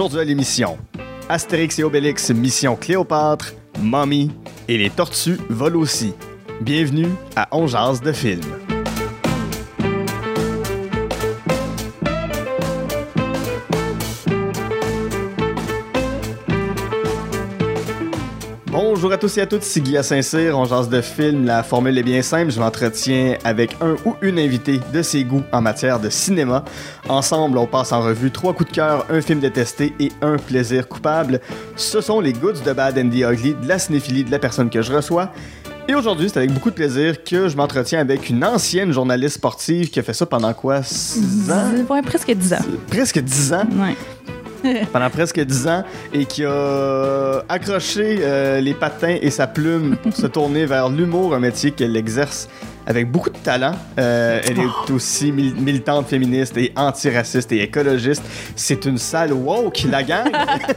Aujourd'hui à l'émission, Astérix et Obélix Mission Cléopâtre, Mommy et les tortues volent aussi. Bienvenue à On de film. Bonjour à tous et à toutes, c'est Guy à Saint-Cyr, on jase de film. La formule est bien simple, je m'entretiens avec un ou une invitée de ses goûts en matière de cinéma. Ensemble, on passe en revue trois coups de cœur, un film détesté et un plaisir coupable. Ce sont les goods de Bad and the Ugly, de la cinéphilie de la personne que je reçois. Et aujourd'hui, c'est avec beaucoup de plaisir que je m'entretiens avec une ancienne journaliste sportive qui a fait ça pendant quoi 6 ans? Ouais, presque 10 ans. Presque 10 ans Ouais. pendant presque 10 ans et qui a accroché euh, les patins et sa plume pour se tourner vers l'humour, un métier qu'elle exerce avec beaucoup de talent. Euh, elle est aussi mil- militante féministe et antiraciste et écologiste. C'est une salle woke, la gang.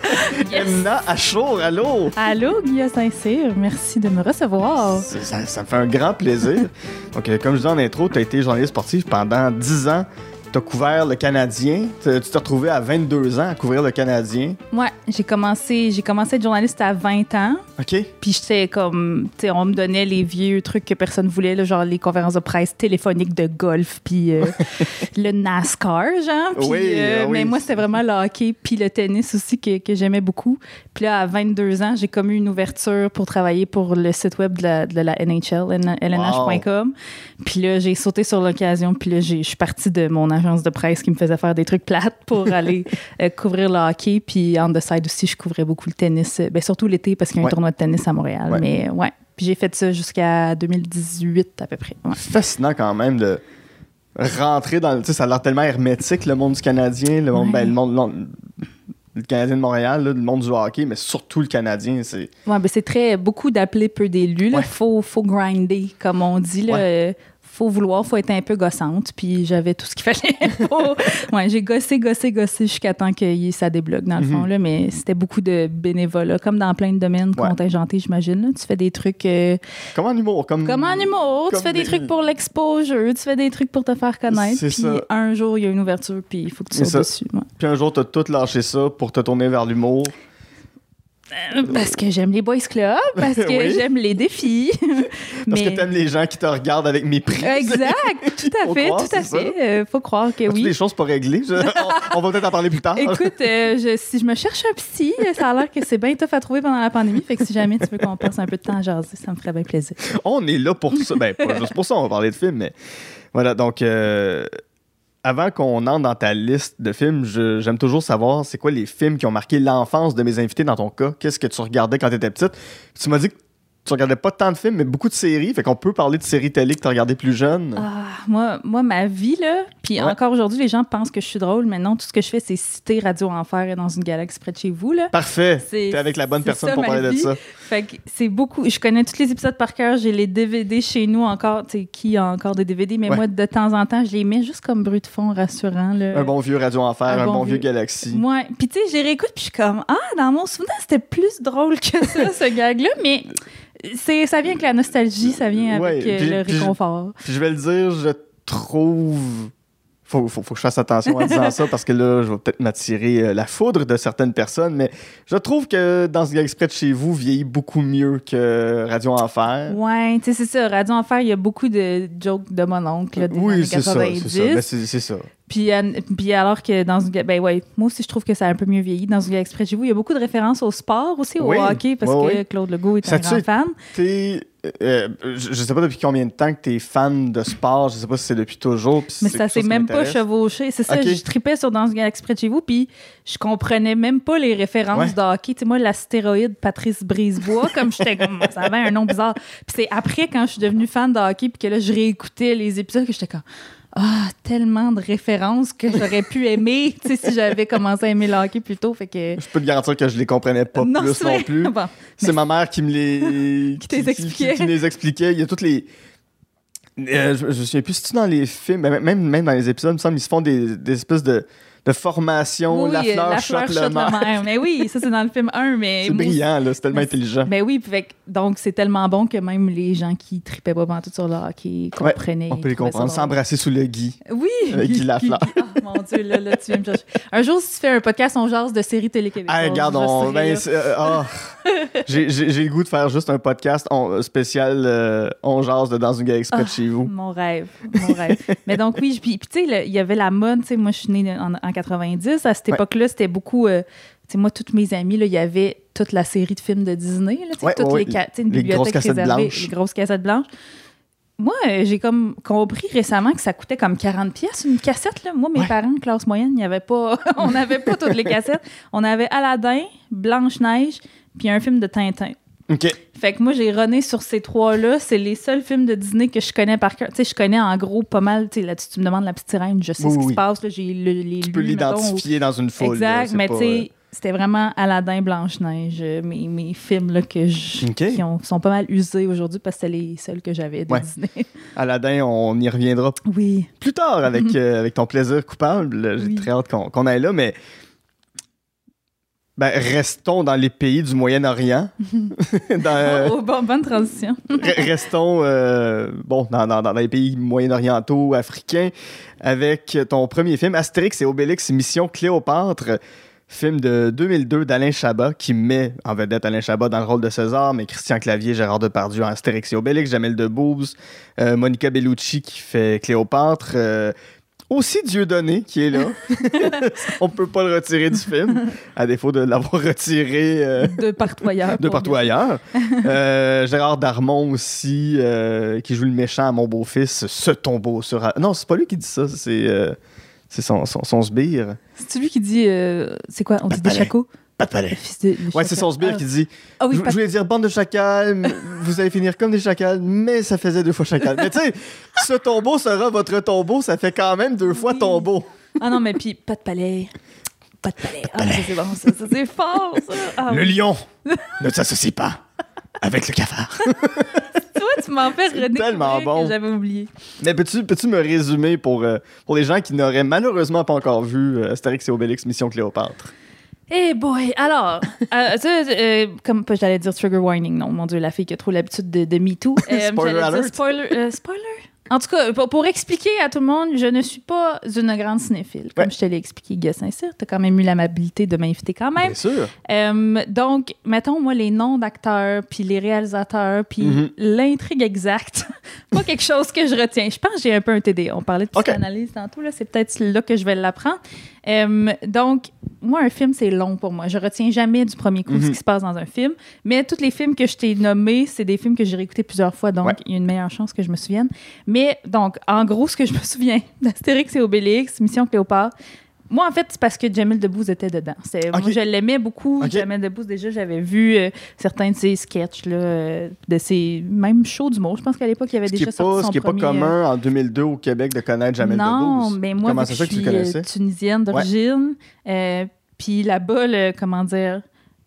Emna Achour, allô? Allô, à Saint-Cyr, merci de me recevoir. Ça, ça me fait un grand plaisir. Donc, euh, comme je disais en intro, tu as été journaliste sportif pendant 10 ans. Tu as couvert le Canadien. Tu t'es retrouvé à 22 ans à couvrir le Canadien. Ouais, j'ai commencé, j'ai commencé à être journaliste à 20 ans, OK? puis j'étais comme, tu sais, on me donnait les vieux trucs que personne voulait, là, genre les conférences de presse téléphoniques de golf, puis euh, le NASCAR, genre. Puis, Oui, euh, oui. Mais moi, c'était vraiment le hockey, puis le tennis aussi que, que j'aimais beaucoup. Puis là, à 22 ans, j'ai comme eu une ouverture pour travailler pour le site web de la, de la NHL, lnh.com. Puis là, j'ai sauté sur l'occasion, puis là, je suis partie de mon agence de presse qui me faisait faire des trucs plates pour aller euh, couvrir le hockey. Puis on the side aussi, je couvrais beaucoup le tennis, euh, ben, surtout l'été parce qu'il y a un Ouais. tournoi de tennis à Montréal. Ouais. Mais ouais, puis j'ai fait ça jusqu'à 2018 à peu près. Ouais. fascinant quand même de rentrer dans le. Tu sais, ça a l'air tellement hermétique, le monde du Canadien, le monde, ben, le monde. non, le Canadien de Montréal, là, le monde du hockey, mais surtout le Canadien, c'est. Ouais, ben c'est très beaucoup d'appeler peu d'élus. Il Ouais. faut, faut grinder, comme on dit. Là. Ouais. Faut vouloir, faut être un peu gossante. Puis j'avais tout ce qu'il fallait. pour- ouais, j'ai gossé, gossé, gossé jusqu'à temps que ça débloque, dans le Mhm. fond. Là, mais c'était beaucoup de bénévolat, comme dans plein de domaines Ouais. contingentés, j'imagine. Tu fais des trucs euh, Comme en humour, comme. comme en humour, comme tu fais des des- trucs pour l'exposure, tu fais des trucs pour te faire connaître. C'est Puis ça. un jour, il y a une ouverture, puis il faut que tu ça. dessus. ouais. Puis un jour, t'as tout lâché ça pour te tourner vers l'humour. Parce que j'aime les boys clubs, parce que Oui. j'aime les défis. Parce Mais- que t'aimes les gens qui te regardent avec mépris. Exact, tout à fait, croire, tout à fait. Euh, faut croire que oui. des choses pas réglées? Je- on, va peut-être en parler plus tard. Écoute, euh, je- si je me cherche un psy, ça a l'air que c'est bien tough à trouver pendant la pandémie. Fait que si jamais tu veux qu'on passe un peu de temps à jaser, ça me ferait bien plaisir. On est là pour ça. Ben, pas juste pour ça, on va parler de films, mais voilà. Donc, euh, avant qu'on entre dans ta liste de films, j'aime toujours savoir c'est quoi les films qui ont marqué l'enfance de mes invités dans ton cas. Qu'est-ce que tu regardais quand tu étais petite? Tu m'as dit que tu regardais pas tant de films, mais beaucoup de séries. Fait qu'on peut parler de séries télé que tu regardais plus jeune. Ah, moi, moi, ma vie, là, puis Ouais. encore aujourd'hui, les gens pensent que je suis drôle, mais non, tout ce que je fais, c'est citer Radio Enfer et dans une galaxie près de chez vous, là. Parfait. T'es avec la bonne personne ça, pour parler de ça. Fait que c'est beaucoup. Je connais tous les épisodes par cœur. J'ai les DVD chez nous encore. Tu sais, qui a encore des DVD? Mais Ouais. moi, de temps en temps, je les mets juste comme bruit de fond rassurant. Là. Un bon vieux Radio Enfer, un, un bon, bon vieux Galaxy. Ouais. Puis tu sais, j'ai réécoute, puis je suis comme, ah, dans mon souvenir, c'était plus drôle que ça, ce gag-là. Mais c'est, ça vient avec la nostalgie, ça vient avec euh, puis- le réconfort. Puis je vais le dire, je trouve. Faut, faut, faut que je fasse attention en disant ça parce que là, je vais peut-être m'attirer euh, la foudre de certaines personnes, mais je trouve que dans ce exprès de chez vous vieillit beaucoup mieux que Radio Enfer. Ouais, tu sais, c'est ça. Radio Enfer, il y a beaucoup de jokes de mon oncle là, des années Oui, c'est ça, 90. c'est ça. Ben, c'est c'est ça. Puis, an- puis alors que dans une ben ouais, moi aussi je trouve que ça a un peu mieux vieilli dans une exprès chez vous. Il y a beaucoup de références au sport aussi, au Oui, hockey, parce oui, que oui. Claude Legault est Ça un grand fan. T'es, euh, je, sais pas depuis combien de temps que t'es fan de sport, je sais pas si c'est depuis toujours. Mais ça s'est même pas chevauché. C'est ça, je tripais sur Dans une galaxie près de chez vous, puis je comprenais même pas les références Ouais. de hockey. Tu sais, moi, l'astéroïde Patrice Brisebois, comme j'étais comme, ça avait un nom bizarre. Puis c'est après, quand je suis devenue fan de hockey, puis que là, je réécoutais les épisodes, que j'étais comme, ah, tellement de références que j'aurais pu aimer, tu sais, si j'avais commencé à aimer le hockey plus tôt. Fait que. Je peux te garantir que je les comprenais pas Non, plus non plus. Bon. C'est ma mère qui me les Qui. Qui, les expliquait. Il y a toutes les. Euh, je, je souviens plus si tu dans les films, mais même, même dans les épisodes, il me semble, ils se font des, des espèces de, de formation, Oui, la euh, fleur shot le maire. Mais oui, ça, c'est dans le film 1. Mais C'est brillant, là, c'est tellement Mais- intelligent. Ben oui, fait donc c'est tellement bon que même les gens qui tripaient pas tout sur le hockey Ouais, comprenaient. On peut les comprendre. S'embrasser sous le gui. Oui. Avec Guy Lafleur. Ah, mon Dieu, là, là, tu viens me chercher. Un jour, si tu fais un podcast, on jase de séries télé québécoises. Ah, regarde, on, ben, euh, ah. j'ai, le goût de faire juste un podcast on- spécial euh, On jase de dans une galaxie près de Ah. chez vous. Mon rêve, mon rêve. Mais donc oui, puis, tu sais, le- il y avait la mode, tu sais, moi je suis née en, en 90, à cette époque-là, c'était beaucoup, euh, tu sais, moi, toutes mes amies, il y avait toute la série de films de Disney, là, Ouais, toutes ouais, les, les bibliothèque grosses cassettes réservée, blanches. les grosses cassettes blanches. Moi, euh, j'ai comme compris récemment que ça coûtait comme 40 pièces une cassette. Là. Moi, mes Ouais. parents, classe moyenne, il y avait pas, on n'avait pas toutes les cassettes. On avait Aladdin, Blanche-Neige, puis un film de Tintin. OK. Fait que moi, j'ai runné sur ces trois-là. C'est les seuls films de Disney que je connais par cœur. Tu sais, je connais en gros pas mal. Tu sais, là, tu me demandes la petite sirène, je sais Oui, ce qui oui. se passe. Là, j'ai le- les Tu peux l'identifier dans une ou- foule. Exact, c'est mais tu euh, sais, c'était vraiment Aladdin, Blanche-Neige, euh, mes, mes films là, que je- qui ont- sont pas mal usés aujourd'hui parce que c'était les seuls que j'avais de Ouais. Disney. Aladdin, on y reviendra Oui. plus tard avec, euh, avec ton plaisir coupable. J'ai Oui. très hâte qu'on qu'on aille là, mais ben, restons dans les pays du Moyen-Orient. Dans, euh, Oh, bon- bonne transition. Re- Restons euh, bon, dans, dans- dans les pays moyen-orientaux, africains, avec ton premier film, Astérix et Obélix, Mission Cléopâtre, film de 2002 d'Alain Chabat, qui met en vedette Alain Chabat dans le rôle de César, mais Christian Clavier, Gérard Depardieu en Astérix et Obélix, Jamel Debbouze, euh, Monica Bellucci qui fait Cléopâtre, euh, aussi Dieudonné qui est là. On peut pas le retirer du film, à défaut de l'avoir retiré... euh, De partout ailleurs. de partout ailleurs. Euh, Gérard Darmon aussi, euh, qui joue le méchant à mon beau-fils, ce tombeau sur... Non, c'est pas lui qui dit ça, c'est c'est son, son, son sbire. C'est lui qui dit. c'est quoi? On dit des palais. Pas de palais. fils de- Ouais, c'est chacal. son sbire Ah. qui dit Ah oui, je, pas- je voulais dire bande de chacals, mais vous allez finir comme des chacals, mais ça faisait deux fois chacal. Mais tu sais, ce tombeau sera votre tombeau, ça fait quand même deux fois Oui. tombeau. Ah non, mais puis pas de palais. Pas de palais. Ah, ça c'est bon, ça, ça c'est fort, ça. Ah, Le oui. lion ne s'associe pas avec le cafard. Tu vois, tu m'en fais C'est redécouvrir tellement que bon. j'avais oublié. Mais peux-tu peux me résumer pour, euh, pour les gens qui n'auraient malheureusement pas encore vu euh, Astérix et Obélix Mission Cléopâtre? Eh boy, alors, euh, euh, comme j'allais dire trigger warning, non, mon Dieu, la fille qui a trop l'habitude de, de MeToo. Euh, Spoiler j'allais dire. Spoiler, euh, spoiler? En tout cas, pour, pour expliquer à tout le monde, je ne suis pas une grande cinéphile. Comme Ouais. je te l'ai expliqué, Guy Saint-Cyr, tu as quand même eu l'amabilité de m'inviter quand même. Bien sûr. Euh, donc, mettons, moi, les noms d'acteurs, puis les réalisateurs, puis Mhm. l'intrigue exacte, pas quelque chose que je retiens. Je pense que j'ai un peu un TD. On parlait de psychanalyse tantôt, là, c'est peut-être là que je vais l'apprendre. Euh, donc, moi, un film, c'est long pour moi. Je retiens jamais du premier coup ce Mhm. qui se passe dans un film, mais tous les films que je t'ai nommés, c'est des films que j'ai réécoutés plusieurs fois, donc Ouais. il y a une meilleure chance que je me souvienne. Mais, donc, en gros, ce que je me souviens d'Astérix et Obélix, Mission Cléopâtre, moi, en fait, c'est parce que Jamel Debbouze était dedans. C'est- Ok. Moi, je l'aimais beaucoup. Ok. Jamel Debbouze, déjà, j'avais vu euh, certains de ses sketchs, là, euh, de ses même shows d'humour. Je pense qu'à l'époque, il avait Ce déjà n'est sorti pas, son ce qui est pas premier, euh, commun en 2002 au Québec de connaître Jamel non, Debbouze. mais moi, je que tu suis euh, tunisienne d'origine, puis là-bas, le- comment dire,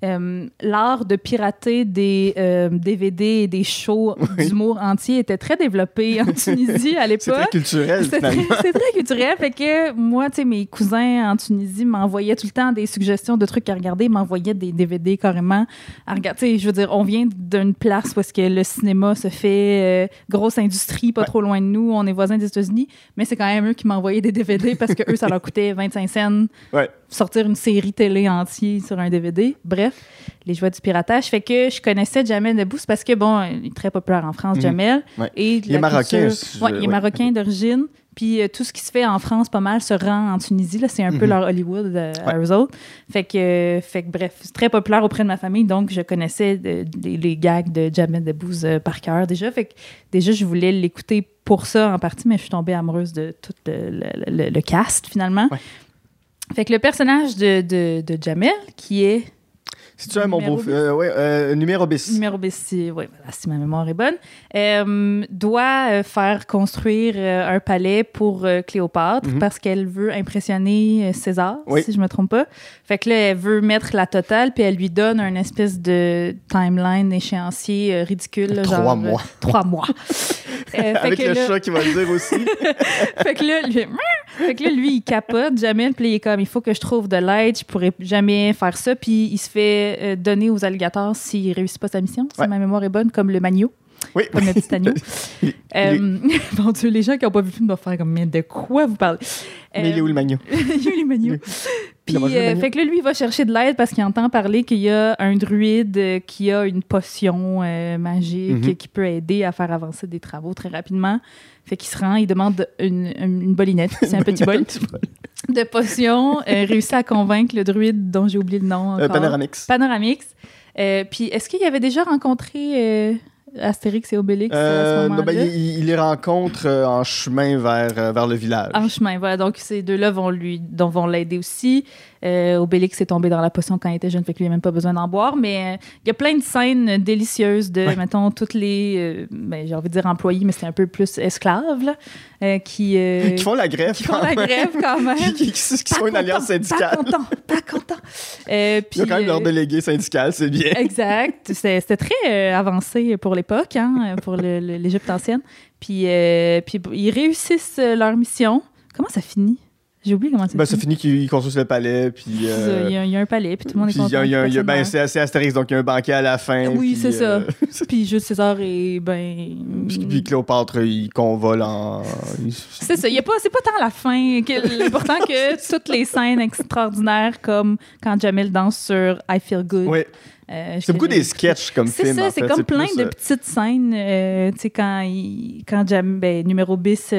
euh, l'art de pirater des euh, DVD et des shows Oui. d'humour entiers était très développé en Tunisie à C'est très l'époque. culturel, C'est très, finalement. c'est très culturel. Fait que moi, tu sais, mes cousins en Tunisie m'envoyaient tout le temps des suggestions de trucs à regarder. M'envoyaient des DVD carrément à regarder. Je veux dire, on vient d'une place où est-ce que le cinéma se fait euh, grosse industrie, pas Ouais. trop loin de nous. On est voisins des États-Unis. Mais c'est quand même eux qui m'envoyaient des DVD parce que eux, ça leur coûtait 25 cents Ouais. sortir une série télé entière sur un DVD. Bref, les joies du piratage. Fait que je connaissais Jamel Debbouze parce que, bon, il est très populaire en France, Mhm. Jamel. Ouais. Et Il est marocain, culture- si je- Ouais, il est ouais. marocain d'origine. Puis euh, tout ce qui se fait en France, pas mal, se rend en Tunisie. Là, c'est un peu Mhm. leur Hollywood euh, à eux autres. Fait que, euh, fait que, bref, c'est très populaire auprès de ma famille. Donc, je connaissais de- les, les gags de Jamel Debbouze euh, par cœur déjà. Fait que, déjà, je voulais l'écouter pour ça en partie, mais je suis tombée amoureuse de tout le, le- le- le cast, finalement. Ouais. Fait que le personnage de, de, de Jamel, qui est Si tu as mon beau... Euh, ouais, euh, numéro bis. numéro B, si, ouais, voilà, si ma mémoire est bonne, euh, doit euh, faire construire euh, un palais pour Cléopâtre Mhm. parce qu'elle veut impressionner César, Oui. si je me trompe pas. Fait que là, elle veut mettre la totale, puis elle lui donne un espèce de timeline échéancier ridicule. là, Trois genre, mois. trois mois. Euh, Avec le là- chat qui va le dire aussi. fait que là, lui, fait que là, lui, il capote. Jamel, puis il est comme, il faut que je trouve de l'aide. Je pourrais jamais faire ça. Puis il se fait euh, donner aux alligators s'il réussit pas sa mission. Si Ouais. ma mémoire est bonne, comme le magno, Oui. comme le petit agneau. Euh, mon Dieu, les gens qui n'ont pas vu le film doivent faire comme, mais de quoi vous parlez? Mais il est où le magno? il eu les magnos. Il Puis, euh, fait que là, lui, il va chercher de l'aide parce qu'il entend parler qu'il y a un druide euh, qui a une potion euh, magique Mhm. qui peut aider à faire avancer des travaux très rapidement. Fait qu'il se rend, il demande une, une, une bolinette, c'est un petit bol de potion, euh, réussit à convaincre le druide dont j'ai oublié le nom encore. Panoramix. Panoramix. Euh, puis est-ce qu'il avait déjà rencontré euh, Astérix et Obélix à ce Euh, moment-là? ben, il, il les rencontre euh, en chemin vers, euh, vers le village. En chemin, voilà. Donc, ces deux-là vont lui, donc vont l'aider aussi. Euh, Obélix est tombé dans la potion quand il était jeune, fait que lui, il n'a même pas besoin d'en boire. Mais euh, il y a plein de scènes délicieuses de, Ouais. mettons, toutes les, euh, ben, j'ai envie de dire employés, mais c'est un peu plus esclaves, là, qui, qui font la grève. qui font quand la même. grève quand même. qui, qui- une alliance syndicale. Pas content, pas content. Euh, Il y a quand même puis, leur délégué syndical, c'est bien. Exact. C'était c'était très avancé pour l'époque, hein, pour l'Égypte ancienne. Puis, euh, puis ils réussissent leur mission. Comment ça finit? J'ai oublié comment ça Ben, ça finit. finit qu'ils construisent le palais, puis... C'est ça, euh, Il y, a- il y a un palais, puis tout le monde est content. y a- y a- ben, c'est c'est Astérix, donc il y a un banquet à la fin. Oui, c'est ça. euh. Puis Jules César est ben. puis, puis Cléopâtre, il convole en... C'est ça. y a pas- C'est pas tant la fin. que- L'important que toutes les scènes extraordinaires, comme quand Jamel danse sur I Feel Good. Ouais. euh, C'est beaucoup des sketchs comme C'est film, ça, en c'est comme plein de petites scènes. tu sais, quand, quand Jam, ben, numéro bis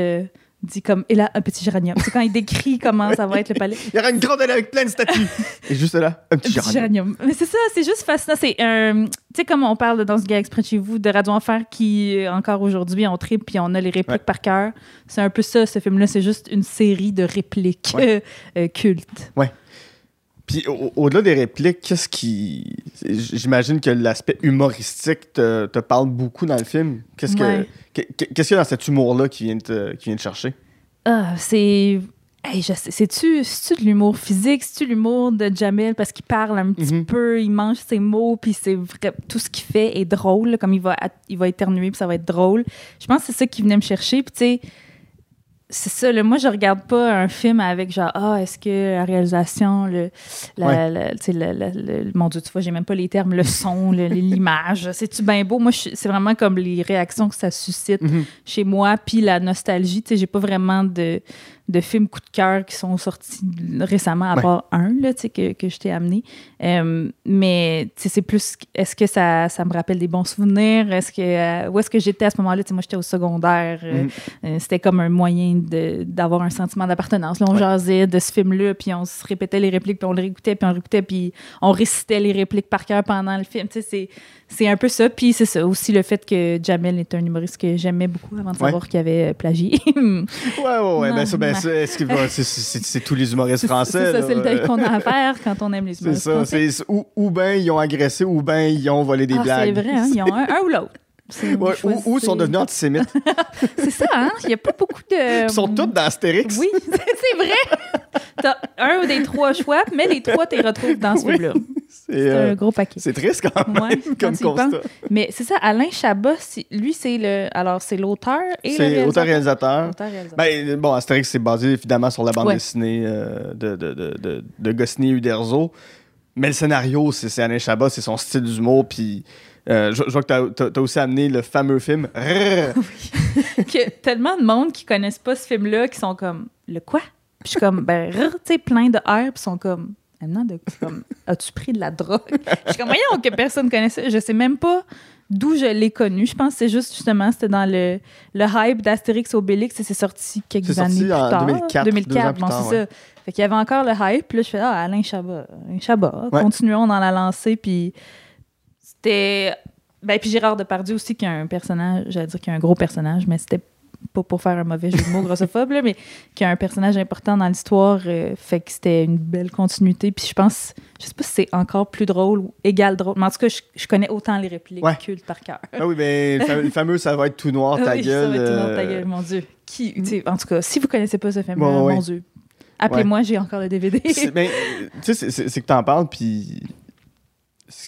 dit comme, et là, un petit géranium. C'est quand il décrit comment ça va être le palais. Il y aura une grande allée avec plein de statues. Et juste là, un petit Un petit géranium. géranium. Mais c'est ça, c'est juste fascinant. C'est un. Tu sais, comme on parle dans ce gars exprès chez vous, de Radio Enfer qui, euh, encore aujourd'hui, on tripe puis on a les répliques Ouais. par cœur. C'est un peu ça, ce film-là. C'est juste une série de répliques Ouais. euh, euh, cultes. Puis au- au-delà des répliques, qu'est-ce qui. J'imagine que l'aspect humoristique te, te parle beaucoup dans le film. Qu'est-ce que- Ouais. que- que- qu'est-ce qu'il y a dans cet humour-là qui vient, te- qui vient te chercher? Ah, c'est. Hey, je sais, c'est-tu, de l'humour physique? C'est-tu l'humour de Jamel parce qu'il parle un petit Mhm. peu, il mange ses mots, puis c'est vrai, tout ce qu'il fait est drôle, comme il va, il va éternuer, puis ça va être drôle. Je pense que c'est ça qui venait me chercher. Puis tu sais, c'est ça, là, moi je regarde pas un film avec genre, ah, est-ce que la réalisation, le, la, Ouais. le- mon Dieu, tu vois, j'ai même pas les termes, le son, l'image, c'est-tu bien beau? Moi, c'est vraiment comme les réactions que ça suscite Mhm. chez moi, puis la nostalgie. Tu sais, j'ai pas vraiment de, de films coup de cœur qui sont sortis récemment, à Ouais. part un là, que, que je t'ai amené. Euh, mais c'est plus, est-ce que ça, ça me rappelle des bons souvenirs? Est-ce que, euh, où est-ce que j'étais à ce moment-là? Moi, j'étais au secondaire. euh, euh, C'était comme un moyen d'avoir un sentiment d'appartenance. On Ouais. jasait de ce film-là, puis on se répétait les répliques, puis on le réécoutait, puis on le réécoutait, puis on récitait les répliques par cœur pendant le film. C'est un peu ça. Puis c'est ça aussi le fait que Jamel est un humoriste que j'aimais beaucoup avant de Ouais. savoir qu'il avait plagié. Ouais, ouais, ouais. Ben, ça, ben. C'est tous les humoristes français. c'est ça, le deuil qu'on a à faire quand on aime les humoristes ça. français. c'est- Ou, ou bien ils ont agressé, ou bien ils ont volé des Ah, blagues. c'est vrai, hein, ils ont un, un ou l'autre. Ouais, ou, ou ils sont devenus antisémites. C'est ça, hein? Il n'y a pas beaucoup de. Ils sont tous dans Astérix. Oui, c'est vrai. T'as un des trois choix, mais les trois, tu les retrouves dans ce Oui. film-là. C'est C'est euh, un gros paquet. c'est triste quand même Ouais, quand comme tu constat. Mais c'est ça, Alain Chabat, lui, c'est le. Alors, c'est l'auteur et le C'est réalisateur. auteur-réalisateur. Auteur-réalisateur. Ben, bon, Astérix, c'est basé évidemment sur la bande Ouais. dessinée euh, de, de, de, de, Goscinny et Uderzo. Mais le scénario, c'est Alain Chabat, c'est son style d'humour. Puis euh, je, je vois que t'as as, aussi amené le fameux film. Y a tellement de monde qui connaissent pas ce film-là qui sont comme le quoi? Puis je suis comme ben tu sais plein de airs puis sont comme maintenant de comme as-tu pris de la drogue? Je suis comme voyons que personne connaissait, je sais même pas d'où je l'ai connu. Je pense que c'est juste justement c'était dans le, le hype d'Astérix Obélix et c'est sorti quelques années sorti plus en tard. 2004, deux ans plus bon tard, c'est ça. Fait qu'il y avait encore le hype, puis là je fais ah Alain Chabat, Alain Chabat, Ouais. continuons dans la lancée puis c'était ben puis Gérard Depardieu aussi qui a un personnage, j'allais dire qu'il a un gros personnage, mais c'était pas pour faire un mauvais jeu de mots grossophobe, là, mais qui a un personnage important dans l'histoire, euh, fait que c'était une belle continuité. Puis je pense, je sais pas si c'est encore plus drôle ou égal drôle, mais en tout cas, je, je connais autant les répliques Ouais. cultes par cœur. Ah oui, ben, le fameux- ça va être tout noir, ta oui, gueule. Ça va être tout dans ta euh, gueule, mon Dieu. Qui, sais, en tout cas, si vous connaissez pas ce film, mon Dieu, appelez-moi, j'ai encore le DVD. c'est- ben, tu sais, c'est- que t'en parles, puis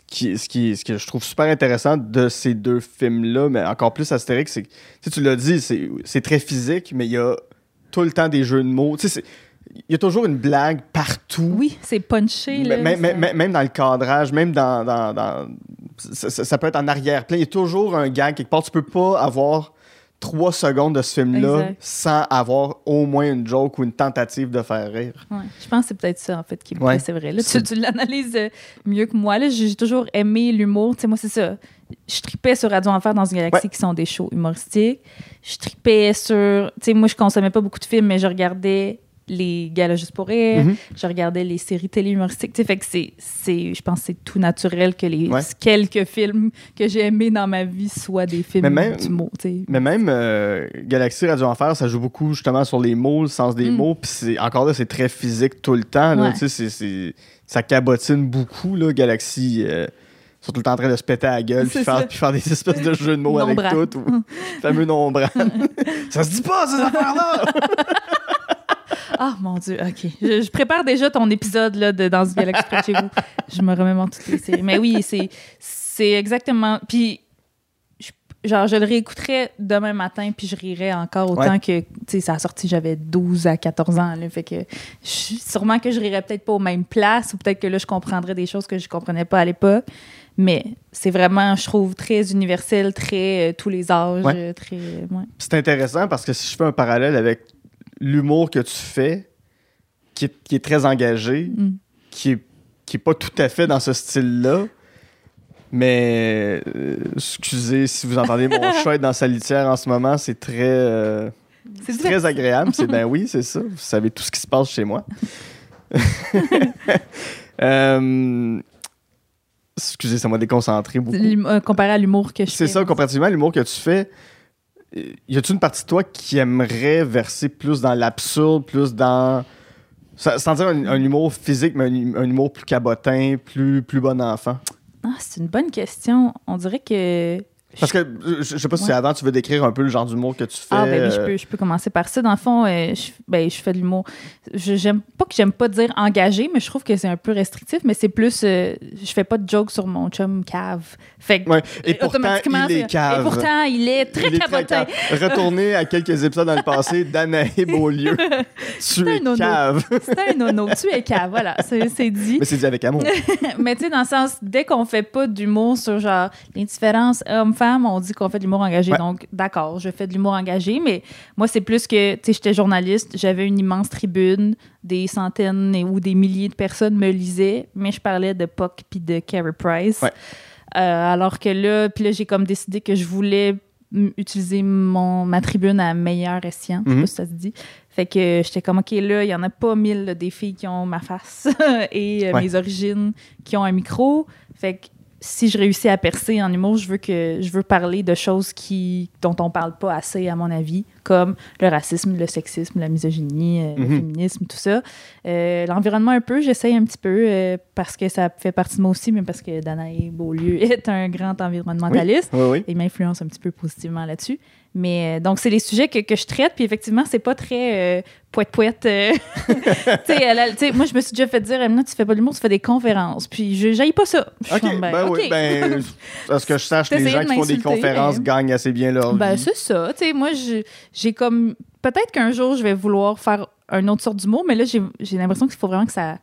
qui, ce, qui, ce que je trouve super intéressant de ces deux films-là, mais encore plus Astérix, c'est que tu, l'as dit, c'est très physique, mais il y a tout le temps des jeux de mots. Tu sais, il y a toujours une blague partout. Oui, c'est punché. Là, même, même, même, dans le cadrage, même dans. dans, dans ça, ça, peut être en arrière-plan. Il y a toujours un gag quelque part. Tu peux pas avoir trois secondes de ce film-là sans avoir au moins une joke ou une tentative de faire rire. Ouais, je pense que c'est peut-être ça, en fait, qui me c'est vrai. Là, tu, tu l'analyses euh, mieux que moi. J'ai toujours aimé l'humour. Tu sais, moi, c'est ça. Je tripais sur Radio Enfer dans une galaxie qui sont des shows humoristiques. Je tripais sur... Tu sais, moi, je consommais pas beaucoup de films, mais je regardais les galas juste pour rire, mhm. je regardais les séries télé humoristiques. Fait que c'est, je pense que c'est tout naturel que les quelques films que j'ai aimés dans ma vie soient des films mais même, du mot. Mais même euh, Galaxy Radio Enfer, ça joue beaucoup justement sur les mots, le sens des mm. mots. Puis encore là, c'est très physique tout le temps. Là, c'est, ça cabotine beaucoup, là, Galaxy. Euh, ils sont tout le temps en train de se péter à la gueule puis faire, puis faire, des espèces de jeux de mots avec tout. Ou, fameux nombrane. ça se dit pas, ces affaires-là! Ah, mon Dieu, OK. Je, prépare déjà ton épisode là, de Dans une galaxie près de chez vous. Je me remémore toutes les séries. Mais oui, c'est exactement. Puis, genre, je le réécouterais demain matin, puis je rirais encore autant que, tu sais, ça a sorti, j'avais 12 à 14 ans. Là, fait que sûrement que je rirais peut-être pas aux mêmes places, ou peut-être que là, je comprendrais des choses que je comprenais pas à l'époque. Mais c'est vraiment, je trouve, très universel, très euh, tous les âges. très. C'est intéressant parce que si je fais un parallèle avec l'humour que tu fais, qui est, très engagé, mm. qui, est, qui est pas tout à fait dans ce style-là. Mais euh, excusez si vous entendez mon chat être dans sa litière en ce moment, c'est très, euh, très agréable. C'est ben oui, c'est ça. Vous savez tout ce qui se passe chez moi. euh, excusez, ça m'a déconcentré beaucoup. Comparé à l'humour que je fais. C'est ça, comparativement à l'humour que tu fais, y a-tu une partie de toi qui aimerait verser plus dans l'absurde, plus dans. Sans dire un, humour physique, mais un, humour plus cabotin, plus, plus bon enfant? Ah, c'est une bonne question. On dirait que parce que je, sais pas si avant tu veux décrire un peu le genre d'humour que tu fais. Ah ben oui, je peux, je peux commencer par ça. Dans le fond, euh, je, ben, je fais de l'humour. J'aime pas que j'aime pas dire engagé, mais je trouve que c'est un peu restrictif. Mais c'est plus, euh, je fais pas de joke sur mon chum cave. Fait que, Et pourtant, il est cave. Et pourtant, il est très cabotin. Retourner à quelques épisodes dans le passé d'Anaï Beaulieu. tu es cave. C'est un nono. Tu es cave. Voilà, c'est dit. Mais c'est dit avec amour. mais tu sais, dans le sens, dès qu'on fait pas d'humour sur genre l'indifférence on dit qu'on fait de l'humour engagé. Donc, d'accord, je fais de l'humour engagé, mais moi, c'est plus que, tu sais, j'étais journaliste, j'avais une immense tribune, des centaines ou des milliers de personnes me lisaient, mais je parlais de Puck puis de Carey Price. Euh, alors que là, puis là, j'ai comme décidé que je voulais utiliser mon, ma tribune à meilleur escient. Je sais mhm. pas si ça se dit. Fait que j'étais comme, OK, là, il y en a pas mille des filles qui ont ma face et euh, mes origines qui ont un micro. Fait que si je réussis à percer en humour, je veux que je veux parler de choses qui dont on parle pas assez à mon avis, comme le racisme, le sexisme, la misogynie, euh, le mhm. féminisme, tout ça. Euh, l'environnement un peu, j'essaye un petit peu euh, parce que ça fait partie de moi aussi, mais parce que Danae Beaulieu est un grand environnementaliste et m'influence un petit peu positivement là-dessus. Mais donc, c'est les sujets que, que, je traite, puis effectivement, c'est pas très poète-poète. Moi, je me suis déjà fait dire, Emma, tu fais pas l'humour, tu fais des conférences. Puis, je n'aille pas ça. OK, ben, ben oui, ben, parce que je sache que les gens qui font des conférences gagnent assez bien leur ben, vie. c'est ça. Tu sais, moi, j'ai comme. Peut-être qu'un jour, je vais vouloir faire un autre sorte d'humour, mais là, j'ai l'impression qu'il faut vraiment que ça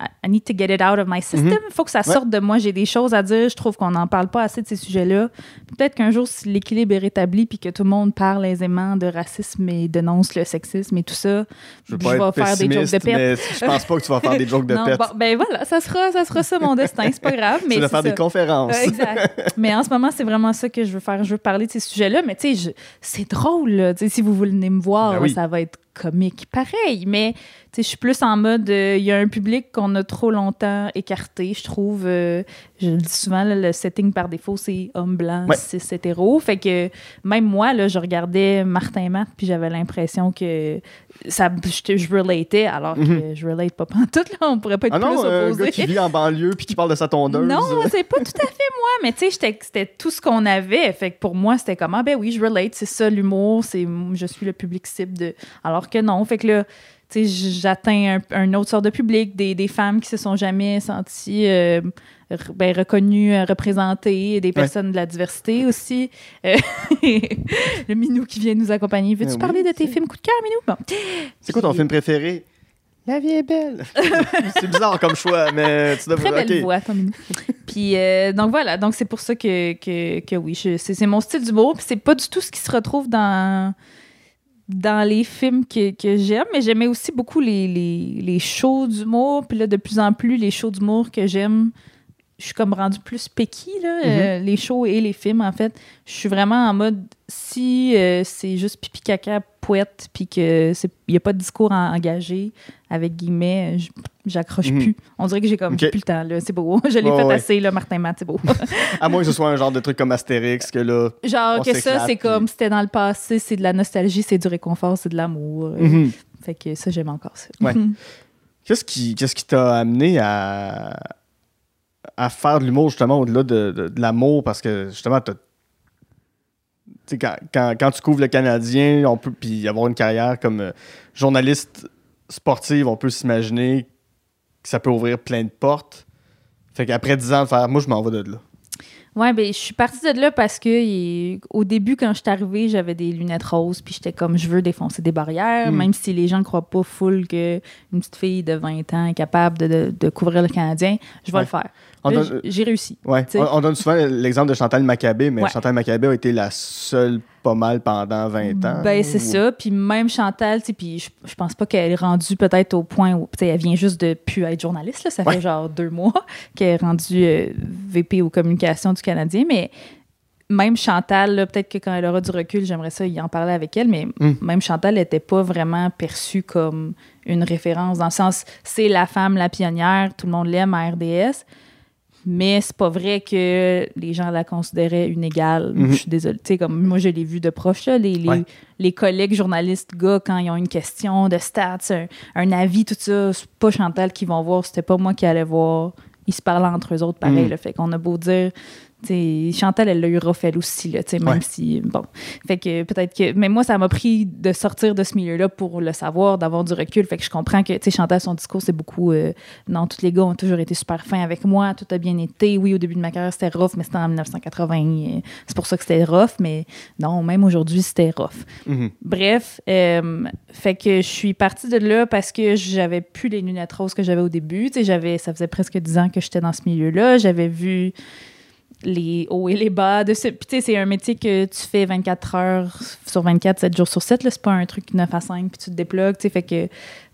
I need to get it out of my system. Il mhm. faut que ça sorte de moi. J'ai des choses à dire. Je trouve qu'on n'en parle pas assez de ces sujets-là. Peut-être qu'un jour, si l'équilibre est rétabli puis que tout le monde parle aisément de racisme et dénonce le sexisme et tout ça, je, vais faire des jokes de pète. Je pense pas que tu vas faire des jokes de pète. ben voilà, ça sera, ça sera ça mon destin. C'est pas grave. Mais tu vas faire des conférences. exact. mais en ce moment, c'est vraiment ça que je veux faire. Je veux parler de ces sujets-là. Mais tu sais, c'est drôle. Si vous voulez me voir, ben ça va être comique pareil, mais je suis plus en mode, euh, il y a un public qu'on a trop longtemps écarté, je trouve. Euh, je le dis souvent, le setting par défaut, c'est homme blanc, c'est hétéro. Fait que même moi, là, je regardais Martin Matt, puis j'avais l'impression que ça, je, je relatais, alors que mhm. je relate pas tout là, on pourrait pas être ah plus non, euh, un gars qui vit en banlieue puis qui parle de sa tondeuse. Non, c'est pas tout à fait moi, mais tu sais, c'était tout ce qu'on avait. Fait que pour moi, c'était comme, ah ben oui, je relate, c'est ça l'humour, c'est je suis le public cible de... Alors que non, fait que là, j'atteins un, autre sort de public, des, des, femmes qui se sont jamais senties euh, ben, reconnues, euh, représentées, des personnes de la diversité aussi. Euh, le Minou qui vient nous accompagner. Veux-tu parler de tes films coup de cœur, Minou? Bon. C'est quoi ton film préféré? La vie est belle. c'est bizarre comme choix, mais tu devrais. Très belle voix, ton Minou. Puis donc voilà, donc c'est pour ça que, que, que oui, c'est mon style d'humour. Puis c'est pas du tout ce qui se retrouve dans dans les films que, j'aime, mais j'aimais aussi beaucoup les, les, les shows d'humour. Puis là, de plus en plus, les shows d'humour que j'aime, je suis comme rendu plus picky, là, mm-hmm. euh, les shows et les films, en fait. Je suis vraiment en mode, si euh, c'est juste pipi caca poète, puis qu'il n'y a pas de discours engagé, avec guillemets, j'accroche mhm. plus. On dirait que j'ai comme plus le temps, là. C'est beau. Je l'ai fait assez, là, Martin Matt, c'est beau. à moins que ce soit un genre de truc comme Astérix, que là. Genre que ça, c'est comme c'était dans le passé, c'est de la nostalgie, c'est du réconfort, c'est de l'amour. Mhm. Fait que ça, j'aime encore ça. Ouais. Qu'est-ce qui qu'est-ce qui t'a amené à, à faire de l'humour, justement, au-delà de, de, l'amour? Parce que, justement, quand, quand, quand, tu couvres le Canadien, on peut puis avoir une carrière comme euh, journaliste sportive, on peut s'imaginer que ça peut ouvrir plein de portes. Fait qu'après 10 ans de faire, moi, je m'en vais de là. Ouais, ben je suis partie de là parce que au début, quand je suis arrivée, j'avais des lunettes roses, puis j'étais comme je veux défoncer des barrières, mm. même si les gens ne croient pas full qu'une petite fille de 20 ans est capable de, de, couvrir le Canadien, je vais le faire. J'ai réussi. Ouais. On, donne souvent l'exemple de Chantal Maccabé, mais Chantal Maccabé a été la seule pas mal pendant 20 ans. Ben, c'est ça. Puis même Chantal, puis je, je pense pas qu'elle est rendue peut-être au point où elle vient juste de plus être journaliste. Là. Ça fait genre deux mois qu'elle est rendue euh, VP aux communications du Canadien. Mais même Chantal, peut-être que quand elle aura du recul, j'aimerais ça y en parler avec elle, mais hmm. même Chantal n'était pas vraiment perçue comme une référence, dans le sens, c'est la femme, la pionnière, tout le monde l'aime à RDS, mais c'est pas vrai que les gens la considéraient une égale. Mhm. Je suis désolée. Tu sais, comme moi, je l'ai vu de proche, là, les, les, les, collègues journalistes, gars, quand ils ont une question de stats, un, avis, tout ça, c'est pas Chantal qui vont voir, c'était pas moi qui allais voir. Ils se parlaient entre eux autres pareil. Mhm. fait qu'on a beau dire Chantal, elle l'a eu rough aussi, là, même si, bon. Fait que peut-être que. Mais moi, ça m'a pris de sortir de ce milieu-là pour le savoir, d'avoir du recul. Fait que je comprends que, tu Chantal, son discours, c'est beaucoup. Euh, non, tous les gars ont toujours été super fins avec moi, tout a bien été. Oui, au début de ma carrière, c'était rough, mais c'était en 1980. Euh, c'est pour ça que c'était rough, mais non, même aujourd'hui, c'était rough. Mm-hmm. Bref, euh, fait que je suis partie de là parce que j'avais plus les lunettes roses que j'avais au début. Tu sais, j'avais, ça faisait presque 10 ans que j'étais dans ce milieu-là. J'avais vu les hauts et les bas de ce. Puis, tu sais, c'est un métier que tu fais 24 heures sur 24, 7 jours sur 7. C'est pas un truc 9 à 5, puis tu te déplugues. Tu sais, fait que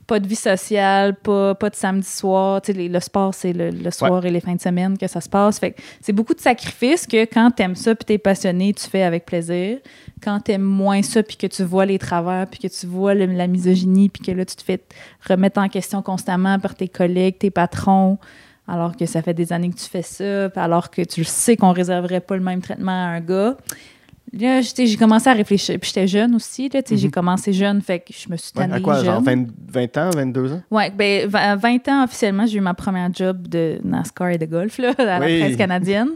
pas de vie sociale, pas, pas de samedi soir. Tu sais, le sport, c'est le, soir et les fins de semaine que ça se passe. Fait que c'est beaucoup de sacrifices que quand t'aimes ça, puis t'es passionné, tu fais avec plaisir. Quand t'aimes moins ça, puis que tu vois les travers, puis que tu vois la misogynie, puis que là, tu te fais remettre en question constamment par tes collègues, tes patrons, alors que ça fait des années que tu fais ça, alors que tu sais qu'on réserverait pas le même traitement à un gars. Là, j'ai commencé à réfléchir. Puis j'étais jeune aussi. Là, J'ai mhm. commencé jeune, fait que je me suis tannée ouais, à quoi, genre 20, ans, 22 ans? Oui, ben, 20 ans officiellement, j'ai eu ma première job de NASCAR et de golf là, à la presse canadienne.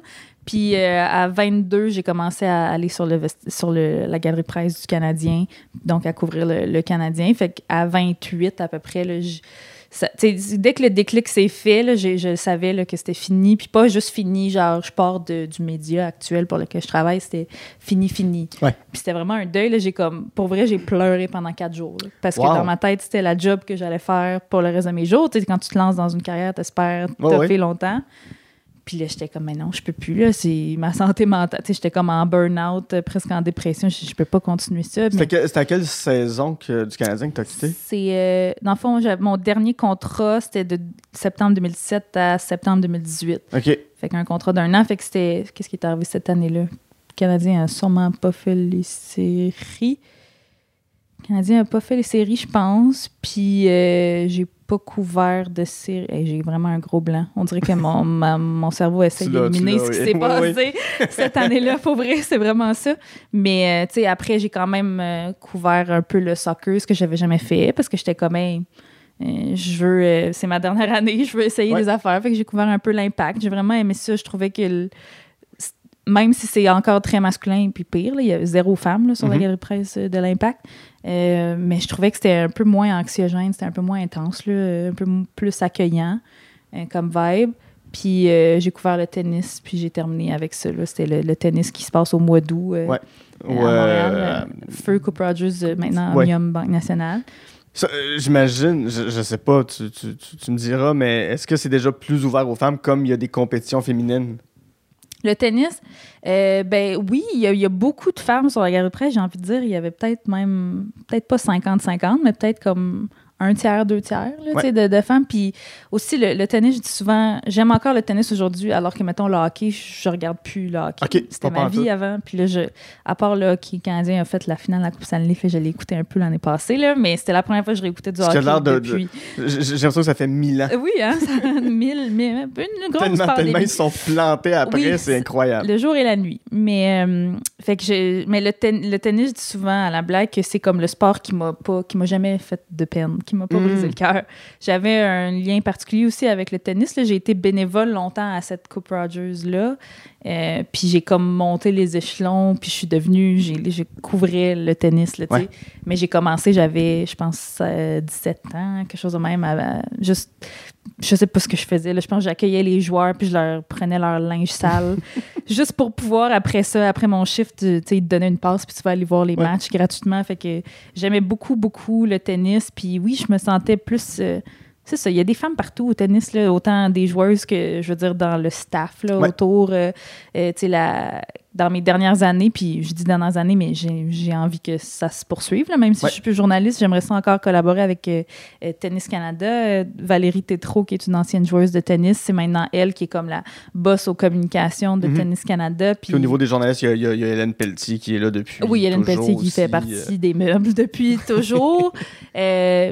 Puis euh, à 22, j'ai commencé à aller sur, le, sur le, la galerie presse du Canadien, donc à couvrir le, le Canadien. Fait qu'à 28 à peu près, là, dès que le déclic s'est fait, je, savais que c'était fini. Puis pas juste fini, genre je pars du média actuel pour lequel je travaille, c'était fini, fini. Puis c'était vraiment un deuil. J'ai comme, pour vrai, j'ai pleuré pendant quatre jours. parce que dans ma tête, c'était la job que j'allais faire pour le reste de mes jours. quand tu te lances dans une carrière, t'espères t'as fait longtemps. Puis là, j'étais comme, mais non, je peux plus, là, c'est ma santé mentale. Tu sais, j'étais comme en burn-out, euh, presque en dépression. Je, je peux pas continuer ça. C'était à quelle saison que, du Canadien que tu as quitté? C'est, euh, dans le fond, mon dernier contrat, c'était de septembre 2017 à septembre 2018. OK. Fait qu'un contrat d'un an. Fait que c'était, qu'est-ce qui est arrivé cette année-là? Le Canadien a sûrement pas fait les séries. Le Canadien n'a pas fait les séries, je pense. Puis euh, j'ai pas couvert de séries. j'ai vraiment un gros blanc. On dirait que mon, mon cerveau essaie d'éliminer ce qui s'est passé cette année-là. Pour vrai, c'est vraiment ça. Mais euh, tu sais, après, j'ai quand même euh, couvert un peu le soccer, ce que j'avais jamais fait, parce que j'étais comme, je veux, c'est ma dernière année, je veux essayer des affaires. Fait que j'ai couvert un peu l'impact. J'ai vraiment aimé ça. Je trouvais que même si c'est encore très masculin, puis pire, il y a zéro femme sur la Mhm. galerie de presse de l'Impact. Euh, mais je trouvais que c'était un peu moins anxiogène, c'était un peu moins intense, là, un peu plus accueillant euh, comme vibe. Puis euh, j'ai couvert le tennis, puis j'ai terminé avec ça. C'était le, le tennis qui se passe au mois d'août euh, Ouais. à Ouais, Montréal. euh, euh, Feu Coupe Rogers, euh, maintenant Ouais. Omnium Banque Nationale. euh, J'imagine, je, je sais pas, tu, tu- tu- tu me diras, mais est-ce que c'est déjà plus ouvert aux femmes comme il y a des compétitions féminines? Le tennis, euh, ben oui, il y, y a beaucoup de femmes sur la galerie de presse. J'ai envie de dire, il y avait peut-être même, peut-être pas 50-50, mais peut-être comme un tiers, deux tiers là, tu sais, de, de femmes. Puis aussi, le, le tennis, je dis souvent, j'aime encore le tennis aujourd'hui, alors que, mettons, le hockey, je, je regarde plus le hockey. Ok, C'était ma vie avant. Puis là, je, à part le hockey canadien a fait la finale de la Coupe Stanley, fait, je l'ai écouté un peu l'année passée, là, mais c'était la première fois que je réécoutais du hockey de- de- depuis. J'ai j'ai l'impression que ça fait mille ans. Oui, hein, ça mille, mais une grosse Tellement, tellement ils sont plantés après, Oui, c'est incroyable. Le jour et la nuit. Mais, euh, fait que j'ai- mais le, ten- le tennis, je dis souvent à la blague que c'est comme le sport qui m'a pas, qui m'a jamais fait de peine, qui m'a pas brisé le cœur. J'avais un lien particulier aussi avec le tennis. J'ai été bénévole longtemps à cette Coupe Rogers-là. Euh, puis j'ai comme monté les échelons, puis je suis devenue, j'ai, couvrais le tennis, là. Ouais. Mais j'ai commencé, j'avais, je pense, euh, 17 ans, quelque chose de même. à- à- juste, je sais pas ce que je faisais. Là. Je pense que j'accueillais les joueurs, puis je leur prenais leur linge sale. juste pour pouvoir, après ça, après mon shift, tu sais, te donnaient une passe, puis tu vas aller voir les Ouais. matchs gratuitement. Fait que j'aimais beaucoup, beaucoup le tennis. Puis oui, je me sentais plus. euh, c'est ça, il y a des femmes partout au tennis, là, autant des joueuses que, je veux dire, dans le staff là, Ouais. autour. euh, euh, tu sais, la- dans mes dernières années, puis je dis dernières années, mais j'ai envie que ça se poursuive. là, même si Ouais. je suis plus journaliste, j'aimerais ça encore collaborer avec euh, Tennis Canada. Valérie Tétrault, qui est une ancienne joueuse de tennis, c'est maintenant elle qui est comme la boss aux communications de Mhm. Tennis Canada. Puis Puis au niveau des journalistes, il y a, y y Hélène Pelletier qui est là depuis. oui, Hélène Pelletier qui fait partie des meubles depuis toujours.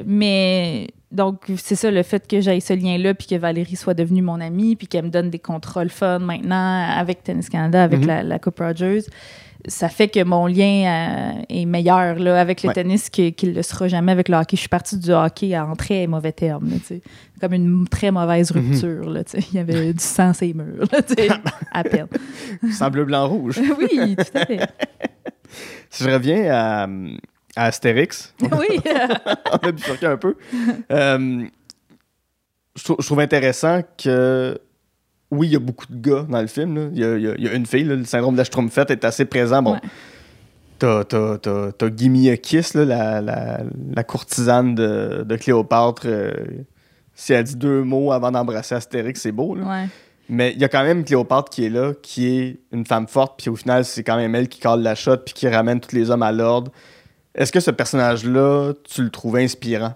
Mais donc, c'est ça, le fait que j'aille ce lien-là, puis que Valérie soit devenue mon amie, puis qu'elle me donne des contrôles fun maintenant avec Tennis Canada, avec Mhm. la, la Coupe Rogers, ça fait que mon lien euh, est meilleur là, avec le Ouais. tennis qu'il ne le sera jamais avec le hockey. Je suis partie du hockey en très mauvais termes. là. Comme une très mauvaise Mhm. rupture. Il y avait du sang les murs, là, à peine. Sans bleu, blanc, rouge. oui, tout à fait. Si je reviens à, à Astérix, Oui. on a bifurqué un peu. Euh, je, trou- je trouve intéressant que, oui, il y a beaucoup de gars dans le film. là. Il y a, il y a- il y a une fille, là, le syndrome de la Schtroumpfette est assez présent. Bon, Ouais. t'as, t'as, t'as, là, la, la, la courtisane de, de Cléopâtre. euh, si elle dit deux mots avant d'embrasser Astérix, c'est beau. Là. Ouais. Mais il y a quand même Cléopâtre qui est là, qui est une femme forte, puis au final, c'est quand même elle qui cale la shot, puis qui ramène tous les hommes à l'ordre. Est-ce que ce personnage-là, tu le trouves inspirant?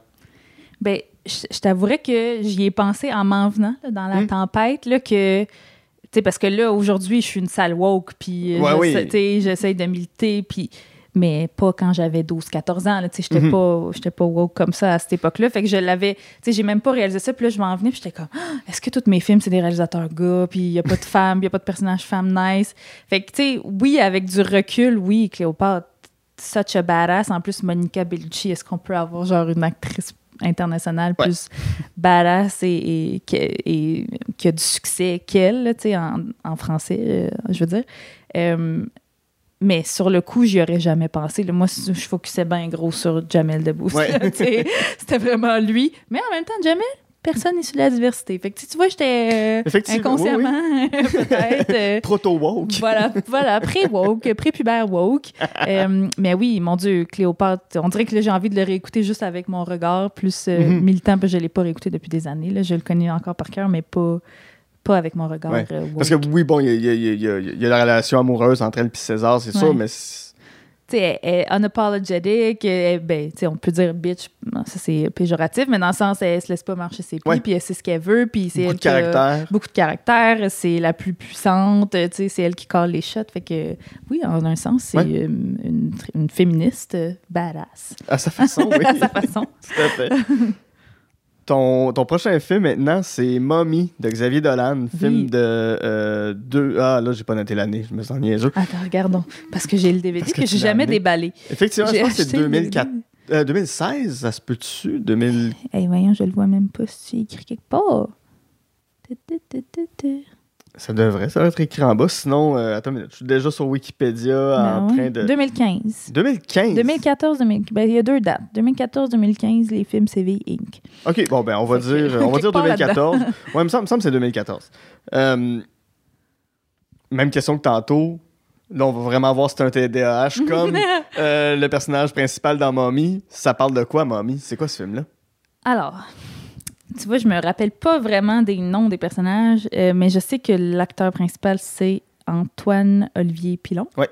Ben, je, je t'avouerais que j'y ai pensé en m'en venant là, dans la Hmm. tempête, là, que. Sais, parce que là, aujourd'hui, je suis une sale woke, puis euh, Ouais, je oui. j'essaie de militer, puis. Mais pas quand j'avais 12-14 ans. sais, J'étais Mhm. pas, j'étais pas woke comme ça à cette époque-là. Fait que je l'avais. Tu sais, J'ai même pas réalisé ça. Puis là, je m'en venais. Puis j'étais comme, Ah, est-ce que tous mes films, c'est des réalisateurs gars? Puis il y a pas de femmes, il y a pas de personnages femmes nice? Fait que, tu sais, oui, avec du recul, oui, Cléopâtre, such a badass. En plus, Monica Bellucci, est-ce qu'on peut avoir genre une actrice internationale Ouais. plus badass et, et, qui- et qui a du succès qu'elle, tu sais, en, en français, euh, je veux dire? Euh, mais sur le coup, j'y aurais jamais pensé. là. Moi, je focusais bien gros sur Jamel Debbouze. Ouais. C'était vraiment lui. Mais en même temps, Jamel, personne n'est sur la diversité. Fait que, tu vois, j'étais euh, inconsciemment, peut-être. euh, Proto-woke. voilà, voilà, pré-woke, pré-pubère woke. Euh, mais oui, mon Dieu, Cléopâtre, on dirait que j'ai envie de le réécouter juste avec mon regard plus euh, Mhm. militant, parce que je ne l'ai pas réécouté depuis des années. Là. Je le connais encore par cœur, mais pas, pas avec mon regard Ouais. Parce que oui, bon, il y a, y y y la relation amoureuse entre elle et César, c'est Ouais. sûr, mais sais, elle est unapologetic, elle- ben, tu sais, on peut dire bitch, ça c'est péjoratif, mais dans le sens, elle se laisse pas marcher ses pieds, puis elle sait ce qu'elle veut, puis c'est beaucoup elle de caractère. beaucoup de caractère, c'est la plus puissante, tu sais, c'est elle qui colle les shots, fait que oui, en un sens, c'est Ouais. une, une féministe badass, À sa façon, oui. à sa façon. Tout à fait. Ton, ton prochain film maintenant, c'est Mommy de Xavier Dolan, film de euh, deux. Ah là, j'ai pas noté l'année, je me sens niaiseux. Attends, regardons, parce que j'ai le DVD Parce que, que j'ai tu jamais déballé. Effectivement, je pense que c'est acheté le 2004, DVD. euh, 2016, ça se peut-tu? 2000... Hey, voyons, je le vois même pas si c'est écrit quelque part? Ça devrait, ça être écrit en bas. Sinon, euh, attends, je suis déjà sur Wikipédia en train de. 2015. 2015. 2014, 2015. Ben, il y a deux dates. 2014-2015, les films CV Inc. Ok, bon, ben, on va dire, on va dire quelque part 2014. ouais, il me semble, me semble que c'est 2014. Euh, même question que tantôt. Là, on va vraiment voir si c'est un TDAH comme euh, le personnage principal dans Mommy. Ça parle de quoi, Mommy? C'est quoi ce film-là? Alors, tu vois, je me rappelle pas vraiment des noms des personnages, euh, mais je sais que l'acteur principal, c'est Antoine Olivier Pilon. Ouais.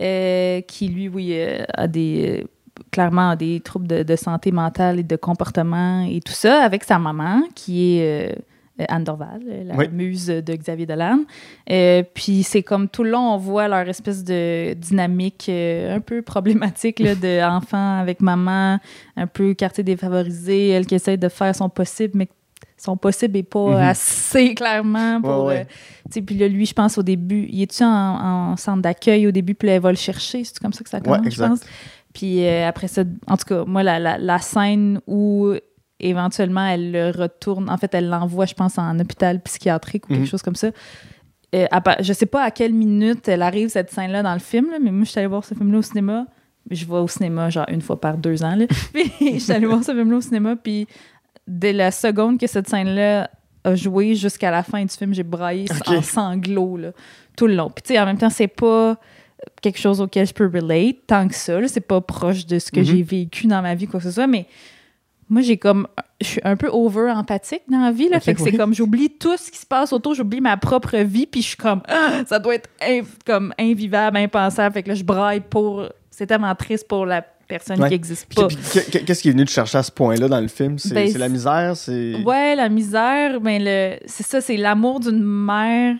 Euh, qui, lui, oui, euh, a des. euh, clairement a des troubles de, de santé mentale et de comportement et tout ça, avec sa maman, qui est. euh, Anne Dorval, la Oui. muse de Xavier Dolan. Euh, puis c'est comme tout le long, on voit leur espèce de dynamique euh, un peu problématique là, de enfant avec maman, un peu quartier défavorisé, elle qui essaie de faire son possible, mais son possible n'est pas Mhm. assez clairement pour. Ouais, ouais. euh, puis là, lui, je pense au début, il est-tu en, en centre d'accueil au début, puis là, elle va le chercher, c'est comme ça que ça commence, je exact. pense. Puis euh, après ça, en tout cas, moi, la, la, la scène où éventuellement elle le retourne, en fait, elle l'envoie, je pense, en hôpital psychiatrique ou Mhm. quelque chose comme ça. Euh, à je sais pas à quelle minute elle arrive, cette scène-là, dans le film, là, mais moi, je suis allée voir ce film-là au cinéma. Je vais au cinéma, genre, une fois par deux ans. Là. Puis, je suis allée voir ce film-là au cinéma, puis dès la seconde que cette scène-là a joué jusqu'à la fin du film, j'ai braillé en sanglots, là, tout le long. Puis, tu sais, en même temps, c'est pas quelque chose auquel je peux relate tant que ça. C'est pas proche de ce que Mhm. j'ai vécu dans ma vie, quoi que ce soit, mais moi, j'ai comme. Je suis un peu over-empathique dans la vie, là. Fait que c'est comme j'oublie tout ce qui se passe autour, j'oublie ma propre vie, puis je suis comme. Ah, ça doit être inv- comme invivable, impensable. Fait que là, je braille pour. C'est tellement triste pour la personne Ouais. qui n'existe Puis- pas. Qu'est-ce qui est venu te chercher à ce point-là dans le film? C'est Ben, la misère? C'est. Ouais, la misère, ben le, c'est ça, c'est l'amour d'une mère,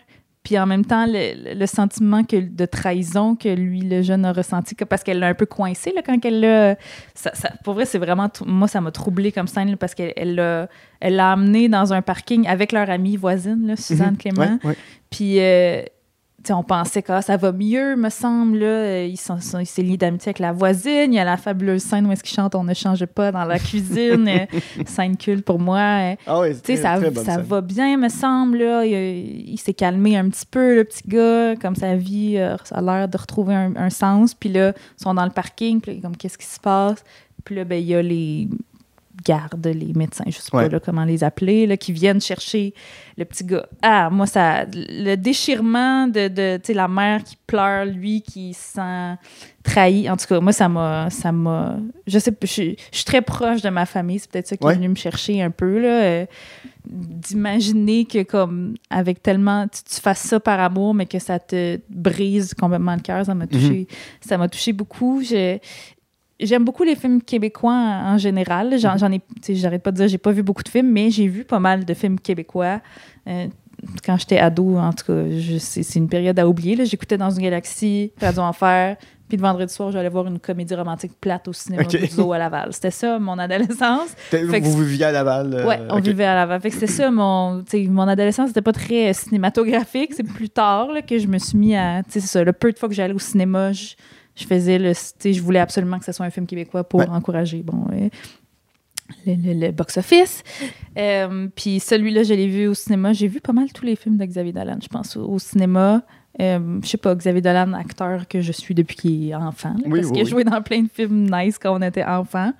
puis en même temps le, le sentiment que, de trahison que lui, le jeune, a ressenti, que, parce qu'elle l'a un peu coincé là, quand elle l'a. Ça, ça- pour vrai, c'est vraiment. Moi, ça m'a troublé comme scène là, parce qu'elle elle l'a elle amené dans un parking avec leur amie voisine, là, Suzanne Mhm. Clément. Ouais, ouais. Puis, euh, on pensait que ah, ça va mieux, me semble. Là. Euh, Il, s'est lié d'amitié avec la voisine. Il y a la fabuleuse scène où est-ce qu'il chante On ne change pas dans la cuisine. Euh, scène culte pour moi. Euh, Ah c'est ça, très bonne ça scène. va bien, me semble. Là. Il, il s'est calmé un petit peu, le petit gars. Comme sa vie, euh, ça a l'air de retrouver un, un sens. Puis là, ils sont dans le parking. Puis là, comme, qu'est-ce qui se passe? Puis là, ben, il y a les gardes, les médecins, je sais Ouais. pas là, comment les appeler, là, qui viennent chercher le petit gars. Ah, moi, ça, le déchirement de, de tu sais, la mère qui pleure, lui qui se sent trahi. En tout cas, moi, ça m'a, ça m'a, je sais, je, suis- je suis très proche de ma famille. C'est peut-être ça qui Ouais. est venu me chercher un peu là. euh, d'imaginer que comme avec tellement tu, tu fasses ça par amour mais que ça te brise complètement le cœur ça m'a touché ça m'a touché beaucoup Je- j'aime beaucoup les films québécois en, en général j'en, j'en ai j'arrête pas de dire j'ai pas vu beaucoup de films mais j'ai vu pas mal de films québécois Euh, quand j'étais ado en tout cas je- c'est, c'est une période à oublier là. j'écoutais dans une galaxie Radio Enfer puis le vendredi soir j'allais voir une comédie romantique plate au cinéma du Zoo à Laval c'était ça mon adolescence T'es- Fait que- Vous viviez à Laval? euh, Ouais, on vivait à Laval. Fait que c'était ça, mon, mon adolescence, c'était pas très euh, cinématographique. C'est plus tard là, que je me suis mis à. Tu sais, c'est ça. Le peu de fois que j'allais au cinéma, je, je faisais le. Je voulais absolument que ce soit un film québécois pour Ouais. encourager bon, le, le- le box-office. Euh, Puis celui-là, je l'ai vu au cinéma. J'ai vu pas mal tous les films de Xavier Dolan, je pense, au, au cinéma. Euh, je sais pas, Xavier Dolan, acteur que je suis depuis qu'il est enfant. là, Oui, parce oui, qu'il a oui. joué dans plein de films nice quand on était enfant.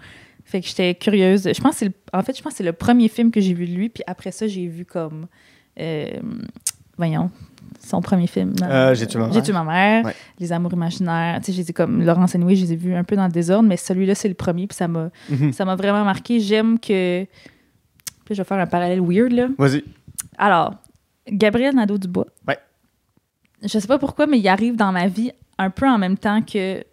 Fait que j'étais curieuse. Je pense que c'est le- en fait, je pense que c'est le premier film que j'ai vu de lui. Puis après ça, j'ai vu comme. euh, voyons, son premier film. Euh, J'ai tué ma mère? J'ai tué ma mère? Ouais. Les Amours imaginaires. Tu sais, j'ai comme Laurence Anouilh, je les ai vus un peu dans le désordre, mais celui-là, c'est le premier. Puis ça m'a, Mhm. ça m'a vraiment marqué. J'aime que. Puis je vais faire un parallèle weird, là. Vas-y. Alors, Gabriel Nadeau-Dubois. Ouais. Je sais pas pourquoi, mais il arrive dans ma vie un peu en même temps que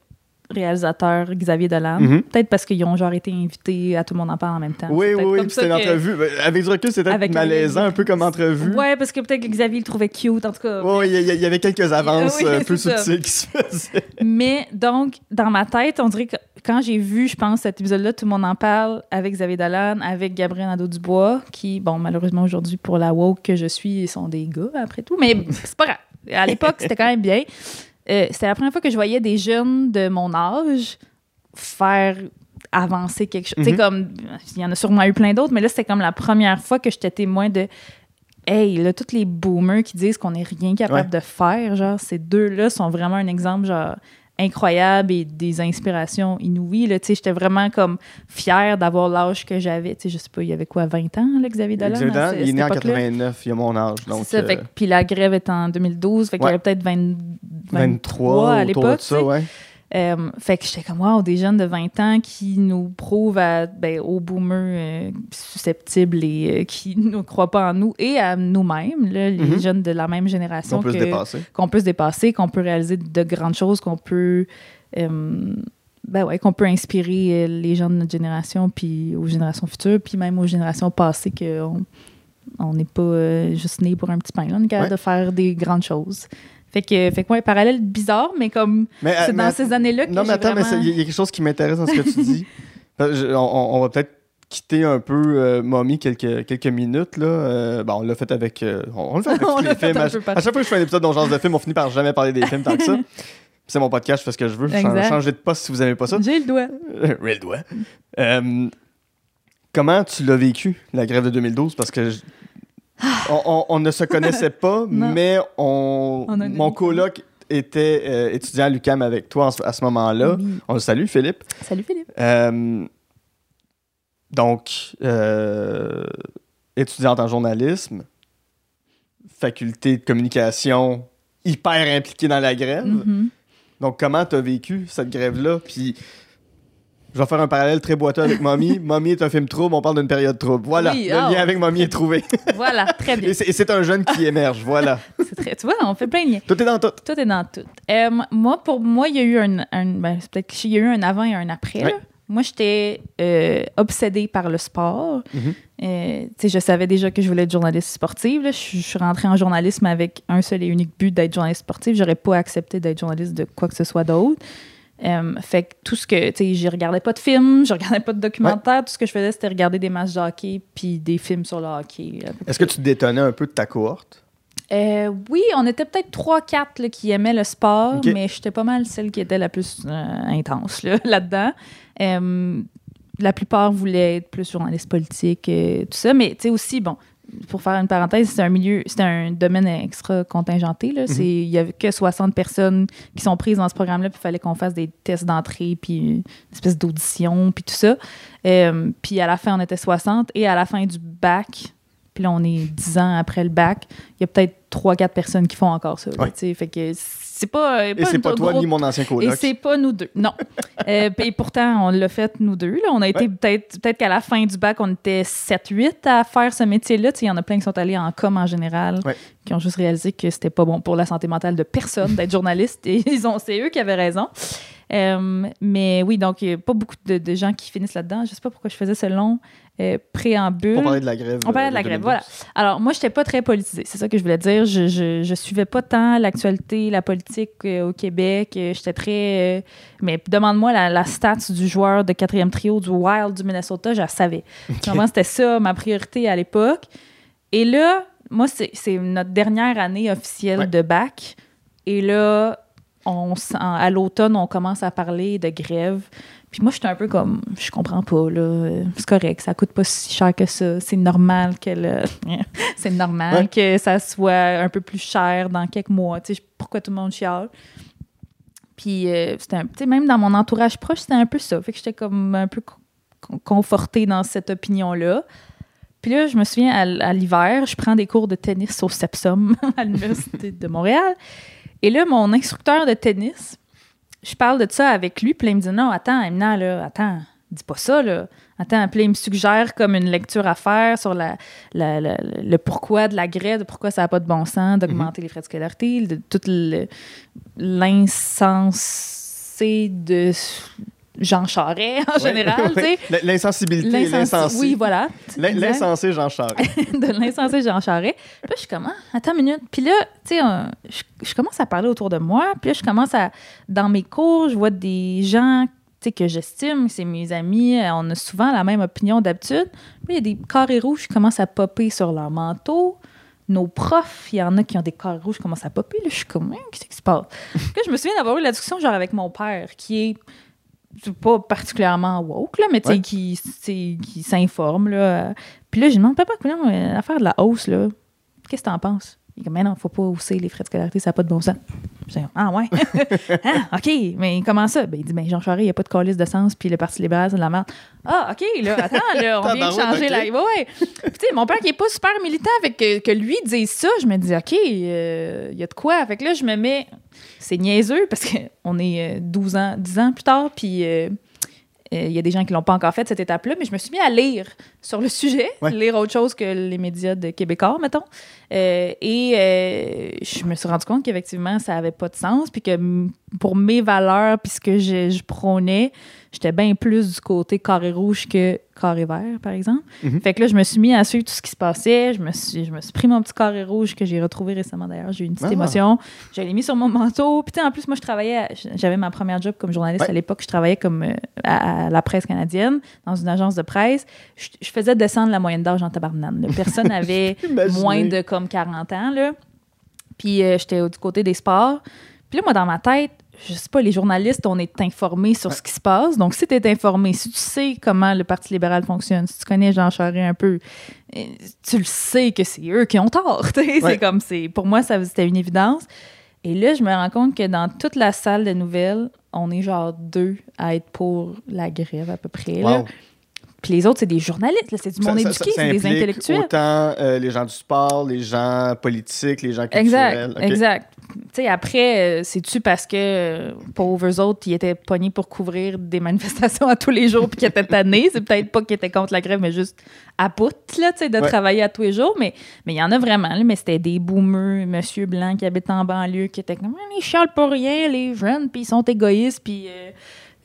réalisateur Xavier Dolan. Mhm. Peut-être parce qu'ils ont genre été invités à Tout le monde en parle en même temps. Oui, oui, oui. C'était une que- entrevue. Ben, Avec du recul, c'était malaisant, un- un peu comme entrevue. Ouais, parce que peut-être que Xavier le trouvait cute, en tout cas. Ouais, il y, a- il y avait quelques avances Oui, un peu subtiles qui se faisaient. Mais donc, dans ma tête, on dirait que quand j'ai vu, je pense, cet épisode-là, tout le monde en parle avec Xavier Dolan, avec Gabriel Nadeau-Dubois, qui, bon, malheureusement aujourd'hui, pour la woke que je suis, ils sont des gars après tout, mais c'est pas grave. À l'époque, c'était quand même bien. Euh, c'était la première fois que je voyais des jeunes de mon âge faire avancer quelque chose. Tu sais, Mhm. comme, il y en a sûrement eu plein d'autres, mais là, c'était comme la première fois que j'étais témoin de hey, là, tous les boomers qui disent qu'on n'est rien capable de faire, genre, ces deux-là sont vraiment un exemple, genre, incroyable et des inspirations inouïes. Là, j'étais vraiment comme fière d'avoir l'âge que j'avais. Je sais pas, il y avait quoi, 20 ans, là, Xavier Dolan? Xavier Dolan, il est né en 89, il a mon âge. Ça, fait, puis la grève est en 2012, fait qu'il y avait peut-être 23, 23 à l'époque. Ouais. Euh, fait que j'étais comme, wow, des jeunes de 20 ans qui nous prouvent à, ben, aux boomers euh, susceptibles et euh, qui ne croient pas en nous et à nous-mêmes, les mhm. jeunes de la même génération. Qu'on peut se dépasser. Qu'on peut se dépasser, qu'on peut réaliser de grandes choses, qu'on peut. ben ouais, qu'on peut inspirer les gens de notre génération, puis aux générations futures, puis même aux générations passées, qu'on on n'est pas juste né pour un petit pain. Là. On est capable de faire des grandes choses. Fait que, fait que ouais, parallèle bizarre, mais comme c'est dans ces années-là que Non, mais attends, mais il y a quelque chose qui m'intéresse dans ce que tu dis. on, va peut-être quitter un peu euh, Mommy quelques, quelques minutes. Là. Euh, on l'a fait avec. Euh, on, le fait avec tous les films. À, chaque fois que je fais un épisode d'Ongeance de film, on finit par jamais parler des films tant que ça. C'est mon podcast, je fais ce que je veux. Exact. Changez de poste si vous n'aimez pas ça. J'ai le doigt. J'ai le doigt. comment tu l'as vécu, la grève de 2012? Parce que on, ne se connaissait pas, mais on, mon coloc était euh, étudiant à l'UCAM avec toi à ce moment-là. On le salue, Philippe. Salut, Philippe. Euh, donc, euh, étudiante en journalisme, faculté de communication hyper impliquée dans la grève. Mm-hmm. Donc, comment tu as vécu cette grève-là? Puis, je vais faire un parallèle très boiteux avec Mommy. Mommy est un film trouble, on parle d'une période trouble. Voilà, le lien ah. avec Mommy est trouvé. voilà, très bien. Et c'est un jeune qui émerge, voilà. très, tu vois, on fait plein de liens. Tout est dans tout. Tout est dans tout. Euh, moi, pour moi, il y a eu un, ben, y a eu un avant et un après. Moi, j'étais euh, obsédée par le sport. Mm-hmm. Euh, je savais déjà que je voulais être journaliste sportive. Je, suis rentrée en journalisme avec un seul et unique but d'être journaliste sportive. J'aurais pas accepté d'être journaliste de quoi que ce soit d'autre. Euh, fait que tout ce que, tu sais, je regardais pas de films, je regardais pas de documentaires, tout ce que je faisais, c'était regarder des matchs de hockey puis des films sur le hockey. Est-ce que tu détonnais un peu de ta cohorte? Euh, oui, on était peut-être 3-4 qui aimaient le sport, mais j'étais pas mal celle qui était la plus euh, intense là-dedans. la plupart voulaient être plus journaliste politique, tout ça, mais tu sais aussi, bon, pour faire une parenthèse, c'est un milieu, c'est un domaine extra contingenté. Mhm. Il n'y avait que 60 personnes qui sont prises dans ce programme-là, puis il fallait qu'on fasse des tests d'entrée, puis une espèce d'audition, puis tout ça. Euh, puis à la fin, on était 60, et à la fin du bac, puis là, on est 10 ans après le bac, il y a peut-être 3-4 personnes qui font encore ça. fait que c'est pas, euh, Et c'est pas toi ni mon ancien coloc. Et c'est pas nous deux. Non. euh, et pourtant, on l'a fait nous deux. Là. On a été peut-être peut-être qu'à la fin du bac, on était 7-8 à faire ce métier-là. Il y en a plein qui sont allés en com en général, qui ont juste réalisé que c'était pas bon pour la santé mentale de personne d'être journaliste. Et ils ont, c'est eux qui avaient raison. Euh, mais oui, donc, il n'y a pas beaucoup de, de, gens qui finissent là-dedans. Je sais pas pourquoi je faisais ce long euh, préambule. On parlait de la grève. On parlait de la grève, voilà. Alors, moi, je n'étais pas très politisée. C'est ça que je voulais dire. Je, ne suivais pas tant l'actualité, la politique euh, au Québec. J'étais très. mais demande-moi la, la stats du joueur de quatrième trio du Wild du Minnesota, je la savais. Okay. C'était ça ma priorité à l'époque. Et là, moi, c'est notre dernière année officielle de bac. Et là, on, à l'automne, on commence à parler de grève. Puis moi, j'étais un peu comme, je comprends pas, là. C'est correct, ça coûte pas si cher que ça. C'est normal que c'est normal que ça soit un peu plus cher dans quelques mois. Tu sais, pourquoi tout le monde chiale? Puis, euh, c'était tu sais, même dans mon entourage proche, c'était un peu ça. Fait que j'étais comme un peu confortée dans cette opinion-là. Puis là, je me souviens, à, l'hiver, je prends des cours de tennis au Sepsum à l'Université de Montréal. Et là, mon instructeur de tennis, je parle de ça avec lui, puis il me dit Non, attends, Emna, là, attends, dis pas ça, là. Attends, puis il me suggère comme une lecture à faire sur la, le pourquoi de la grève, pourquoi ça n'a pas de bon sens d'augmenter mhm. les frais de scolarité, de toute l'insensé de Jean Charest en général. L'insensibilité et l'insensé. Oui, voilà. L'insensé Jean Charest. de l'insensé Jean Charest. Puis là, je suis comme, ah, attends une minute. Puis là, tu sais, je, commence à parler autour de moi. Puis là, je commence à. Dans mes cours, je vois des gens que j'estime, c'est mes amis, on a souvent la même opinion d'habitude. Puis il y a des carrés rouges qui commencent à popper sur leur manteau nos profs, il y en a qui ont des carrés rouges qui commencent à popper. Là, je suis comme, hein, qu'est-ce qui se passe? Puis je me souviens d'avoir eu la discussion genre avec mon père, qui est pas particulièrement woke, là, mais tu sais, qui, qui s'informe. Là. Puis là, je demande, papa, l'affaire de la hausse, là, Qu'est-ce que t'en penses? Il dit, mais non, faut pas hausser les frais de scolarité, ça n'a pas de bon sens. Je dis, ah ouais? ah, OK, mais comment ça? Ben, il dit, ben, Jean Charest, il n'y a pas de calice de sens, puis le Parti libéral, c'est de la merde. Ah, OK, là, attends, là, on vient de changer la. Ouais, ouais. Tu sais, mon père qui n'est pas super militant, avec que, que lui dise ça, je me dis, OK, euh, il y a de quoi? Fait que là, je me mets. C'est niaiseux, parce qu'on est 12 ans, 10 ans plus tard, puis. euh, il y a des gens qui l'ont pas encore fait cette étape-là, mais je me suis mis à lire sur le sujet, Ouais. lire autre chose que les médias de Québécois, mettons. Euh, et euh, je me suis rendu compte qu'effectivement, ça avait pas de sens, puis que pour mes valeurs, puis ce que je, je prônais, j'étais bien plus du côté carré rouge que carré vert, par exemple. Mhm. Fait que là, je me suis mis à suivre tout ce qui se passait. Je me suis, je me suis pris mon petit carré rouge que j'ai retrouvé récemment d'ailleurs. J'ai eu une petite Ah. émotion. Je l'ai mis sur mon manteau. Puis en plus, moi, je travaillais, j'avais ma première job comme journaliste Ouais. à l'époque. Je travaillais comme euh, à, à la presse canadienne, dans une agence de presse. Je, je faisais descendre la moyenne d'âge en tabarnane. Personne n'avait moins de comme 40 ans. Là. Puis euh, j'étais du côté des sports. Puis là, moi, dans ma tête, je sais pas, les journalistes, on est informés sur ce qui se passe. Donc, si tu es informé, si tu sais comment le Parti libéral fonctionne, si tu connais Jean Charest un peu, euh, tu le sais que c'est eux qui ont tort. Ouais. C'est comme, c'est, pour moi, ça, c'était une évidence. Et là, je me rends compte que dans toute la salle de nouvelles, on est genre deux à être pour la grève à peu près. là. Puis les autres, c'est des journalistes, là, c'est du monde Ça- éduqué, ça c'est des intellectuels. Autant euh, les gens du sport, les gens politiques, les gens culturels. Exact, exact. Après, euh, c'est-tu parce que, euh, pauvres eux autres, ils étaient pognés pour couvrir des manifestations à tous les jours puis qu'ils étaient tannés? C'est peut-être pas qu'ils étaient contre la grève, mais juste à bout, là, tu sais, de Ouais. travailler à tous les jours. Mais mais il y en a vraiment, là, mais c'était des boomers, monsieur blanc qui habitent en banlieue, qui étaient comme, Ah, ils chialent pour rien, les jeunes, puis ils sont égoïstes, puis...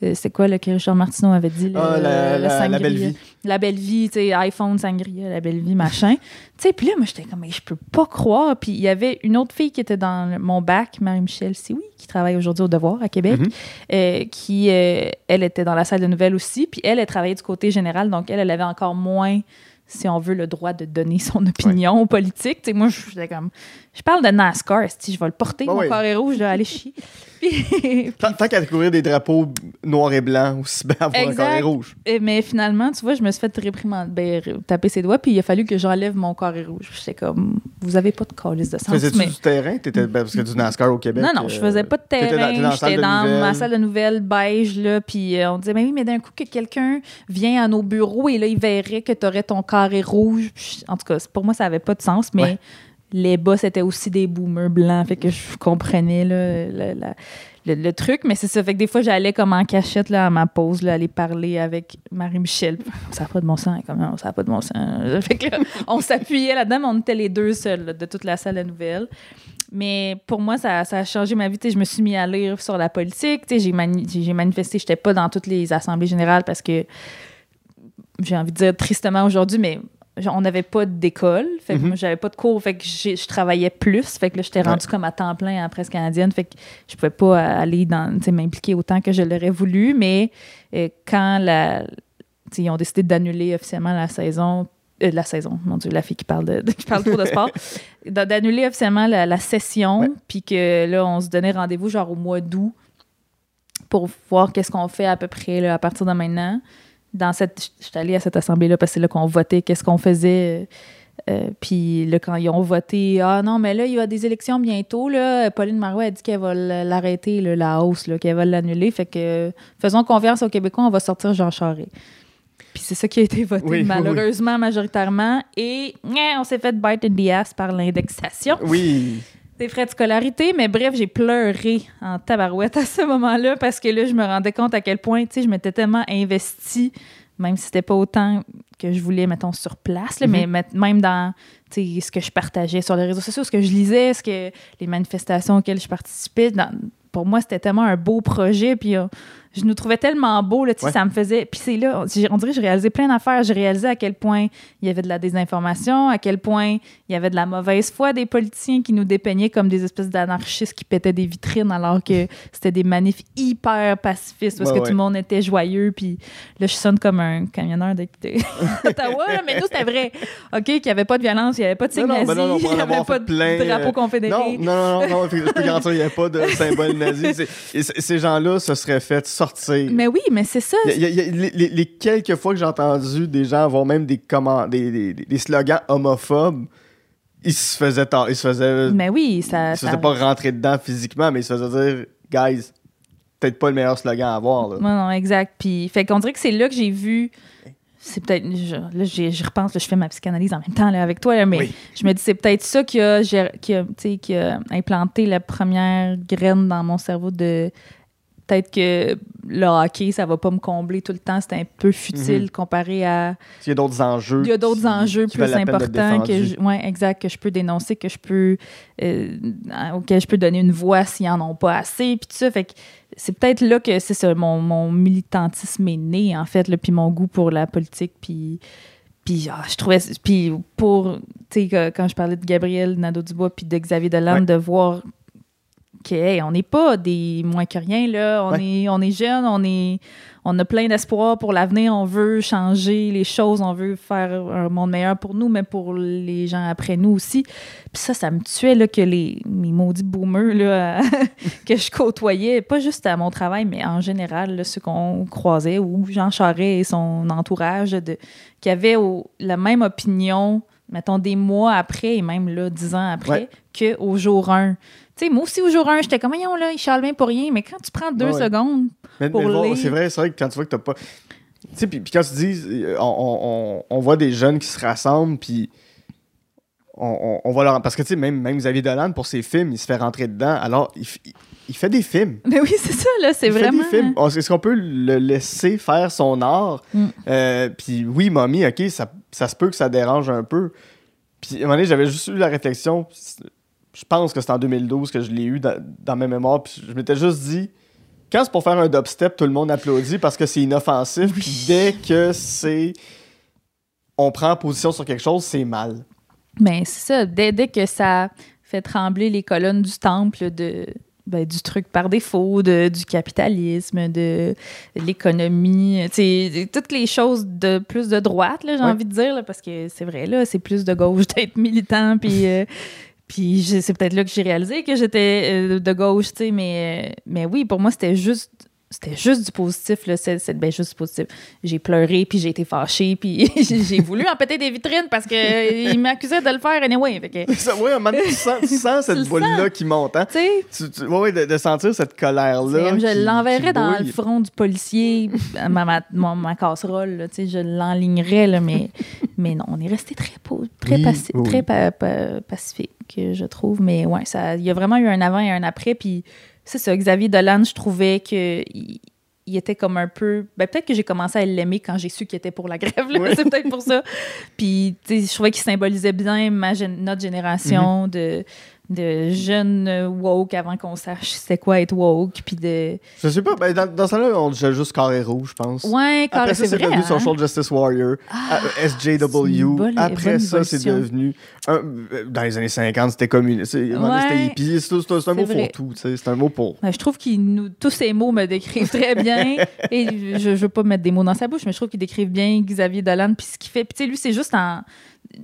euh, c'est quoi là, que Richard Martineau avait dit? le- Ah, la- le la- la belle vie. La belle vie, tu sais, iPhone, sangria, la belle vie, machin. tu sais, puis là, moi, j'étais comme, mais je peux pas croire. Puis il y avait une autre fille qui était dans mon bac, Marie-Michel Sioui, qui travaille aujourd'hui au Devoir à Québec, Mhm. euh, qui, euh, elle, était dans la salle de nouvelles aussi. Puis elle, elle travaillait du côté général, donc elle, elle avait encore moins, si on veut, le droit de donner son opinion politique. Tu sais, moi, j'étais comme, je parle de NASCAR, si je vais le porter, Ah mon oui. carré rouge, je vais aller chier. Puis, Tant, tant qu'à découvrir des drapeaux noirs et blancs, aussi bien avoir Exact. un carré rouge. Mais finalement, tu vois, je me suis fait réprimander, ben, taper ses doigts, puis il a fallu que j'enlève mon carré rouge. J'étais comme, vous avez pas de calice de sens. Faisais-tu mais- du terrain? T'étais, ben, parce que du NASCAR au Québec. Non, non, je euh, faisais pas de dans- terrain. dans J'étais dans nouvelles. ma salle de nouvelles beige, là, puis euh, on disait, mais oui, mais d'un coup, que quelqu'un vient à nos bureaux et là, il verrait que tu aurais ton carré rouge. Puis, en tout cas, pour moi, ça avait pas de sens, mais Ouais. Les boss étaient aussi des boomers blancs, fait que je comprenais le, le- truc, mais c'est ça. Fait que des fois, j'allais comme en cachette là, à ma pause, là, aller parler avec Marie-Michel. Ça n'a pas de bon sens, comme non, ça n'a pas de bon sens. Fait que là, on s'appuyait là-dedans, mais on était les deux seuls de toute la salle de nouvelles. Mais pour moi, ça, ça a changé ma vie. Tu sais, je me suis mis à lire sur la politique. J'ai mani- manifesté. Je n'étais pas dans toutes les assemblées générales parce que j'ai envie de dire tristement aujourd'hui, mais on n'avait pas d'école. Fait que Mhm. moi, j'avais pas de cours. Fait que je travaillais plus. Fait que là, j'étais Ouais. rendue comme à temps plein à la presse canadienne. Fait que je pouvais pas aller dans, m'impliquer autant que je l'aurais voulu. Mais euh, quand la, ils ont décidé d'annuler officiellement la saison, euh, la saison, mon Dieu, la fille qui parle, de, qui parle trop de sport, d'a- d'annuler officiellement la, la session, puis que là, on se donnait rendez-vous genre au mois d'août pour voir qu'est-ce qu'on fait à peu près là, à partir de maintenant. Dans cette, je suis allée à cette assemblée-là parce que c'est là qu'on votait, qu'est-ce qu'on faisait. euh, euh, puis là, quand ils ont voté, ah non, mais là, il y a des élections bientôt. Là, Pauline Marois a dit qu'elle va l'arrêter, la hausse, là, qu'elle va l'annuler. Fait que faisons confiance aux Québécois, on va sortir Jean Charest. Puis c'est ça qui a été voté, Oui, oui, malheureusement, majoritairement. Et gna, on s'est fait bite in the ass par l'indexation Oui. Des frais de scolarité. Mais bref, j'ai pleuré en tabarouette à ce moment-là parce que là, je me rendais compte à quel point, tu sais, je m'étais tellement investie, même si c'était pas autant que je voulais, mettons, sur place, là, Mhm. mais met- même dans tu sais, ce que je partageais sur les réseaux sociaux, ce que je lisais, ce que les manifestations auxquelles je participais. dans- pour moi, c'était tellement un beau projet. Puis euh, je nous trouvais tellement beau, là, tu sais, Ouais. ça me faisait. Puis c'est là, j'ai- on dirait que je réalisais plein d'affaires. Je réalisais à quel point il y avait de la désinformation, à quel point il y avait de la mauvaise foi des politiciens qui nous dépeignaient comme des espèces d'anarchistes qui pétaient des vitrines alors que c'était des manifs hyper pacifistes parce Ouais, que ouais. tout le monde était joyeux. Puis là, je sonne comme un camionneur d'Ottawa, mais nous, c'était vrai. OK, qu'il n'y avait pas de violence, il n'y avait pas de signe nazi, ben il n'y avait pas de plein, drapeau euh, confédéré. Non, non, non, non, je peux garantir qu'il n'y avait pas de symbole nazi. Ces gens-là se seraient fait sortir. Mais oui, mais c'est ça. Il y a- il y a- les, quelques fois que j'ai entendu des gens avoir même des, comment, des, des- des slogans homophobes, il se faisait tard, il se faisait. Mais oui, ça. Il se faisait pas rentrer dedans physiquement, mais il se faisait dire, guys, peut-être pas le meilleur slogan à avoir. Là. Non, non, exact. Puis, fait qu'on dirait que c'est là que j'ai vu. C'est peut-être. Là, j'y repense, là, je fais ma psychanalyse en même temps là, avec toi, là, mais Oui. je me dis, c'est peut-être ça qui a, qui, a, qui a implanté la première graine dans mon cerveau de. Peut-être que le hockey, ça va pas me combler tout le temps. C'est un peu futile comparé à. Il y a d'autres enjeux. Il y a d'autres enjeux qui plus importants que je, ouais, exact, que je peux dénoncer, que je peux euh, auxquels je peux donner une voix s'ils en ont pas assez, puis tout ça. Fait que c'est peut-être là que c'est ça, mon, mon militantisme est né, en fait, là, puis mon goût pour la politique, puis. Puis ah, je trouvais. Puis pour. Tu sais, quand je parlais de Gabriel Nadeau-Dubois puis de Xavier Dolan, Ouais. de voir que, hey, on n'est pas des moins que rien, là. On, Ouais. est, on est jeunes, on est. On a plein d'espoir pour l'avenir, on veut changer les choses, on veut faire un monde meilleur pour nous, mais pour les gens après nous aussi. Puis ça, ça me tuait là, que les mes maudits boomers là, que je côtoyais, pas juste à mon travail, mais en général, là, ceux qu'on croisait, ou Jean Charest et son entourage, de, qui avaient la même opinion, mettons, des mois après, et même là, dix ans après, Ouais. qu'au jour 1. Tu sais, moi aussi, au jour 1, j'étais comme, voyons, là, il charle bien pour rien, mais quand tu prends deux Ouais, secondes, Mais, pour mais bon, lire. c'est vrai, c'est vrai que quand tu vois que t'as pas. Tu sais, puis, puis quand tu dis, euh, on, on- on- voit des jeunes qui se rassemblent, puis on, on- va leur. Parce que, tu sais, même, même Xavier Dolan, pour ses films, il se fait rentrer dedans. Alors, il, il- il fait des films. Mais oui, c'est ça, là, c'est vraiment. fait des films. Est-ce qu'on peut le laisser faire son art? Mm. Euh, puis oui, Mommy, OK, ça, ça se peut que ça dérange un peu. Puis à un moment donné, j'avais juste eu la réflexion, je pense que c'est en 2012 que je l'ai eu dans, dans mes mémoires, puis je m'étais juste dit, quand c'est pour faire un dubstep, tout le monde applaudit parce que c'est inoffensif, puis dès que c'est... On prend position sur quelque chose, c'est mal. Mais c'est ça, dès, dès que ça fait trembler les colonnes du temple de, ben, du truc par défaut, de, du capitalisme, de l'économie, toutes les choses de plus de droite, j'ai envie de dire, là, parce que c'est vrai, là, c'est plus de gauche d'être militant, puis... euh, puis c'est peut-être là que j'ai réalisé que j'étais euh, de gauche, tu sais, mais, euh, mais oui, pour moi, c'était juste c'était juste du positif, là. C'est, c'est- ben, juste du positif. J'ai pleuré, puis j'ai été fâchée, puis j'ai voulu en péter des vitrines parce qu'il m'accusait de le faire anyway. Fait que, Ça, un moment donné, tu sens, tu sens cette boule-là qui monte. Hein? Tu- tu- ouais, de, de sentir cette colère-là. je l'enverrais dans bouille. le front du policier, ma, ma, ma- ma casserole, là, je l'enlignerais, là, mais, mais non, on est resté très, très, Oui, paci- oui, très oui. pa- pa- pacifique, je trouve. Mais ouais, ça- il y a vraiment eu un avant et un après, puis c'est ça, Xavier Dolan, je trouvais que... il- était comme un peu. Ben, peut-être que j'ai commencé à l'aimer quand j'ai su qu'il était pour la grève. Ouais. C'est peut-être pour ça. Puis, tu sais, je trouvais qu'il symbolisait bien ma notre génération Mhm. de, de jeunes euh, woke avant qu'on sache c'est quoi être woke. Puis de. Je sais pas, ben, dans, dans ce là on disait juste carré rouge, je pense. Ouais, quand Après ça, c'est devenu hein? Social Justice Warrior, Ah, euh, SJW. bonne- Après bonne ça, c'est devenu. un- euh, dans les années 50, c'était communiste. Un. C'était hippie. C'est un mot vrai. pour tout. C'est un mot pour. Ben, je trouve que tous ces mots me décrivent très bien. et je, je veux pas mettre des mots dans sa bouche, mais je trouve qu'ils décrivent bien Xavier Dolan puis ce qu'il fait. Puis tu sais, lui, c'est juste en.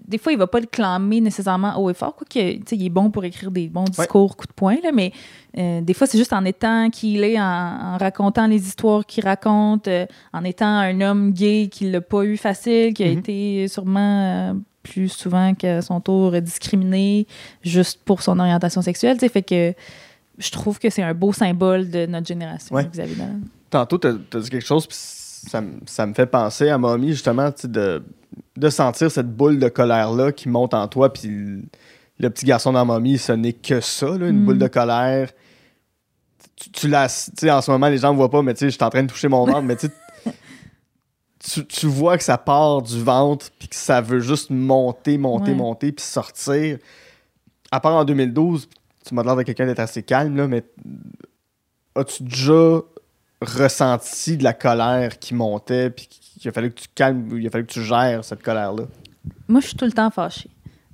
Des fois, il va pas le clamer nécessairement haut et fort, quoique, tu sais, il est bon pour écrire des bons discours, coup de poing, là, mais euh, des fois, c'est juste en étant qui il est, en, en racontant les histoires qu'il raconte, euh, en étant un homme gay qui l'a pas eu facile, qui a Mhm. été sûrement euh, plus souvent qu'à son tour discriminé juste pour son orientation sexuelle, tu fait que je trouve que c'est un beau symbole de notre génération, Ouais. Tantôt, t'as as dit quelque chose, puis ça, me- ça me fait penser à Mommy, justement, tu de, de sentir cette boule de colère-là qui monte en toi, puis le, le petit garçon dans Mommy, ce n'est que ça, là, une Mm. boule de colère. Tu, tu l'as, tu sais, en ce moment, les gens ne voient pas, mais tu sais, je suis en train de toucher mon ventre, mais tu tu, tu vois que ça part du ventre, puis que ça veut juste monter, monter, Ouais. monter, puis sortir. À part en 2012, tu m'as l'air de quelqu'un d'être assez calme, là, mais as-tu déjà ressenti de la colère qui montait, puis qu'il a fallu que tu calmes, il a fallu que tu gères cette colère-là? Moi, je suis tout le temps fâchée.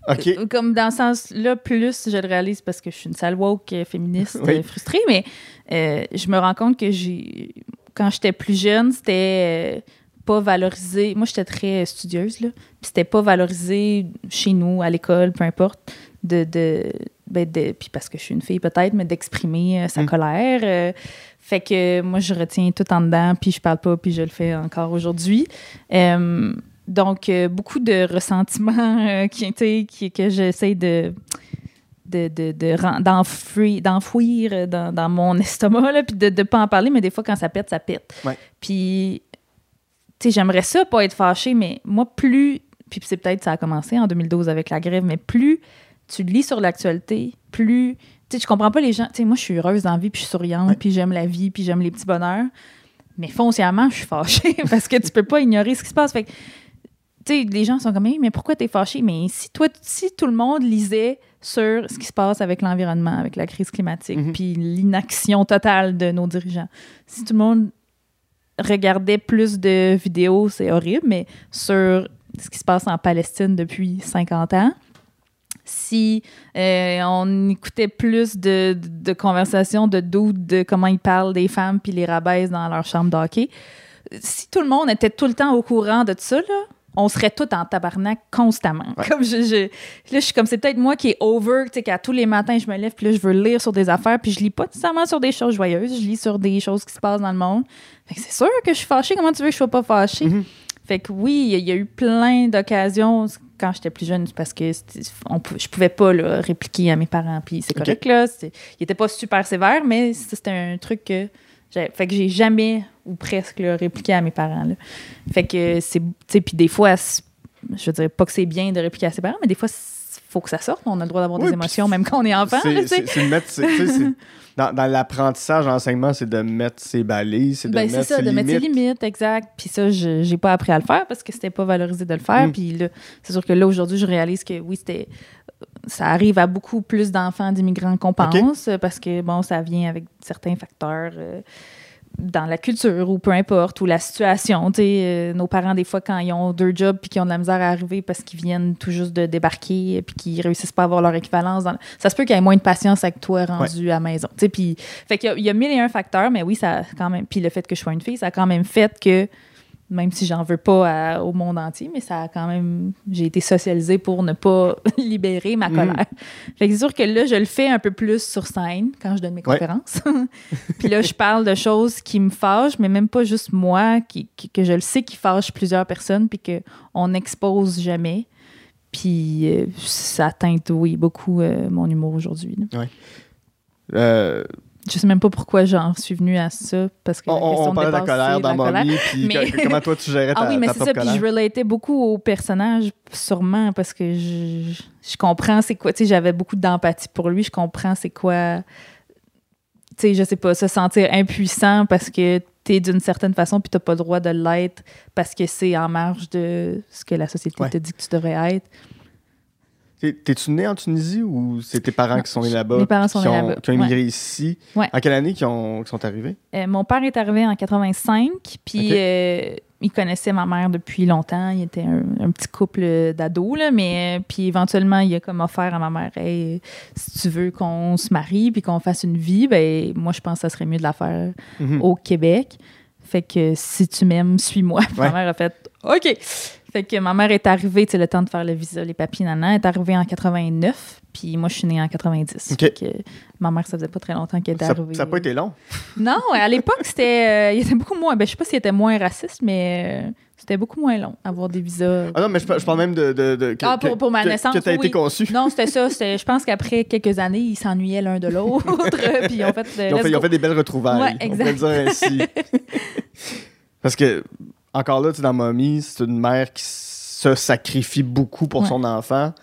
OK. Euh, Comme dans ce sens-là, plus je le réalise parce que je suis une sale woke euh, féministe Oui. euh, frustrée, mais euh, je me rends compte que j'ai quand j'étais plus jeune, c'était pas valorisé. Moi, j'étais très studieuse, là. Puis c'était pas valorisé chez nous, à l'école, peu importe, de. de, ben, de- puis parce que je suis une fille peut-être, mais d'exprimer euh, sa Mm. colère. euh, fait que moi, je retiens tout en dedans, puis je parle pas, puis je le fais encore aujourd'hui. Euh, Donc, euh, beaucoup de ressentiments euh, qui, qui, que j'essaie de de- de- de d'enfouir, d'enfouir dans, dans mon estomac, là, puis de ne pas en parler, mais des fois, quand ça pète, ça pète. Ouais. Puis, tu sais, j'aimerais ça, pas être fâchée, mais moi, plus, puis c'est peut-être ça a commencé en 2012 avec la grève, mais plus tu lis sur l'actualité, plus, tu sais, je comprends pas les gens, tu sais, moi, je suis heureuse dans la vie, puis je suis souriante, Ouais. puis j'aime la vie, puis j'aime les petits bonheurs, mais foncièrement, je suis fâchée parce que tu peux pas ignorer ce qui se passe. Fait que, tu sais, les gens sont comme, Hey, mais pourquoi t'es fâché? Mais si, toi, si tout le monde lisait sur ce qui se passe avec l'environnement, avec la crise climatique, Mhm. puis l'inaction totale de nos dirigeants, si tout le monde regardait plus de vidéos, c'est horrible, mais sur ce qui se passe en Palestine depuis 50 ans, si euh, on écoutait plus de, de, de conversations de doutes de comment ils parlent des femmes puis les rabaissent dans leur chambre d'hockey, si tout le monde était tout le temps au courant de ça, là, on serait tout en tabarnak constamment. Ouais. Comme je, je- là, je suis comme c'est peut-être moi qui est over, tu sais, qu'à tous les matins je me lève puis là je veux lire sur des affaires puis je lis pas nécessairement sur des choses joyeuses, je lis sur des choses qui se passent dans le monde. Fait que c'est sûr que je suis fâchée. Comment tu veux que je sois pas fâchée? Mhm. Fait que oui, il y a- il y, a eu plein d'occasions quand j'étais plus jeune c'est parce que on je pouvais pas là, répliquer à mes parents. Puis c'est correct, là. Il était pas super sévère, mais c'était un truc que. j'ai- Fait que j'ai jamais, ou presque, là, répliqué à mes parents. là. Fait que c'est. Puis des fois, je dirais pas que c'est bien de répliquer à ses parents, mais des fois, il faut que ça sorte. On a le droit d'avoir Oui, des émotions, même quand on est enfant. C'est- là, c'est c'est mettre, c'est- dans, dans l'apprentissage, l'enseignement, c'est de mettre ses balises, c'est de Ben, mettre c'est ça, ses de mettre ses limites. exact. Puis ça, je j'ai pas appris à le faire parce que c'était pas valorisé de le faire. Mm. Puis là, c'est sûr que là, aujourd'hui, je réalise que oui, c'était. Ça arrive à beaucoup plus d'enfants d'immigrants qu'on pense parce que, bon, ça vient avec certains facteurs. euh, dans la culture ou peu importe, ou la situation. Tu sais, euh, nos parents, des fois, quand ils ont deux jobs puis qu'ils ont de la misère à arriver parce qu'ils viennent tout juste de débarquer puis qu'ils réussissent pas à avoir leur équivalence, dans le- ça se peut qu'il y ait moins de patience avec toi rendu à la maison. Tu sais, puis, fait qu'il y y a mille et un facteurs, mais oui, ça a quand même. Puis le fait que je sois une fille, ça a quand même fait que, même si j'en veux pas à- au monde entier, mais ça a quand même. J'ai été socialisée pour ne pas libérer ma Mhm. colère. Fait que c'est sûr que là, je le fais un peu plus sur scène quand je donne mes Ouais. conférences. Puis là, je parle de choses qui me fâchent, mais même pas juste moi, qui, qui- que je le sais qui fâchent plusieurs personnes, puis qu'on n'expose jamais. Puis euh, ça teinte, oui, beaucoup euh, mon humour aujourd'hui. là. Euh, Je sais même pas pourquoi j'en suis venue à ça, parce que on, la question on, on parlait de la colère dans. Mommy, puis Mais- comment toi tu gérais ta, Ah oui, mais c'est ça. Puis je relatais beaucoup au personnage, sûrement, parce que je, je comprends c'est quoi. Tu sais, j'avais beaucoup d'empathie pour lui. Je comprends c'est quoi. Tu sais, je sais pas, se sentir impuissant parce que t'es d'une certaine façon puis t'as pas le droit de l'être parce que c'est en marge de ce que la société Ouais. te dit que tu devrais être. T'es- T'es-tu né en Tunisie ou c'est tes parents Non, qui sont nés là-bas? mes parents sont nés là-bas, Qui ont immigré ici? Ouais. En quelle année qui, ont, qui sont arrivés? Euh, mon père est arrivé en 85, puis euh, il connaissait ma mère depuis longtemps. Il était un, un petit couple d'ados, là, mais euh, puis éventuellement, il a comme offert à ma mère Hey, si tu veux qu'on se marie puis qu'on fasse une vie, ben moi, je pense que ça serait mieux de la faire Mhm. au Québec. Fait que si tu m'aimes, suis-moi. Ouais. Ma mère a fait OK. Fait que ma mère est arrivée, tu sais, le temps de faire le visa, les papiers, nana, est arrivée en 89, puis moi, je suis née en 90. OK. Fait que ma mère, ça faisait pas très longtemps qu'elle était Ça arrivée. n'a pas été long. Non, à l'époque, c'était. euh, il était beaucoup moins. Ben, je sais pas s'il était moins raciste, mais euh, c'était beaucoup moins long, avoir des visas. Ah non, mais je, par- je parle même de. de, de- que, Ah, pour- pour ma que- naissance, Que oui, été conçu. Non, c'était ça. Je pense qu'après quelques années, ils s'ennuyaient l'un de l'autre. puis ils ont fait. euh, Ils ont, fait, ils ont go. fait des belles retrouvailles. Ouais, On peut le dire ainsi. Parce que, encore là, tu sais, dans Mommy, c'est une mère qui se sacrifie beaucoup pour Ouais. son enfant,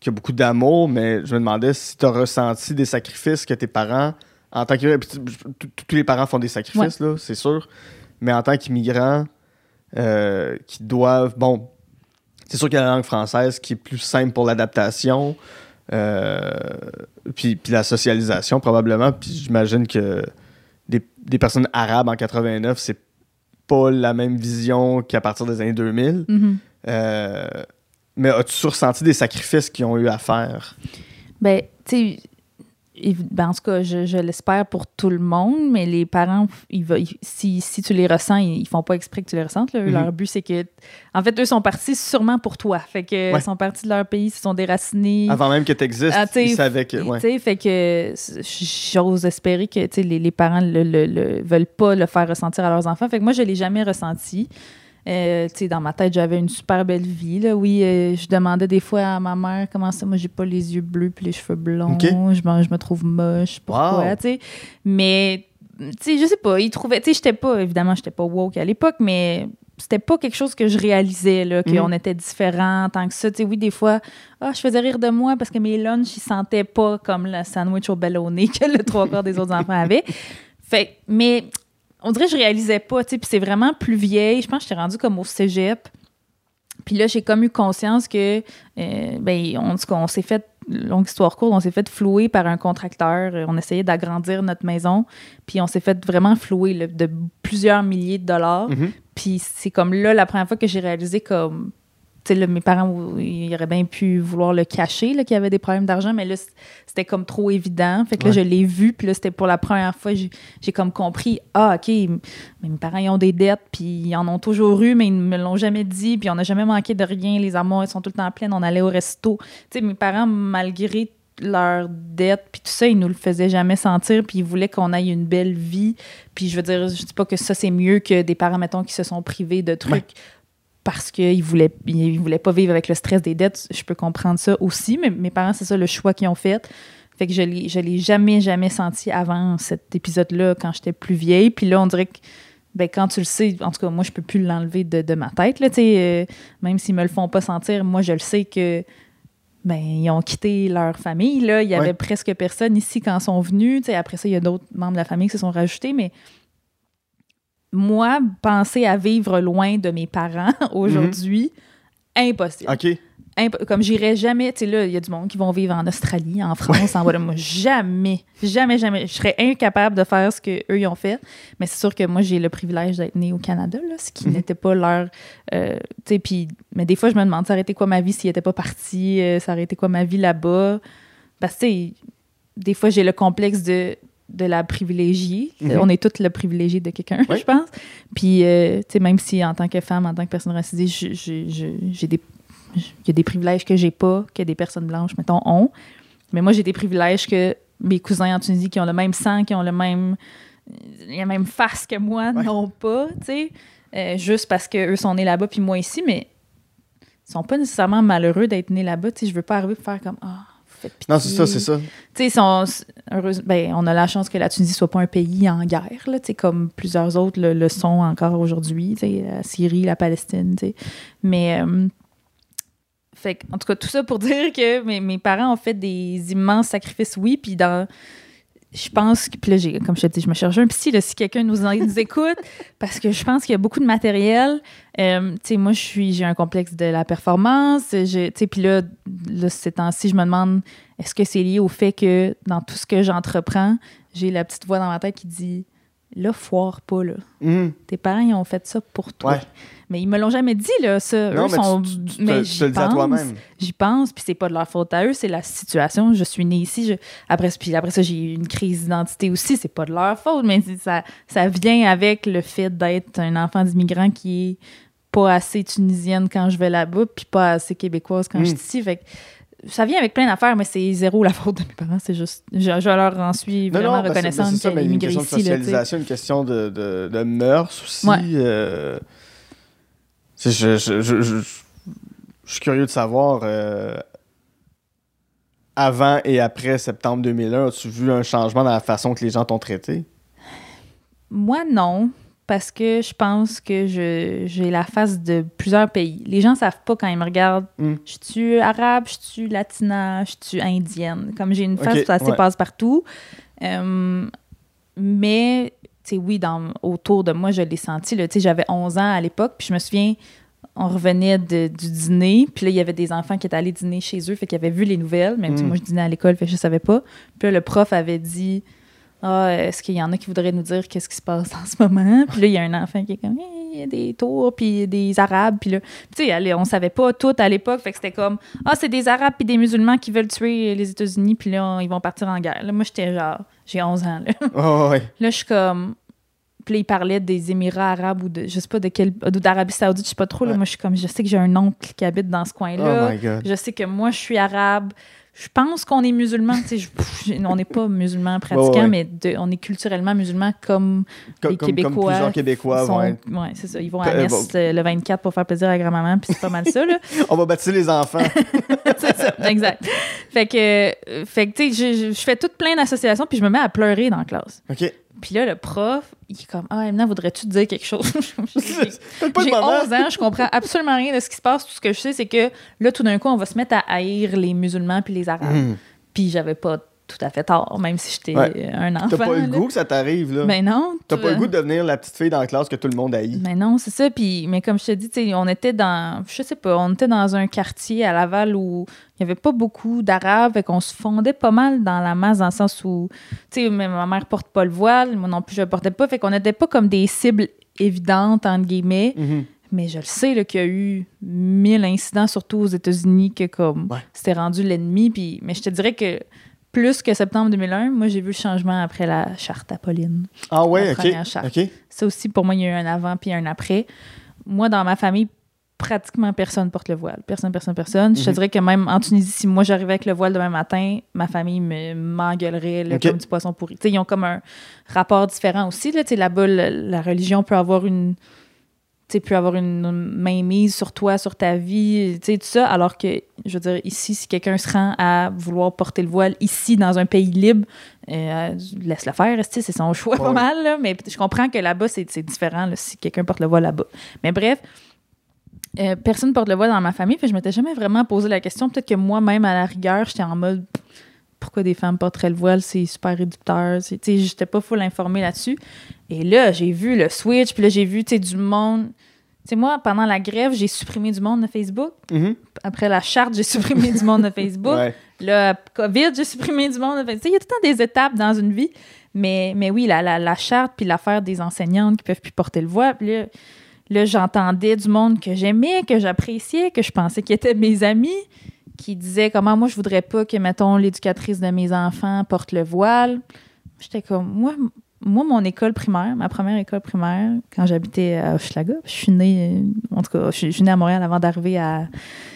qui a beaucoup d'amour, mais je me demandais si tu as ressenti des sacrifices que tes parents, en tant que. Tous les parents font des sacrifices, là, c'est sûr. Mais en tant qu'immigrants, euh, qui doivent. Bon, c'est sûr qu'il y a la langue française qui est plus simple pour l'adaptation. euh, puis, puis la socialisation, probablement. Puis j'imagine que des, des personnes arabes en 89, c'est pas la même vision qu'à partir des années 2000. Mhm. Euh, mais as-tu ressenti des sacrifices qu'ils ont eu à faire? Ben, tu sais, ben, en tout cas, je, je l'espère pour tout le monde, mais les parents, ils ils- si, si tu les ressens, ils, ils font pas exprès que tu les ressentes. là. Eux, Mhm. Leur but, c'est que. En fait, eux sont partis sûrement pour toi. Fait que Ouais. sont partis de leur pays, ils se sont déracinés. Avant même que tu existes, Ah, ils savaient que. Ouais. fait que j'ose espérer que les, les parents le, le- le- veulent pas le faire ressentir à leurs enfants. Fait que moi, je l'ai jamais ressenti. Euh, dans ma tête, j'avais une super belle vie. Là. Oui, euh, je demandais des fois à ma mère comment ça, moi, j'ai pas les yeux bleus puis les cheveux blonds. Je, me, je me trouve moche. Pourquoi, Wow. tu sais. Mais, tu sais, je sais pas. Ils trouvaient, tu sais, j'étais pas, évidemment, j'étais pas woke à l'époque, mais c'était pas quelque chose que je réalisais, là, qu'on Mhm. était différents tant que ça. Tu sais, oui, des fois, ah, je faisais rire de moi parce que mes lunchs, ils sentaient pas comme le sandwich au ballonné que le trois quarts des autres enfants avaient. Fait, mais on dirait que je réalisais pas, tu sais, puis c'est vraiment plus vieille. Je pense que j'étais rendue comme au cégep. Puis là, j'ai comme eu conscience que, euh, ben, on, s'est fait, longue histoire courte, on s'est fait flouer par un contracteur. On essayait d'agrandir notre maison, puis on s'est fait vraiment flouer là, de plusieurs milliers de dollars. Mhm. Puis c'est comme là, la première fois que j'ai réalisé comme. Là, mes parents, ils auraient bien pu vouloir le cacher, qu'il y avait des problèmes d'argent, mais là, c'était comme trop évident. Fait que là, je l'ai vu, puis là, c'était pour la première fois, j'ai comme compris, ah, OK, mais mes parents, ils ont des dettes, puis ils en ont toujours eu, mais ils ne me l'ont jamais dit, puis on n'a jamais manqué de rien. Les armoires, elles sont tout le temps pleines, on allait au resto. Tu sais, mes parents, malgré leurs dettes, puis tout ça, ils nous le faisaient jamais sentir, puis ils voulaient qu'on aille une belle vie. Puis je veux dire, je dis pas que ça, c'est mieux que des parents, mettons, qui se sont privés de trucs Ouais. Parce qu'ils voulaient, ils voulaient pas vivre avec le stress des dettes. Je peux comprendre ça aussi, mais mes parents, c'est ça le choix qu'ils ont fait. Fait que je je l'ai jamais, jamais senti avant cet épisode-là, quand j'étais plus vieille. Puis là, on dirait que ben, quand tu le sais, en tout cas, moi, je peux plus l'enlever de, de ma tête. Là, euh, même s'ils me le font pas sentir, moi, je le sais que ben, ils ont quitté leur famille. Là. Il y avait Ouais. presque personne ici quand ils sont venus. Après ça, il y a d'autres membres de la famille qui se sont rajoutés, mais moi, penser à vivre loin de mes parents aujourd'hui, impossible. OK. Imp- comme j'irais jamais, tu sais, là, il y a du monde qui vont vivre en Australie, en France, en voilà. Moi, jamais, jamais, jamais. Je serais incapable de faire ce qu'eux, ils ont fait. Mais c'est sûr que moi, j'ai le privilège d'être née au Canada, là, ce qui Mhm. n'était pas leur. euh, tu sais, puis. Mais des fois, je me demande, ça aurait été quoi ma vie s'il n'était pas parti? euh, ça aurait été quoi ma vie là-bas? Parce que, tu sais, des fois, j'ai le complexe de de la privilégiée. Mhm. On est toutes le privilégié de quelqu'un, je pense. Puis, euh, tu sais, même si en tant que femme, en tant que personne racisée, j'ai des il y a des privilèges que j'ai pas, que des personnes blanches, mettons, ont. Mais moi, j'ai des privilèges que mes cousins en Tunisie qui ont le même sang, qui ont le même, la même face que moi, Ouais. n'ont pas, tu sais. Euh, juste parce qu'eux sont nés là-bas, puis moi ici, mais ils sont pas nécessairement malheureux d'être nés là-bas. Tu sais, je veux pas arriver pour faire comme Ah, pitié. Non, c'est ça, c'est ça. Tu sais, ben, on a la chance que la Tunisie soit pas un pays en guerre, là, comme plusieurs autres le, le sont encore aujourd'hui, la Syrie, la Palestine, tu sais. Mais, euh, fait en tout cas, tout ça pour dire que mes, mes parents ont fait des immenses sacrifices, oui, puis dans. Je pense que, puis là, j'ai, comme je te dis, je me cherche un psy, là, si quelqu'un nous, écoute, parce que je pense qu'il y a beaucoup de matériel. Euh, tu sais, moi, je suis, j'ai un complexe de la performance. Tu sais, puis là, là, ces temps-ci, je me demande, est-ce que c'est lié au fait que dans tout ce que j'entreprends, j'ai la petite voix dans ma tête qui dit, là, foire pas, là. Mhm. Tes parents, ils ont fait ça pour toi. Ouais. Mais ils me l'ont jamais dit, là, ça. Non, Eux mais sont... tu, tu- tu mais te, le dis à toi-même. J'y pense, puis c'est pas de leur faute à eux, c'est la situation. Je suis née ici. je- Après, puis après ça, j'ai eu une crise d'identité aussi. C'est pas de leur faute, mais ça, ça vient avec le fait d'être un enfant d'immigrant qui est pas assez tunisienne quand je vais là-bas, puis pas assez québécoise quand je suis ici. Fait que ça vient avec plein d'affaires, mais c'est zéro la faute de mes parents. C'est juste, je, je leur en suis Non, vraiment non, ben, c'est- ben, reconnaissante c'est ça, mais une question de là, socialisation, une question de, de, de mœurs aussi. Ouais. euh, je, je, je, je- je suis curieux de savoir, euh, avant et après septembre 2001, as-tu vu un changement dans la façon que les gens t'ont traité? Moi, non, parce que je pense que je- j'ai la face de plusieurs pays. Les gens savent pas quand ils me regardent. Mm. Je suis arabe, je suis latina, je suis indienne. Comme j'ai une face Ok, assez ouais. passe-partout. Euh, mais, oui, dans, autour de moi, je l'ai senti. là. Tu sais, J'avais 11 ans à l'époque, puis je me souviens, on revenait de- du dîner, puis là, il y avait des enfants qui étaient allés dîner chez eux, fait qu'ils avaient vu les nouvelles. Mais tu sais, Mm. moi, je dînais à l'école, fait que je savais pas. Puis là, le prof avait dit ah, est-ce qu'il y en a qui voudraient nous dire qu'est-ce qui se passe en ce moment? Puis là, il y a un enfant qui est comme, il y a des tours, puis des Arabes. Puis là, tu sais, on savait pas tout à l'époque. Fait que c'était comme, ah, c'est des Arabes puis des musulmans qui veulent tuer les États-Unis, puis là, on- ils vont partir en guerre. Là, moi, j'étais genre, j'ai 11 ans, là. Oh, ouais. Là, je suis comme. Puis là, il parlait des Émirats arabes ou de, je sais pas de quel, d'Arabie Saoudite, je sais pas trop. Là, Ouais. moi, je suis comme, je sais que j'ai un oncle qui habite dans ce Oh coin-là. my god. Je sais que moi, je suis arabe. Je pense qu'on est musulman. on n'est pas musulman pratiquant, mais on est culturellement musulman comme, les Québécois. Comme plusieurs Québécois. ouais, c'est ça. Ils vont à messe euh, le 24 pour faire plaisir à grand-maman, puis c'est pas mal ça. Là. on va baptiser les enfants. c'est ça, exact. Fait que, fait que tu sais, je, je, fais toute plein d'associations, puis je me mets à pleurer dans la classe. OK. Puis là, le prof, il est comme Ah, maintenant, voudrais-tu te dire quelque chose? J'ai 11 ans, je comprends absolument rien de ce qui se passe. Tout ce que je sais, c'est que là, tout d'un coup, on va se mettre à haïr les musulmans puis les arabes. Hmm. Puis j'avais pas tout à fait tort, même si j'étais un enfant. T'as pas eu le goût que ça t'arrive, là? Mais ben non. T'as pas eu le goût de devenir la petite fille dans la classe que tout le monde haït? Mais ben non, c'est ça. Puis, mais comme je te dis, on était dans, je sais pas, on était dans un quartier à Laval où il y avait pas beaucoup d'Arabes, et qu'on se fondait pas mal dans la masse, dans le sens où, tu sais, ma mère porte pas le voile, moi non plus, je le portais pas. Fait qu'on n'était pas comme des cibles évidentes, entre guillemets. Mm-hmm. Mais je le sais qu'il y a eu mille incidents, surtout aux États-Unis, que comme c'était rendu l'ennemi. Puis, mais je te dirais que plus que septembre 2001, moi, j'ai vu le changement après la charte Apolline. Ah ouais, OK. Ça aussi, pour moi, il y a eu un avant puis un après. Moi, dans ma famille, pratiquement personne porte le voile. Personne, personne, personne. Je te mhm. dirais que même en Tunisie, si moi j'arrivais avec le voile demain matin, ma famille m'engueulerait comme du poisson pourri. ils ont comme un rapport différent aussi. Là-bas, la religion peut avoir une tu peux avoir une main mise sur toi, sur ta vie, tu sais, tout ça. Alors que, je veux dire, ici, si quelqu'un se rend à vouloir porter le voile ici, dans un pays libre, euh, laisse-le faire, c'est son choix pas mal, là, mais je comprends que là-bas, c'est différent si quelqu'un porte le voile là-bas. Mais bref, euh, personne porte le voile dans ma famille, puis je m'étais jamais vraiment posé la question. Peut-être que moi-même, à la rigueur, j'étais en mode pourquoi des femmes porteraient le voile, c'est super réducteur. Je n'étais pas full informée là-dessus. Et là, j'ai vu le switch, puis là, j'ai vu du monde. Tu moi, pendant la grève, j'ai supprimé du monde de Facebook. Mm-hmm. Après la charte, j'ai supprimé du monde de Facebook. Le COVID, j'ai supprimé du monde de Facebook. Il y a tout le temps des étapes dans une vie. Mais, mais oui, la, la, la charte, puis l'affaire des enseignantes qui peuvent plus porter le voile. Puis là, là j'entendais du monde que j'aimais, que j'appréciais, que je pensais qu'ils étaient mes amis qui disait comment moi je voudrais pas que mettons l'éducatrice de mes enfants porte le voile. J'étais comme moi moi mon école primaire, ma première école primaire quand j'habitais à Hochelaga, je suis née en tout cas je suis née à Montréal avant d'arriver à,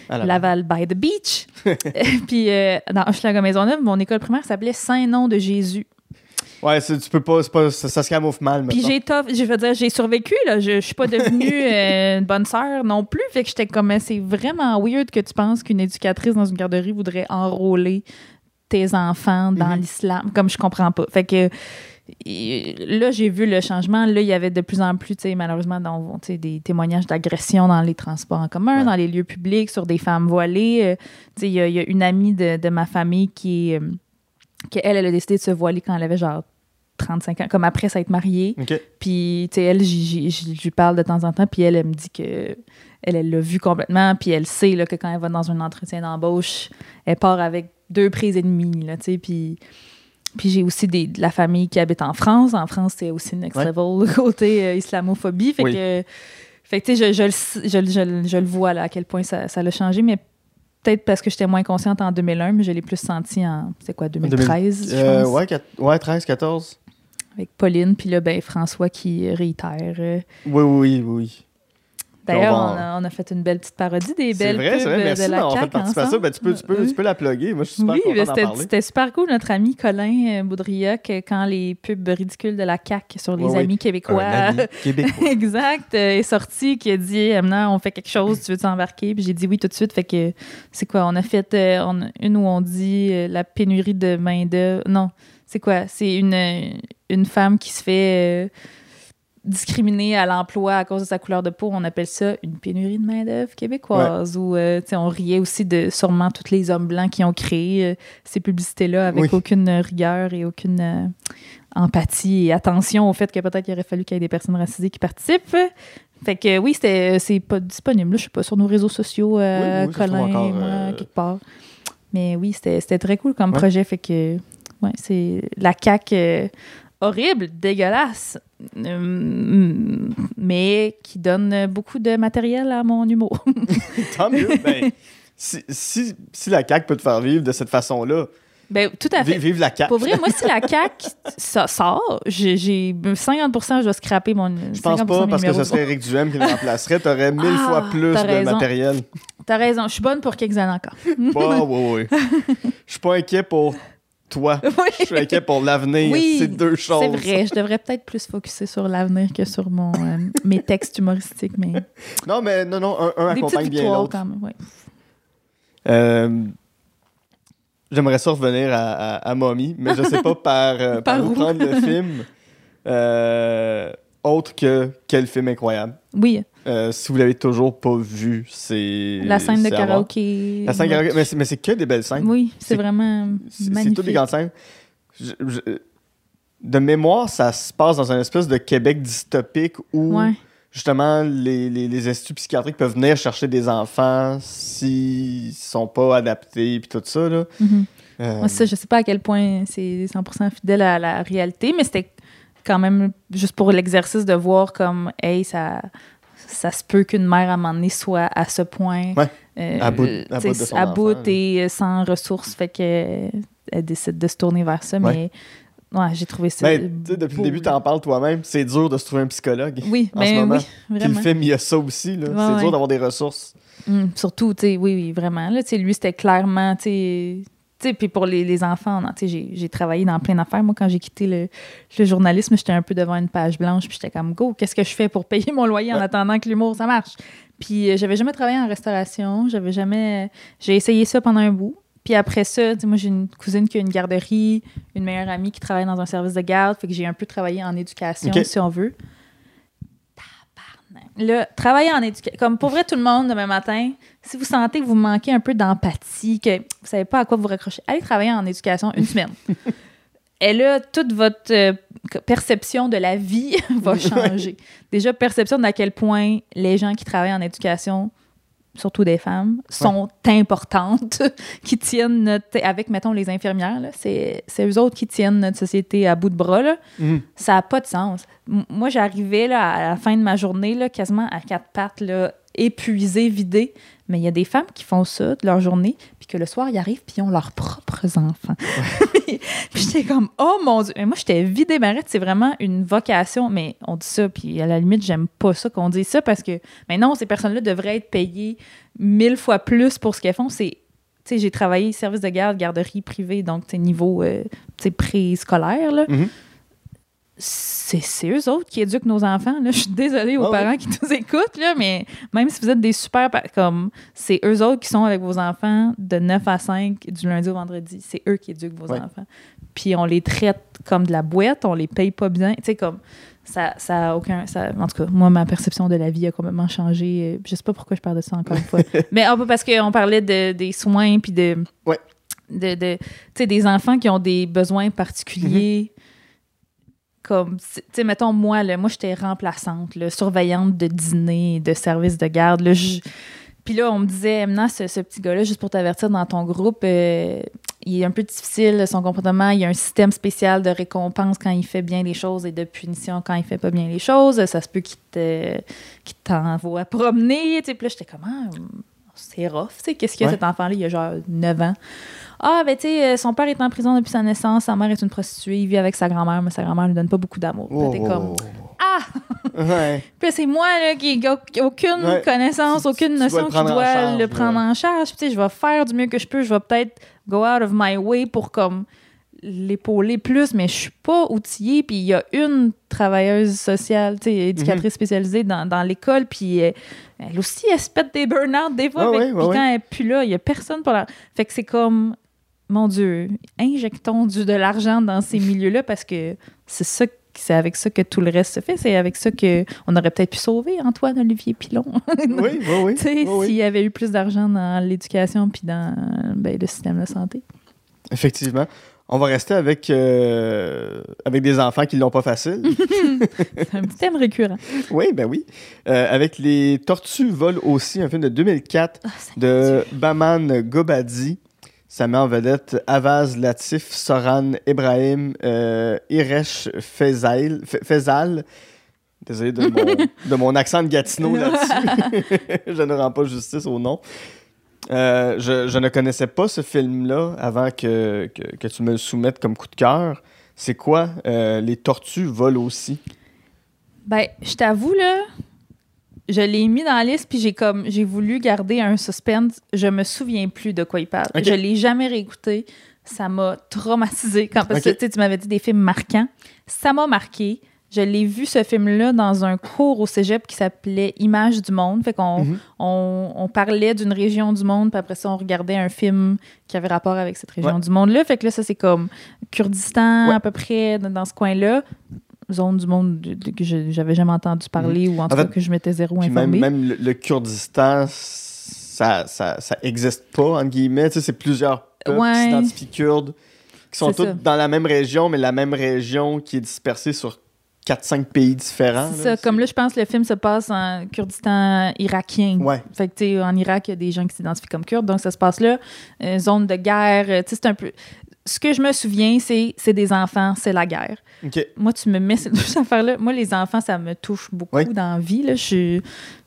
Laval by the beach. Puis euh, dans Hochelaga Maisonneuve, mon école primaire s'appelait Saint-Nom de Jésus. Ouais, tu peux pas, ça, ça, se camoufle mal. Puis j'ai je veux dire, j'ai survécu, là. Je, je suis pas devenue euh, une bonne sœur non plus. Fait que j'étais comme, c'est vraiment weird que tu penses qu'une éducatrice dans une garderie voudrait enrôler tes enfants dans mhm. l'islam. Comme je comprends pas. Fait que là, j'ai vu le changement. Là, il y avait de plus en plus, malheureusement, dans, des témoignages d'agression dans les transports en commun, dans les lieux publics, sur des femmes voilées. Euh, il y, y, a une amie de, de ma famille qui, euh, qui, elle, elle a décidé de se voiler quand elle avait genre 35 ans, comme après s'être mariée. Puis, tu sais, elle, je lui parle de temps en temps, puis elle, elle me dit que elle l'a vu complètement, puis elle sait là, que quand elle va dans un entretien d'embauche, elle part avec deux prises et demie, là, tu sais, puis... Puis j'ai aussi des, de la famille qui habite en France. En France, c'est aussi next level côté euh, islamophobie. Fait que, fait que tu sais, je, je, je, je, le vois là, à quel point ça, ça l'a changé, mais peut-être parce que j'étais moins consciente en 2001, mais je l'ai plus senti en, c'est quoi, 2013, je euh, pense. Ouais, ouais, 13, 14 avec Pauline, puis là, ben, François qui réitère. Euh, oui, oui, oui. D'ailleurs, on, a, fait une belle petite parodie des belles vrai, pubs vrai. Merci de la CAQ fait participer à ça. Ben, tu, peux, tu, peux, tu peux la plugger. Moi, je suis super oui, content c'était super cool. Notre ami Colin euh, Boudriac, quand les pubs ridicules de la CAQ sur les amis québécois, québécois. exact, euh, est sorti, qui a dit maintenant on fait quelque chose, tu veux t'embarquer Puis j'ai dit oui tout de suite. Fait que c'est quoi? On a fait une où on dit la pénurie de main-d'œuvre. Non, c'est quoi? C'est une, une femme qui se fait euh, discriminer à l'emploi à cause de sa couleur de peau. On appelle ça une pénurie de main-d'œuvre québécoise. Ou euh, on riait aussi de sûrement tous les hommes blancs qui ont créé euh, ces publicités-là avec aucune rigueur et aucune empathie et attention au fait que peut-être qu'il aurait fallu qu'il y ait des personnes racisées qui participent. Fait que oui, c'est pas disponible. Je sais pas, sur nos réseaux sociaux, Colin, quelque part. Mais oui, c'était très cool comme projet. Fait que Ouais, c'est la caque euh, horrible, dégueulasse, euh, mais qui donne beaucoup de matériel à mon humour. Tant mieux. Ben, si, si, si, la CAQ peut te faire vivre de cette façon-là, Ben, tout à fait. Vive, la CAQ. Pour vrai, moi, si la CAQ ça sort, j'ai 50 je vais scraper mon. Je pense pas, parce que ce serait Eric Duhem qui le remplacerait. T'aurais mille ah, fois plus de matériel. T'as raison. Je suis bonne pour quelques années encore. Bon, oui, oui. Je suis pas inquiet pour toi. Je suis inquiet pour l'avenir. Oui, c'est deux choses. C'est vrai. Je devrais peut-être plus focuser sur l'avenir que sur mon, euh, mes textes humoristiques. Mais... Non, mais non, non, un, un accompagne bien l'autre. quand même, oui. Euh, j'aimerais ça revenir à, à, Mommy, mais je sais pas par, euh, par, où prendre le film. Autre que quel film incroyable. Oui. si vous l'avez toujours pas vu, c'est. La scène de karaoké. La scène de karaoké, mais c'est que des belles scènes. Oui, c'est vraiment. C'est toutes des grandes scènes. de mémoire, ça se passe dans un espèce de Québec dystopique où. Justement, les, les, les, instituts psychiatriques peuvent venir chercher des enfants s'ils sont pas adaptés, puis tout ça. Là. Euh, Moi, ça, je sais pas à quel point c'est 100% fidèle à la réalité, mais c'était quand même juste pour l'exercice de voir comme, hey, ça, ça se peut qu'une mère à un moment donné soit à ce point. Euh, à bout, à bout, et sans ressources, fait qu'elle décide de se tourner vers ça. Mais ouais, j'ai trouvé ça. Ben, depuis le début, tu en parles toi-même. C'est dur de se trouver un psychologue. Oui, en ce ben moment. oui, vraiment. Puis le film, il y a ça aussi. c'est dur d'avoir des ressources. Hum, surtout, tu sais, oui, oui, vraiment. Là, lui, c'était clairement, tu puis pour les, les enfants, j'ai travaillé dans plein d'affaires. Moi, quand j'ai quitté le, le journalisme, j'étais un peu devant une page blanche, puis j'étais comme, go, qu'est-ce que je fais pour payer mon loyer en attendant que l'humour, ça marche? Puis euh, j'avais jamais travaillé en restauration, j'avais jamais... J'ai essayé ça pendant un bout. Puis après ça, moi, j'ai une cousine qui a une garderie, une meilleure amie qui travaille dans un service de garde, fait que j'ai un peu travaillé en éducation, si on veut. Là, travailler en éducation. Comme pour vrai, tout le monde, demain matin, si vous sentez que vous manquez un peu d'empathie, que vous savez pas à quoi vous raccrocher, allez travailler en éducation une semaine. Et là, toute votre euh, perception de la vie va changer. Déjà, perception d'à quel point les gens qui travaillent en éducation surtout des femmes, sont importantes, qui tiennent notre. Avec, mettons, les infirmières, c'est eux autres qui tiennent notre société à bout de bras. Là. Mhm. Ça n'a pas de sens. moi, j'arrivais à la fin de ma journée, là, quasiment à quatre pattes, là, épuisée, vidée. Mais il y a des femmes qui font ça de leur journée, puis que le soir, ils arrivent, puis ils ont leurs propres enfants. puis j'étais comme, oh mon Dieu! Mais moi, j'étais vidée, Marette, c'est vraiment une vocation. Mais on dit ça, puis à la limite, j'aime pas ça qu'on dise ça, parce que, mais non, ces personnes-là devraient être payées mille fois plus pour ce qu'elles font. C'est tu sais, j'ai travaillé service de garde, garderie privée, donc niveau euh, préscolaire. Là. Mm-hmm c'est eux autres qui éduquent nos enfants. Là. Je suis désolée aux ah parents qui nous écoutent, là, mais même si vous êtes des super... comme C'est eux autres qui sont avec vos enfants de 9 à 5 du lundi au vendredi. C'est eux qui éduquent vos enfants. Puis on les traite comme de la boîte, on les paye pas bien. Tu sais, comme... Ça, ça a aucun... Ça, en tout cas, moi, ma perception de la vie a complètement changé. Je sais pas pourquoi je parle de ça encore une fois. mais un peu parce qu'on parlait de, des soins, puis de... Ouais. De, de, des enfants qui ont des besoins particuliers. Mm-hmm comme, tu sais, mettons, moi, là, moi, j'étais remplaçante, là, surveillante de dîner, de service de garde. Là, Puis là, on me disait, maintenant, ce, petit gars-là, juste pour t'avertir dans ton groupe, euh, il est un peu difficile, son comportement. Il y a un système spécial de récompense quand il fait bien les choses et de punition quand il fait pas bien les choses. Ça se peut qu'il te, t'envoie promener. Puis là, j'étais comme, ah, c'est rough. Qu'est-ce qu'il y a cet enfant-là? Il a genre 9 ans. Ah, ben, tu sais, euh, son père est en prison depuis sa naissance, sa mère est une prostituée, il vit avec sa grand-mère, mais sa grand-mère lui donne pas beaucoup d'amour. t'es comme. Ah! Ouais. Puis c'est moi là, qui n'ai aucune connaissance, aucune notion qui dois le prendre en charge. Puis je vais faire du mieux que je peux. Je vais peut-être go out of my way pour comme l'épauler plus, mais je suis pas outillée. Puis il y a une travailleuse sociale, tu sais, éducatrice mhm. spécialisée dans, dans l'école, puis elle, aussi, elle se pète des burn-out des fois. puis quand elle est plus là, il y a personne pour la... Fait que c'est comme mon Dieu, injectons du, de l'argent dans ces milieux-là parce que c'est ça c'est avec ça que tout le reste se fait. C'est avec ça qu'on aurait peut-être pu sauver Antoine Olivier Pilon. oui, oui, oui. S'il y avait eu plus d'argent dans l'éducation puis dans ben, le système de santé. Effectivement. On va rester avec, euh, avec des enfants qui ne l'ont pas facile. c'est un petit thème récurrent. Oui, ben oui. Euh, avec Les Tortues volent aussi, un film de 2004 ah, de Baman Gobadi. Ça met en vedette Avaz Latif, Soran Ibrahim, euh, Iresh Fezal. Désolé de mon, de mon accent de Gatineau là-dessus. Je ne rends pas justice au nom. Euh, je, je ne connaissais pas ce film-là avant que, que, que tu me le soumettes comme coup de cœur. C'est quoi euh, Les tortues volent aussi? Ben, je t'avoue, là, je l'ai mis dans la liste, puis j'ai comme j'ai voulu garder un suspense. Je me souviens plus de quoi il parle. Ok. Je l'ai jamais réécouté. Ça m'a traumatisé quand parce que tu m'avais dit des films marquants. Ça m'a marqué. Je l'ai vu ce film-là dans un cours au cégep qui s'appelait Images du monde. Fait qu'on Mhm. on, on parlait d'une région du monde, puis après ça, on regardait un film qui avait rapport avec cette région Ouais. du monde-là. Fait que là, ça, c'est comme Kurdistan, Ouais. à peu près, dans, dans ce coin-là. Zone du monde de- de- que j'avais jamais entendu parler ou en tout Mhm. En cas fait, que je m'étais zéro Puis même, le, le Kurdistan, ça, ça, ça existe pas, entre guillemets. Tu sais, c'est plusieurs peuples Ouais. qui s'identifient kurdes, qui sont tous dans la même région, mais la même région qui est dispersée sur 4-5 pays différents. C'est là. ça. Comme là, je pense que le film se passe en Kurdistan irakien. Ouais. Fait que, tu en Irak, il y a des gens qui s'identifient comme Kurdes, donc ça se passe là. Euh, zone de guerre, euh, tu sais, c'est un peu. Ce que je me souviens, c'est c'est des enfants, c'est la guerre. Moi, tu me mets ces deux affaires-là. Moi, les enfants, ça me touche beaucoup Oui. dans la vie. Là. Je,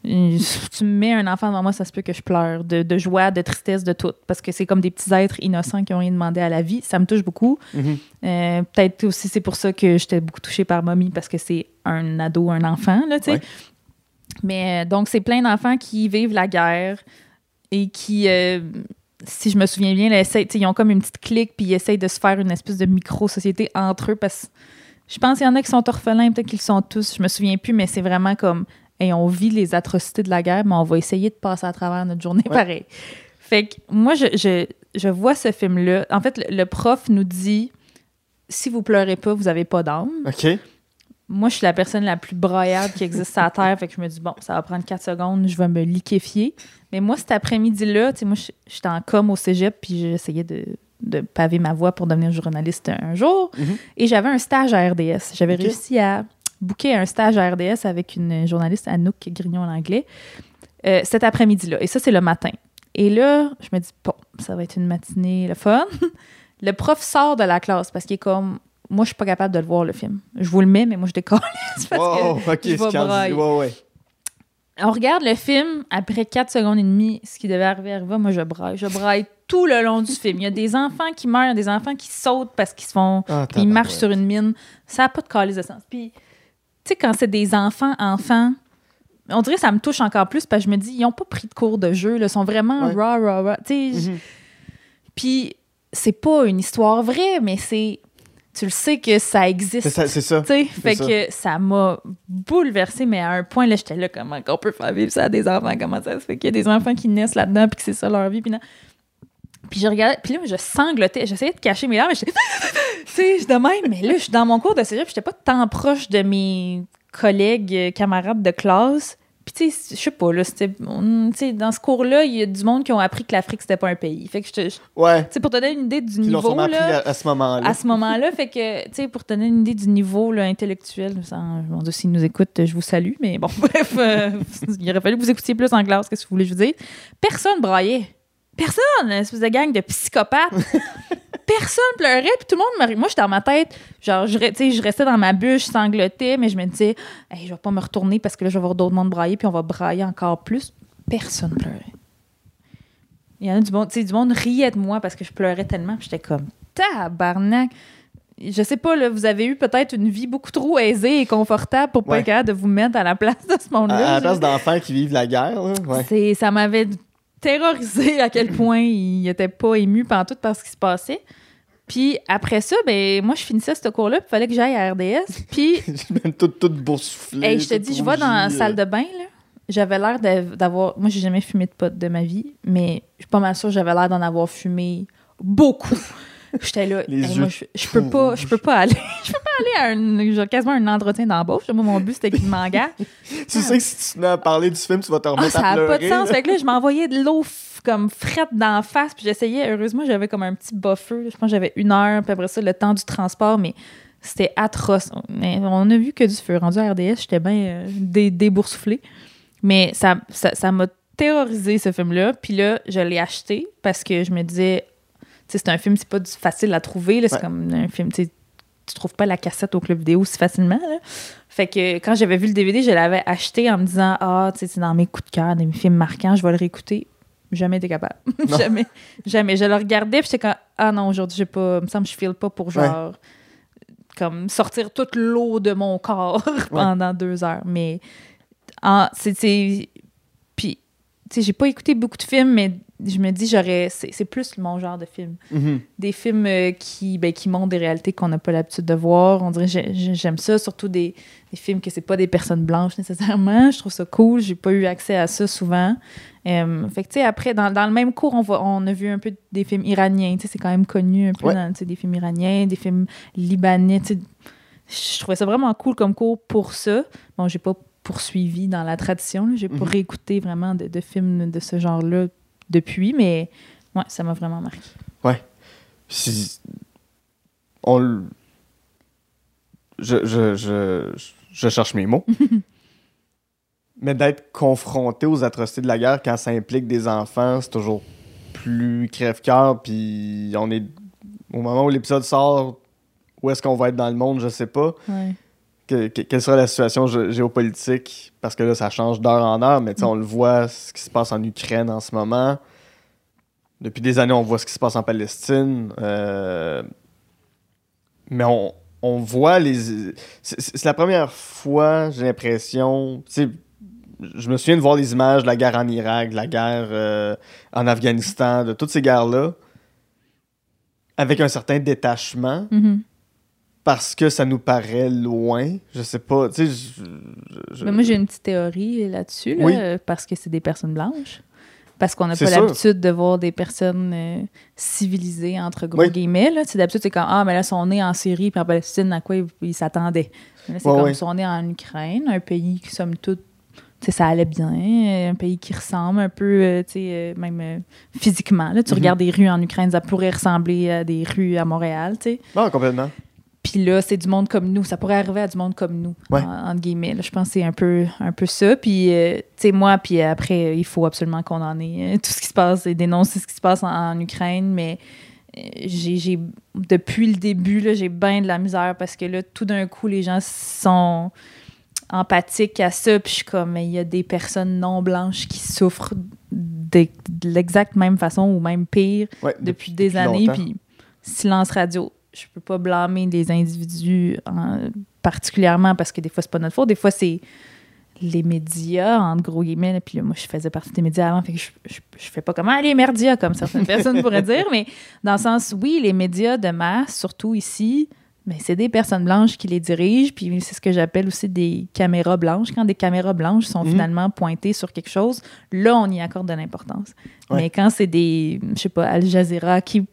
euh, tu me mets un enfant devant moi, ça se peut que je pleure de, de joie, de tristesse, de tout. Parce que c'est comme des petits êtres innocents qui ont rien demandé à la vie. Ça me touche beaucoup. Mhm. Euh, Peut-être aussi, c'est pour ça que j'étais beaucoup touchée par Mommy, parce que c'est un ado, un enfant, là, tu sais. Ouais. Mais euh, donc, c'est plein d'enfants qui vivent la guerre et qui, euh, si je me souviens bien, là, ils ont comme une petite clique, puis ils essayent de se faire une espèce de micro-société entre eux, parce que je pense qu'il y en a qui sont orphelins, peut-être qu'ils sont tous, je me souviens plus, mais c'est vraiment comme, hey, on vit les atrocités de la guerre, mais on va essayer de passer à travers notre journée Ouais. pareil. Fait que moi, je, je, je vois ce film-là. En fait, le, le prof nous dit si vous pleurez pas, vous avez pas d'âme. OK. Moi, je suis la personne la plus braillarde qui existe sur la Terre. Fait que je me dis, bon, ça va prendre 4 secondes, je vais me liquéfier. Mais moi, cet après-midi-là, tu sais, moi, je- j'étais en com au cégep, puis j'essayais de, de paver ma voie pour devenir journaliste un jour. Mhm. Et j'avais un stage à RDS. J'avais réussi à booker un stage à RDS avec une journaliste, Anouk Grignon en anglais, euh, cet après-midi-là. Et ça, c'est le matin. Et là, je me dis, bon, ça va être une matinée, le fun. le prof sort de la classe parce qu'il est comme, moi, je suis pas capable de le voir, le film. Je vous le mets, mais moi, je décolle. parce que Wow, je vais ouais, ouais. on regarde le film, après 4 secondes et demie, ce qui devait arriver arriva, moi je braille. Je braille tout le long du film. Il y a des enfants qui meurent, il y a des enfants qui sautent parce qu'ils se font. Ah, puis ils marchent sur une mine. Ça n'a pas de calice de sens. Puis, tu sais, quand c'est des enfants, enfants, on dirait que ça me touche encore plus parce que je me dis, ils n'ont pas pris de cours de jeu, ils sont vraiment Ouais. raw. Tu sais, Mhm. puis c'est pas une histoire vraie, mais c'est. Tu le sais que ça existe. C'est ça. C'est fait ça. que ça m'a bouleversée, mais à un point, là, j'étais là, comment on peut faire vivre ça à des enfants? Comment ça se fait qu'il y a des enfants qui naissent là-dedans, puis que c'est ça leur vie, puis non. Puis je regardais, puis là, je sanglotais, j'essayais de cacher mes larmes, mais j'étais, tu sais, je de même, mais là, je suis dans mon cours de cégep, j'étais pas tant proche de mes collègues, camarades de classe. Puis tu sais, je sais pas, là, c'était, on- tu sais, dans ce cours-là, il y a du monde qui ont appris que l'Afrique, c'était pas un pays. Fait que je te, je- tu Ouais. sais, pour te donner une idée du l'ont niveau, là, à, à ce moment-là. à ce moment-là. Fait que, tu sais, pour te donner une idée du niveau là, intellectuel, mon Dieu, s'ils nous écoutent, je vous salue. Mais bon, bref, euh, il aurait fallu que vous écoutiez plus en classe, qu'est-ce que vous voulez que je vous dise? Personne braillait. Personne! Une espèce de gang de psychopathes. Personne pleurait, puis tout le monde me... Moi, j'étais dans ma tête, genre, je, je restais dans ma buche, je sanglotais, mais je me disais, hey, je vais pas me retourner parce que là, je vais voir d'autres monde brailler, puis on va brailler encore plus. Personne pleurait. Il y en a du monde, tu sais, du monde riait de moi parce que je pleurais tellement, j'étais comme, tabarnak! Je sais pas, là, vous avez eu peut-être une vie beaucoup trop aisée et confortable pour pas Ouais. être capable de vous mettre à la place de ce À, à monde-là. la place d'enfants qui vivent la guerre, là. Ouais. C'est- ça m'avait terrorisé à quel point il était pas ému pendant tout par ce qui se passait. Puis après ça, ben moi je finissais ce cours-là, puis il fallait que j'aille à RDS. Puis même tout, tout boursouflé. hey, je te dis, je vais dans la salle de bain là. J'avais l'air d'avoir moi j'ai jamais fumé de pot de ma vie, mais je suis pas mal sûre j'avais l'air d'en avoir fumé beaucoup. J'étais là, hey, moi, je, je peux pas, je peux pas aller, je peux pas aller à un, genre, quasiment un entretien d'embauche. Moi, mon but c'était qu'il m'engage. Tu sais que si tu te mets à parler du film, tu vas te Ah, remettre ça à n'a pleurer. pas de sens. là. Fait que là, je m'envoyais de l'eau comme frette d'en face, puis j'essayais. Heureusement, j'avais comme un petit buffer. Je pense que j'avais une heure, puis après ça, le temps du transport, mais c'était atroce. Mais on a vu que du feu. Rendu à RDS, j'étais bien euh, dé- déboursouflée. Mais ça ça ça m'a terrorisé, ce film-là. Puis là, je l'ai acheté parce que je me disais, c'est un film, c'est pas du- facile à trouver. C'est Ouais. comme un film, tu tu trouves pas la cassette au club vidéo si facilement. là. Fait que quand j'avais vu le DVD, je l'avais acheté en me disant Ah, tu sais, c'est dans mes coups de cœur, dans mes films marquants, je vais le réécouter. jamais été capable. jamais. Jamais. Je le regardais, puis j'étais comme, ah non, aujourd'hui, j'ai pas. me semble que je file pas pour genre. Comme sortir toute l'eau de mon corps pendant deux heures. Mais. C'est. Sais, j'ai pas écouté beaucoup de films, mais je me dis, j'aurais. C'est plus mon genre de film. Mm-hmm. Des films euh, qui, ben, qui montrent des réalités qu'on n'a pas l'habitude de voir. On dirait, j'aime ça, surtout des, des, films que c'est pas des personnes blanches nécessairement. Je trouve ça cool. J'ai pas eu accès à ça souvent. Euh, fait que, tu sais, après, dans, dans, le même cours, on, va, on a vu un peu des films iraniens. Tu sais, c'est quand même connu un peu, dans, des films iraniens, des films libanais. Tu sais, je trouvais ça vraiment cool comme cours pour ça. Bon, j'ai pas poursuivi dans la tradition. J'ai pas mm-hmm. réécouté vraiment de, de films de ce genre-là depuis, mais ouais, ça m'a vraiment marqué. Ouais. On... Je, je, je, je cherche mes mots. mais d'être confronté aux atrocités de la guerre quand ça implique des enfants, c'est toujours plus crève-cœur. Puis on est au moment où l'épisode sort, où est-ce qu'on va être dans le monde, je sais pas. Ouais. Quelle sera la situation géopolitique? Parce que là, ça change d'heure en heure, mais on le voit, ce qui se passe en Ukraine en ce moment. Depuis des années, on voit ce qui se passe en Palestine. Euh, mais on, on voit les. C'est la première fois, j'ai l'impression je me souviens de voir les images de la guerre en Irak, de la guerre euh, en Afghanistan, de toutes ces guerres-là, avec un certain détachement, mm-hmm. Parce que ça nous paraît loin. Je sais pas. Tu Mais moi, j'ai une petite théorie là-dessus, parce que c'est des personnes blanches. Parce qu'on n'a pas l'habitude de voir des personnes euh, civilisées, entre gros guillemets. D'habitude, c'est comme Ah, mais là, ils sont nés en Syrie puis en Palestine, à quoi ils s'attendaient? C'est comme ils sont nés en Ukraine, un pays qui, somme toute, ça allait bien, un pays qui ressemble un peu, euh, euh, même euh, physiquement. Là, tu mhm. regardes des rues en Ukraine, ça pourrait ressembler à des rues à Montréal. sais. Ah, complètement. Puis là, c'est du monde comme nous. Ça pourrait arriver à du monde comme nous, entre guillemets. je pense que c'est un peu, un peu ça. Puis, tu sais, moi, puis après, il faut absolument condamner tout ce qui se passe et dénoncer ce qui se passe en, Ukraine. Mais j'ai, depuis le début, j'ai bien de la misère parce que là, tout d'un coup, les gens sont empathique à ça. Puis je suis comme, il y a des personnes non blanches qui souffrent de, l'exacte même façon ou même pire depuis, des années. Puis silence radio. Je peux pas blâmer des individus particulièrement parce que des fois, c'est pas notre faute. Des fois, c'est les médias, en gros guillemets. Puis moi, je faisais partie des médias avant. Fait que je, je, fais pas comme ah, les médias, comme certaines personnes pourraient dire. Mais dans le sens, oui, les médias de masse, surtout ici, mais c'est des personnes blanches qui les dirigent, puis c'est ce que j'appelle aussi des caméras blanches. Quand des caméras blanches sont mhm. finalement pointées sur quelque chose, là, on y accorde de l'importance. Mais quand c'est des, je sais pas, Al Jazeera qui,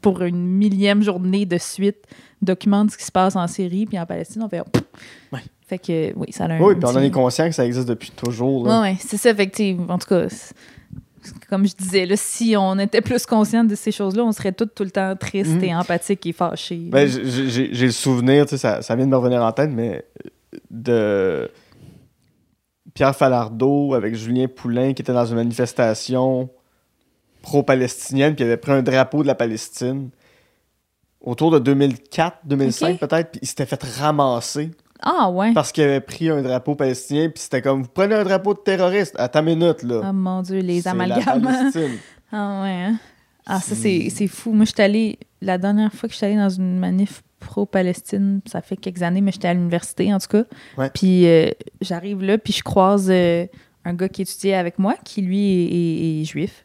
pour une millième journée de suite, documente ce qui se passe en Syrie, puis en Palestine, on fait... Ouais. Fait que, oui, ça a un Oui, puis on en est conscient que ça existe depuis toujours. Oui, c'est ça. Que, en tout cas, comme je disais, là, si on était plus conscient de ces choses-là, on serait tous tout le temps tristes et mhm. empathiques et fâchés. Ben, j'ai le souvenir, ça, ça vient de me revenir en tête, mais de Pierre Falardeau avec Julien Poulain qui était dans une manifestation pro-palestinienne, puis il avait pris un drapeau de la Palestine autour de 2004, 2005 peut-être, puis il s'était fait ramasser ah ouais. Parce qu'il avait pris un drapeau palestinien, puis c'était comme, vous prenez un drapeau de terroriste. À ta minute, là. Ah mon Dieu, les amalgames. ah ouais. Hein? Ah, ça, c'est fou. Moi, je suis allée, la dernière fois que je suis allée dans une manif pro-Palestine, ça fait quelques années, mais j'étais à l'université, en tout cas. Puis euh, j'arrive là, puis je croise euh, un gars qui étudiait avec moi, qui, lui, est, juif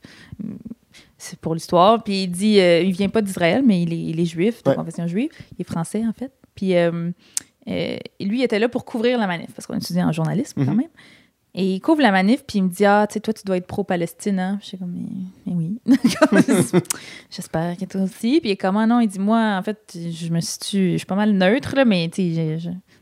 c'est pour l'histoire. Puis il dit, euh, il vient pas d'Israël, mais il est, il est juif, de confession juive. Il est français, en fait. Puis euh, lui, il était là pour couvrir la manif, parce qu'on étudie en journalisme quand mhm. même. Et il couvre la manif, puis il me dit Ah, tu sais, toi, tu dois être pro-Palestine, hein? Je suis comme, mais, oui. J'espère que toi aussi. Puis comment non, il dit Moi, en fait, je me situe, je suis pas mal neutre, là, mais tu sais,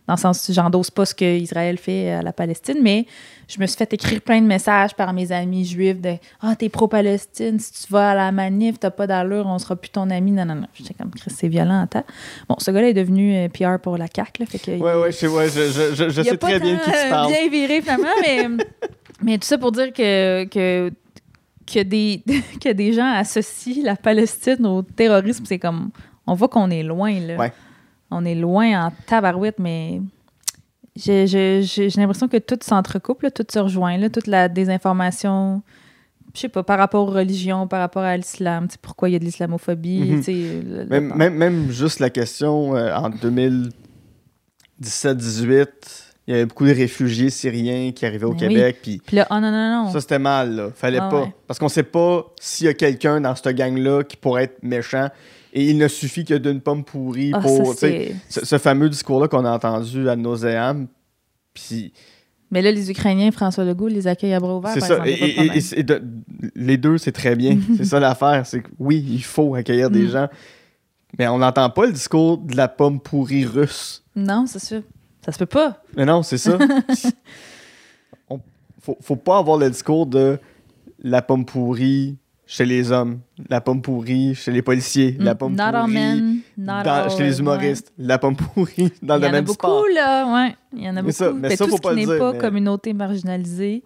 dans le sens, j'endosse pas ce qu'Israël fait à la Palestine, mais je me suis fait écrire plein de messages par mes amis juifs de Ah, t'es pro-Palestine, si tu vas à la manif, t'as pas d'allure, on sera plus ton ami. Non, non, non. J'étais comme, c'est violent. Attends. Bon, ce gars-là est devenu euh, PR pour la CAQ. Là, fait que, ouais, ouais, je, ouais, je, je, je sais très bien qui tu parles. bien viré, finalement, mais, mais tout ça pour dire que, que que des, que des gens associent la Palestine au terrorisme, c'est comme. On voit qu'on est loin, là. Ouais on est loin en tabarouette, mais j'ai l'impression que tout s'entrecoupe, tout se rejoint, là, toute la désinformation je sais pas, par rapport aux religions, par rapport à l'islam, pourquoi il y a de l'islamophobie, Mhm. Même, même, même juste la question, euh, en 2017-18, il y avait beaucoup de réfugiés syriens qui arrivaient au Ben oui. Québec, puis Puis là, oh non, non, non. ça, c'était mal, là. Fallait Ah pas. ouais. Parce qu'on sait pas s'il y a quelqu'un dans cette gang-là qui pourrait être méchant, et il ne suffit que d'une pomme pourrie Ah, pour... ça, ce, ce fameux discours-là qu'on a entendu à nauséam, puis Mais là, les Ukrainiens, François Legault, les accueillent à bras ouverts. c'est par ça. exemple, Et, et- et de- les deux, c'est très bien. c'est ça l'affaire. C'est que oui, il faut accueillir des Mm. gens. Mais on n'entend pas le discours de la pomme pourrie russe. Non, c'est sûr. Ça se peut pas. Mais non, c'est ça. On- faut, faut pas avoir le discours de la pomme pourrie chez les hommes, la pomme pourrie chez les policiers, la pomme Mm, not all pourrie men, not dans- all- chez les ouais. humoristes, la pomme pourrie dans le Il y en a domaine du beaucoup, là, ouais. Il y en a Mais beaucoup. ça- mais Fait ça, tout faut ce pas qui n'est pas mais- communauté marginalisée.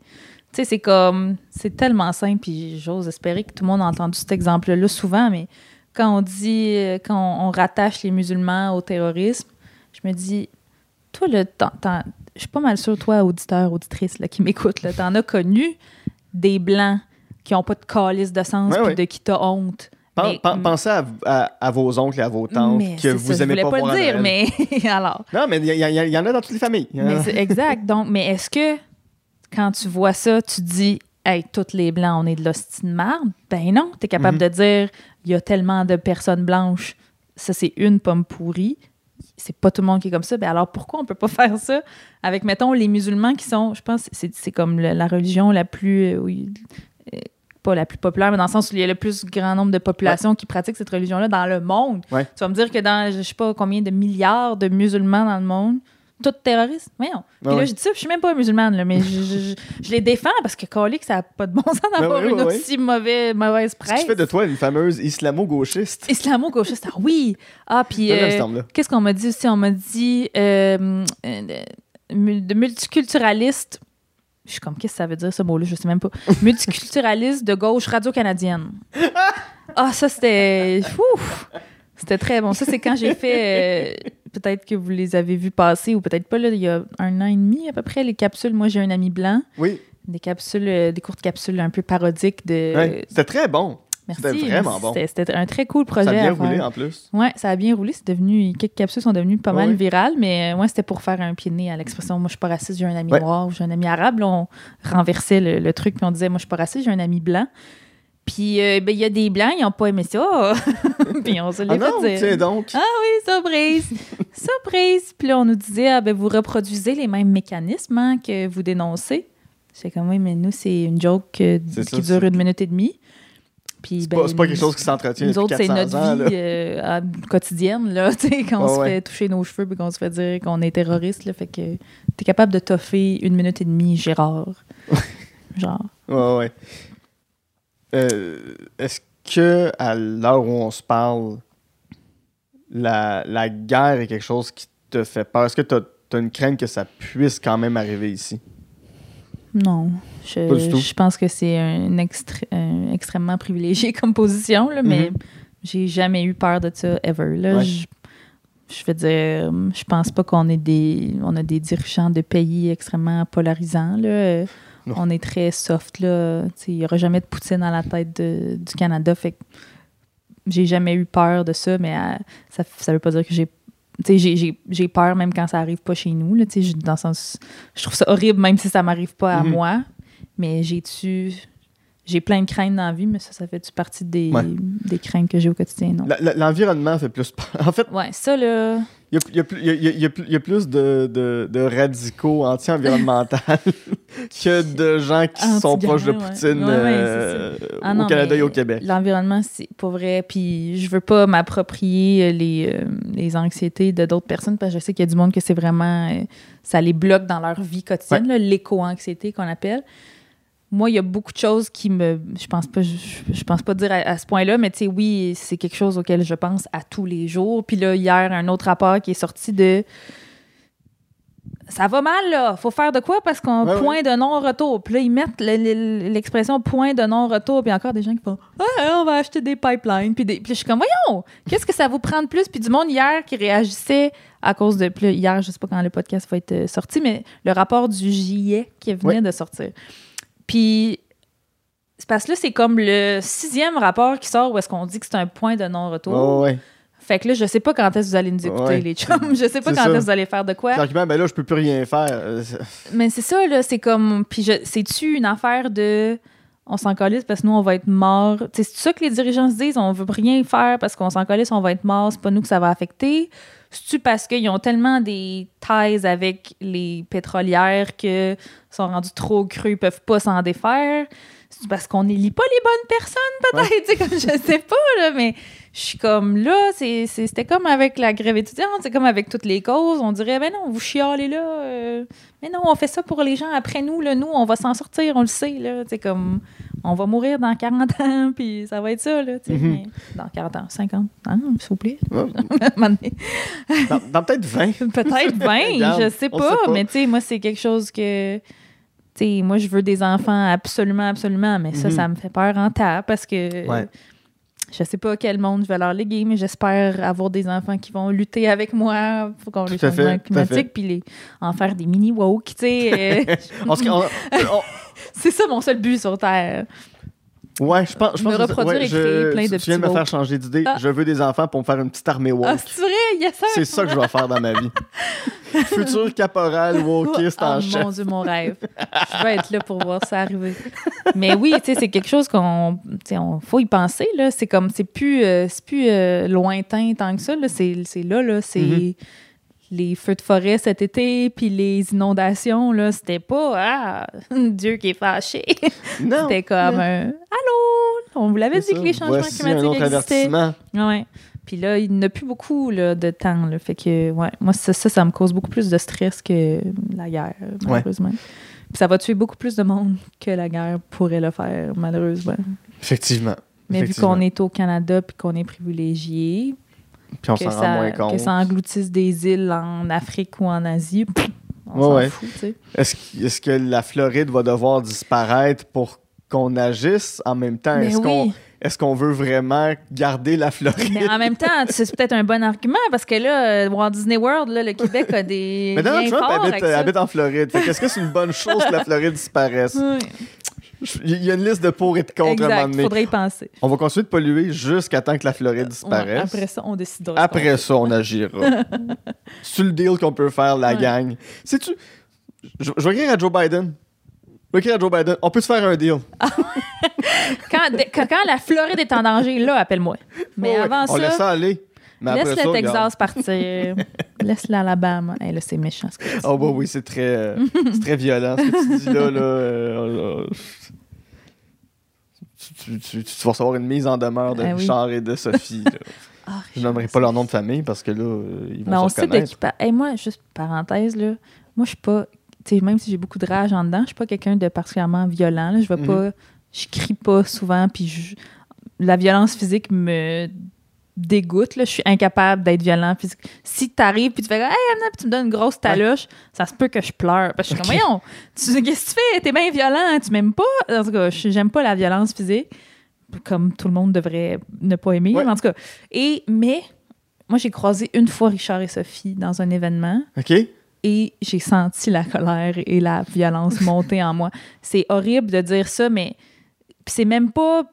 Tu sais, c'est comme... C'est tellement simple, puis j'ose espérer que tout le monde a entendu cet exemple-là souvent, mais quand on dit... euh, Quand on, on rattache les musulmans au terrorisme, je me dis... Toi, là, je suis pas mal sûre, toi, auditeur, auditrice, là, qui m'écoute, là, t'en as connu des Blancs qui ont pas de calice de sens, Ouais, de qui t'as honte. Pen- Mais- pen- pensez à, à- à vos oncles et à vos tantes que vous ça, aimez je pas, voir pas le dire, mais alors... Non, mais il y, y- y en a dans toutes les familles. Mais c'est exact. Donc, mais est-ce que quand tu vois ça, tu dis Hey, toutes les blancs, on est de l'hostie de marde? Ben non, tu es capable Mhm. de dire il y a tellement de personnes blanches, ça c'est une pomme pourrie. C'est pas tout le monde qui est comme ça. Ben alors pourquoi on peut pas faire ça avec, mettons, les musulmans qui sont, je pense, c'est c'est comme le- la religion la plus. euh, pas la plus populaire, mais dans le sens où il y a le plus grand nombre de populations qui pratiquent cette religion-là dans le monde. Ouais. Tu vas me dire que dans, je sais pas combien de milliards de musulmans dans le monde, tous terroristes? Voyons. Puis Ouais, là, je dis ça, je suis même pas musulmane, là, mais je, je- je- je les défends parce que colique, ça n'a pas de bon sens d'avoir une aussi mauvais, mauvaise Ce presse. qui fait de toi une fameuse islamo-gauchiste? Islamo-gauchiste, ah oui! Ah, puis euh, qu'est-ce qu'on m'a dit aussi? On m'a dit euh, euh, de multiculturaliste. Je suis comme, qu'est-ce que ça veut dire ce mot-là? Je sais même pas. Multiculturaliste de gauche radio-canadienne. Ah, ça, c'était. Ouf! C'était très bon. Ça, c'est quand j'ai fait. euh, peut-être que vous les avez vus passer ou peut-être pas, là, il y a un an et demi à peu près, les capsules. Moi, j'ai un ami blanc. Oui, Des capsules, euh, des courtes capsules un peu parodiques de. ouais. c'était très bon. Merci. c'était vraiment bon. C'était- un très cool projet. Ça a bien à faire. roulé en plus. Ouais, ça a bien roulé. C'est devenu. Quelques capsules sont devenues pas mal virales, mais moi, c'était pour faire un pied de nez à l'expression Moi, je suis pas raciste, j'ai un ami Ouais. noir ou j'ai un ami arabe. Là, on renversait le, le truc, puis on disait Moi, je suis pas raciste, j'ai un ami blanc. Puis, euh, ben, il y a des blancs, ils ont pas aimé ça. puis, on se Ah l'est non, fait tiens dire. donc. Ah oui, surprise! surprise! Puis là, on nous disait Ah, ben, vous reproduisez les mêmes mécanismes hein, que vous dénoncez. C'est comme Oui, mais nous, c'est une joke euh, qui ça, dure une minute et demie. Puis, C'est ben, pas, c'est pas quelque chose qui s'entretient nous autres, c'est 400 notre ans. vie là. euh, quotidienne, là, tu sais, quand on Ouais, se ouais. fait toucher nos cheveux puis qu'on se fait dire qu'on est terroriste, là, fait que t'es capable de toffer une minute et demie, Gérard. Genre. Ouais, ouais. Euh, Est-ce que à l'heure où on se parle, la, la guerre est quelque chose qui te fait peur? Est-ce que tu as, une crainte que ça puisse quand même arriver ici? Non. Pas du Je, tout. je pense que c'est un, extré- un extrêmement privilégié comme position, là, mais Mhm. j'ai jamais eu peur de ça, ever. Là. Ouais. Je, je veux dire, je pense pas qu'on est des, on a des dirigeants de pays extrêmement polarisants. Là. Non. On est très soft. là. Il n'y aura jamais de Poutine à la tête de- du Canada. Fait j'ai jamais eu peur de ça, mais euh, ça ne veut pas dire que j'ai. J'ai, peur même quand ça arrive pas chez nous. Là, dans le sens, je trouve ça horrible même si ça m'arrive pas à Mhm. moi. Mais j'ai-tu. J'ai plein de craintes dans la vie, mais ça, ça fait-tu partie des, Ouais. des craintes que j'ai au quotidien, non? L'environnement fait plus peur. En fait, Ouais, ça, là. il y a, il y a plus- il y a- il y a- de, de- de radicaux anti-environnementaux que de gens qui sont proches de. Poutine Ouais, ouais, euh, Ah au Canada et au Québec. L'environnement, c'est pas vrai. Puis je veux pas m'approprier les, euh, les anxiétés de d'autres personnes parce que je sais qu'il y a du monde que c'est vraiment. euh, ça les bloque dans leur vie quotidienne, l'éco-anxiété qu'on appelle. Moi, il y a beaucoup de choses qui me. Je pense pas, je, je pense pas dire à, à ce point-là, mais tu sais, oui, c'est quelque chose auquel je pense à tous les jours. Puis là, hier, un autre rapport qui est sorti de. Ça va mal, là. Faut faire de quoi parce qu'on Ouais, ouais. point de non-retour? Puis là, ils mettent le- le- l'expression point de non-retour. Puis encore des gens qui font Ah, on va acheter des pipelines. Puis, des... puis je suis comme Voyons, qu'est-ce que ça vous prend de plus? Puis du monde hier qui réagissait à cause de. Puis là, hier, je sais pas quand le podcast va être euh, sorti, mais le rapport du GIEC qui venait Ouais. de sortir. Puis parce que là, c'est comme le sixième rapport qui sort où est-ce qu'on dit que c'est un point de non-retour. Ouais. Fait que là, je sais pas quand est-ce que vous allez nous écouter, Ouais. les chums. Je sais pas quand est-ce que vous allez faire de quoi. L'argument, ben là, je peux plus rien faire. Mais c'est ça, là, c'est comme. Puis c'est-tu une affaire de. On s'en calisse parce que nous, on va être morts? C'est ça que les dirigeants se disent, on veut rien faire parce qu'on s'en calisse, on va être morts, c'est pas nous que ça va affecter. C'est-tu parce qu'ils ont tellement des ties avec les pétrolières que sont rendus trop crus, ils peuvent pas s'en défaire? C'est parce qu'on élit pas les bonnes personnes, peut-être? Tu sais, comme je sais pas, là, mais je suis comme là, c'était comme avec la grève étudiante, c'est comme avec toutes les causes. On dirait, ben non, vous chialez là. euh, mais non, on fait ça pour les gens après nous. Là, nous, on va s'en sortir, on le sait. Là, C'est comme, on va mourir dans 40 ans, puis ça va être ça. Là, Mhm. dans 40 ans, 50 ans, s'il vous plaît. Ouais. Dans, dans peut-être 20. Peut-être 20, Regarde, je sais pas, sait pas. mais tu sais, moi, c'est quelque chose que. Moi, je veux des enfants absolument, absolument, mais ça, Mhm. ça me fait peur en tas parce que. Ouais. Je sais pas quel monde je vais leur léguer, mais j'espère avoir des enfants qui vont lutter avec moi pour le Tout à fait, changement tout à fait. climatique, puis les, en faire des mini woke, tu sais. euh, on- c'est ça mon seul but sur Terre. Ouais, je pense. Je Me pense que- reproduire ouais, et je- créer plein de tu viens de petits me faire changer d'idée. Ah. Je veux des enfants pour me faire une petite armée woke. Ah, c'est vrai, yes sir! c'est ça que je vais faire dans ma vie. Futur caporal wokiste en oh, chef. mon Dieu, mon rêve. Je vais être là pour voir ça arriver. Mais oui, tu sais, c'est quelque chose qu'on, tu sais, on faut y penser là. C'est comme, c'est plus, euh, c'est plus euh, lointain tant que ça. Là. C'est, là, là. C'est Mhm. Les feux de forêt cet été, puis les inondations là. C'était pas ah Dieu qui est fâché. Non. C'était comme un allô? On vous l'avait dit que les changements Voici un climatiques autre existaient. Ouais. Puis là, il n'a plus beaucoup là, de temps. Là. Fait que, ouais, moi, ça, ça, ça me cause beaucoup plus de stress que la guerre, malheureusement. Puis ça va tuer beaucoup plus de monde que la guerre pourrait le faire, malheureusement. Effectivement. Mais vu qu'on est au Canada puis qu'on est privilégié, Puis on s'en rend moins compte. que ça engloutisse des îles en Afrique ou en Asie, on Ouais, s'en ouais. Est-ce qu- est-ce que la Floride va devoir disparaître pour qu'on agisse en même temps? Mais Est-ce qu'on est-ce veut vraiment garder la Floride? Mais en même temps, c'est peut-être un bon argument parce que là, euh, Walt Disney World, là, le Québec a des. Mais Donald Trump habite, habite en Floride. Qu'est-ce que c'est une bonne chose que la Floride disparaisse? Oui, Il y a une liste de pour et de contre à un moment donné. Faudrait y penser. On va continuer de polluer jusqu'à temps que la Floride Ouais, disparaisse. après ça, on décidera. Après ça, on agira. C'est le deal qu'on peut faire, la Ouais. gang. Sais-tu, je, je vais écrire à Joe Biden. Je vais écrire à Joe Biden. On peut se faire un deal. Quand, la Floride est en danger, là, appelle-moi. Mais Ouais, ouais. avant on laisse ça, ça aller. Mais laisse après le ça, Texas regarde. partir. laisse l'Alabama. Hey, là, c'est méchant ce que tu dis. Oh, bah oui, c'est très, euh, c'est très violent ce que tu dis là. là euh, tu, tu- tu- tu vas recevoir une mise en demeure de Ah oui. Richard et de Sophie. Ah, Je nommerai pas leur nom de famille parce que là, euh, ils vont Mais on se sait de qui parle. Hey, moi, juste parenthèse, là, moi, je suis pas. tu sais, même si j'ai beaucoup de rage en dedans, je suis pas quelqu'un de particulièrement violent. là. Je vais Mhm. pas. Je crie pas souvent, puis je- la violence physique me dégoûte. Là. Je suis incapable d'être violent. Si t'arrives puis tu fais Hey, Anna, puis tu me donnes une grosse taloche, ça se peut que je pleure. Parce que je suis comme, voyons, tu- qu'est-ce que tu fais? T'es bien violent, tu m'aimes pas. En tout cas, j'aime pas la violence physique, comme tout le monde devrait ne pas aimer. Ouais. En tout cas, et, mais moi, j'ai croisé une fois Richard et Sophie dans un événement OK? et j'ai senti la colère et la violence monter en moi. C'est horrible de dire ça, mais c'est même pas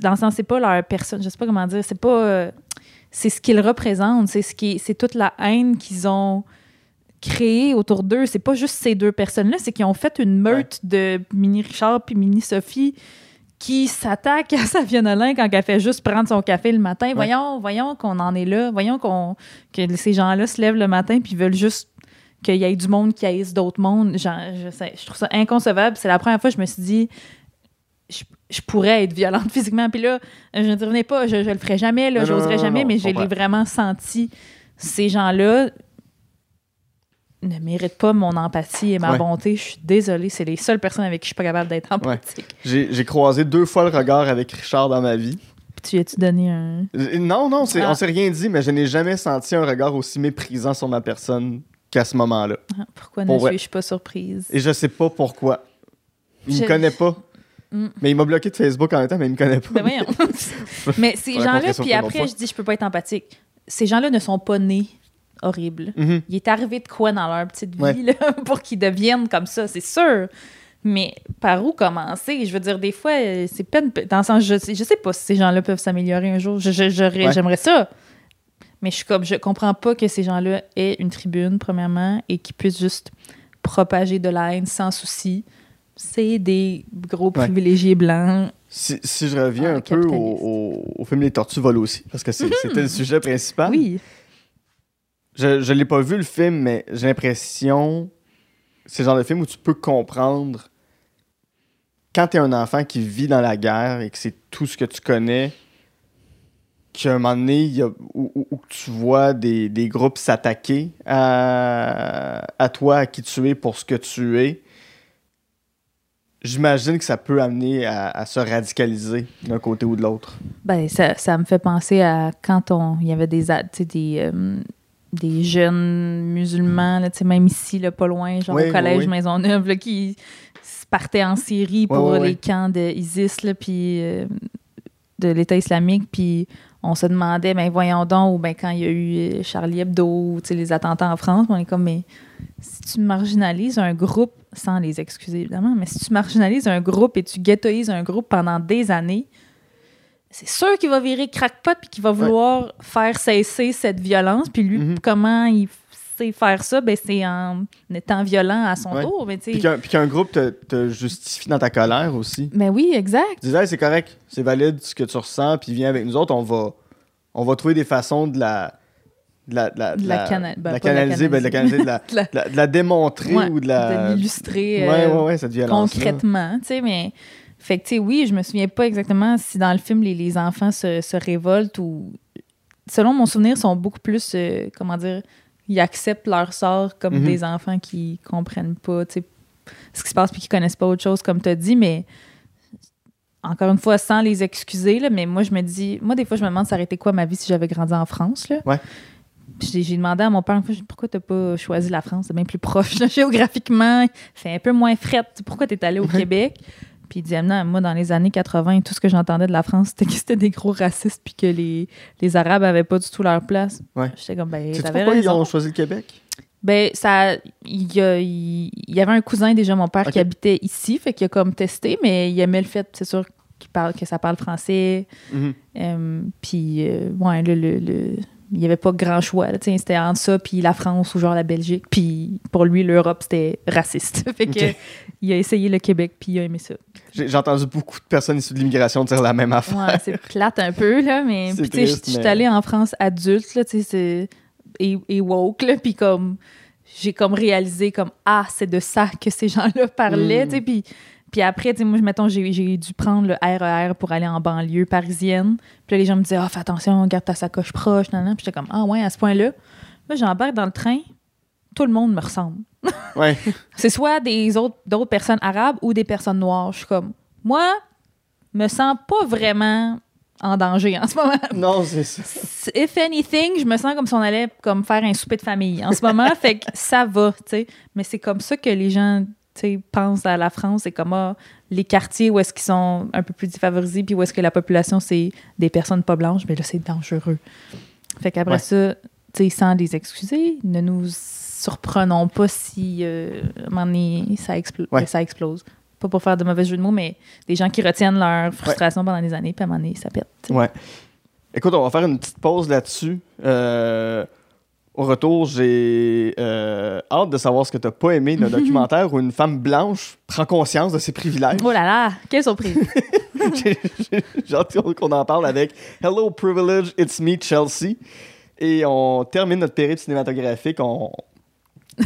dans le sens c'est pas leur personne, je sais pas comment dire, c'est pas euh, c'est ce qu'ils représentent, c'est ce qui c'est toute la haine qu'ils ont créée autour d'eux, c'est pas juste ces deux personnes-là, c'est qu'ils ont fait une meute de mini Richard puis mini Sophie qui s'attaque à sa Olin quand elle fait juste prendre son café le matin. Voyons, voyons qu'on en est là. Voyons qu'on que ces gens-là se lèvent le matin puis veulent juste qu'il y ait du monde qui haïsse d'autres mondes. Genre, je, sais, je trouve ça inconcevable. C'est la première fois que je me suis dit je, je pourrais être violente physiquement. Puis là, je ne revenais pas, je, je le ferais jamais, là, j'oserais jamais, non, mais je l'ai vraiment senti. Ces gens-là ne méritent pas mon empathie et ma Ouais. bonté. Je suis désolée, c'est les seules personnes avec qui je suis pas capable d'être empathique. J'ai j'ai croisé deux fois le regard avec Richard dans ma vie. Puis tu as-tu donné un. Non, non, Ah. on s'est rien dit, mais je n'ai jamais senti un regard aussi méprisant sur ma personne qu'à ce moment-là. Ah, Pourquoi Pour ne suis-je pas surprise? Et je sais pas pourquoi. Il Je- me connaît pas. Mm. Mais il m'a bloqué de Facebook en même temps, mais il me connaît pas. Ben voyons. Mais ces gens-là, puis après, je dis, je peux pas être empathique. Ces gens-là ne sont pas nés horribles. Mhm. Il est arrivé de quoi dans leur petite vie Ouais. là, pour qu'ils deviennent comme ça, c'est sûr. Mais par où commencer? Je veux dire, des fois, euh, c'est peine. Dans le sens, je, je sais pas si ces gens-là peuvent s'améliorer un jour. Je- je- j'aurais- Ouais. J'aimerais ça. Mais je suis comme, je comprends pas que ces gens-là aient une tribune, premièrement, et qu'ils puissent juste propager de la haine sans souci. C'est des gros Ouais. privilégiés blancs. Si, si je reviens Ah, un peu au, au- au film Les Tortues volent aussi, parce que c'est- c'était le sujet principal. Oui. Je, je l'ai pas vu le film, mais j'ai l'impression. C'est le genre de film où tu peux comprendre quand t'es un enfant qui vit dans la guerre et que c'est tout ce que tu connais, qu'à un moment donné, il y a, où, où- où tu vois des, des groupes s'attaquer à, à toi, à qui tu es pour ce que tu es. J'imagine que ça peut amener à, à se radicaliser d'un côté ou de l'autre. Ben, ça, ça me fait penser à quand on, il y avait des, euh, des jeunes musulmans, là, même ici, là, pas loin, genre Oui, au collège oui, oui. Maisonneuve, là, qui partaient en Syrie pour les camps de ISIS, là, puis euh, de l'État islamique, puis on se demandait, ben voyons donc, ou ben quand il y a eu euh, Charlie Hebdo, les attentats en France, on est comme, mais si tu marginalises un groupe, sans les excuser évidemment, mais si tu marginalises un groupe et tu ghettoises un groupe pendant des années, c'est sûr qu'il va virer crackpot puis qu'il va vouloir faire cesser cette violence. Puis lui, Mhm. comment il sait faire ça? Ben, c'est en étant violent à son Ouais. tour. Mais, Puis qu'un, groupe te, te justifie dans ta colère aussi. mais oui, exact. Tu disais, Hey, c'est correct, c'est valide ce que tu ressens, puis viens avec nous autres, on va, on va trouver des façons de la. De la, de la, De la cana- de ben, la pas de la canaliser, ben, de la de la, démontrer Ouais, ou de la. de l'illustrer euh, ouais, ouais, cette violence. concrètement, tu sais, mais... Fait que, tu sais, oui, je me souviens pas exactement si dans le film, les, les enfants se, se révoltent ou... Selon mon souvenir, ils sont beaucoup plus, euh, comment dire, ils acceptent leur sort comme Mhm. des enfants qui comprennent pas, tu sais, ce qui se passe puis qui connaissent pas autre chose, comme tu as dit, mais encore une fois, sans les excuser, là, mais moi, je me dis, moi, des fois, je me demande ça aurait été quoi ma vie si j'avais grandi en France, là? Ouais. J'ai demandé à mon père pourquoi t'as pas choisi la France? C'est bien plus proche, là, géographiquement. C'est un peu moins fret. Pourquoi t'es allé au Québec? Puis il dit, Ah, non, moi, dans les années 80, tout ce que j'entendais de la France, c'était que c'était des gros racistes puis que les, les Arabes avaient pas du tout leur place. Ouais. J'étais comme, ben, t'avais pourquoi ils ont choisi le Québec? Ben, ça, il y, avait un cousin déjà, mon père, qui habitait ici, fait qu'il a comme testé, mais il aimait le fait, c'est sûr, qu'il parle, que ça parle français. Mhm. Euh, puis, euh, ouais, le, le- le- il n'y avait pas grand choix. C'était entre ça, puis la France ou genre la Belgique. Puis pour lui, l'Europe, c'était raciste. fait que il a essayé le Québec, puis il a aimé ça. J'ai entendu beaucoup de personnes issues de l'immigration dire la même affaire. Ouais, c'est plate un peu, là, mais puis, tu sais, je suis allée en France adulte, là, tu sais, c'est- et, et woke, là, puis comme, j'ai comme réalisé, comme, ah, c'est de ça que ces gens-là parlaient, Mm. tu sais, puis, puis après, tu sais, moi, mettons, j'ai dû prendre le RER pour aller en banlieue parisienne, puis là, les gens me disaient, ah, fais attention, garde ta sacoche proche, nan, nan. puis j'étais comme, ah, ouais, à ce point-là, là, j'embarque dans le train, tout le monde me ressemble. Ouais. C'est soit des autres d'autres personnes arabes ou des personnes noires. Je suis comme, moi, me sens pas vraiment en danger en ce moment. Non, c'est ça. If anything, je me sens comme si on allait comme faire un souper de famille en ce moment. fait que ça va, tu sais. Mais c'est comme ça que les gens, tu sais, pensent à la France. C'est comme, ah, les quartiers où est-ce qu'ils sont un peu plus défavorisés puis où est-ce que la population, c'est des personnes pas blanches. Mais là, c'est dangereux. Fait qu'après Ouais. ça, tu sais, sans les excuser, ne nous surprenons pas si, euh, à un moment donné, ça, explo- Ouais. ça explose. Pas pour faire de mauvais jeu de mots, mais des gens qui retiennent leur frustration pendant des années, puis à un moment donné, ça pète. Ouais. Écoute, on va faire une petite pause là-dessus. Euh, au retour, j'ai euh, hâte de savoir ce que tu n'as pas aimé d'un documentaire où une femme blanche prend conscience de ses privilèges. Oh là là, quelle surprise! J'ai hâte qu'on en parle avec Hello Privilege, It's Me Chelsea. Et on termine notre périple cinématographique. On,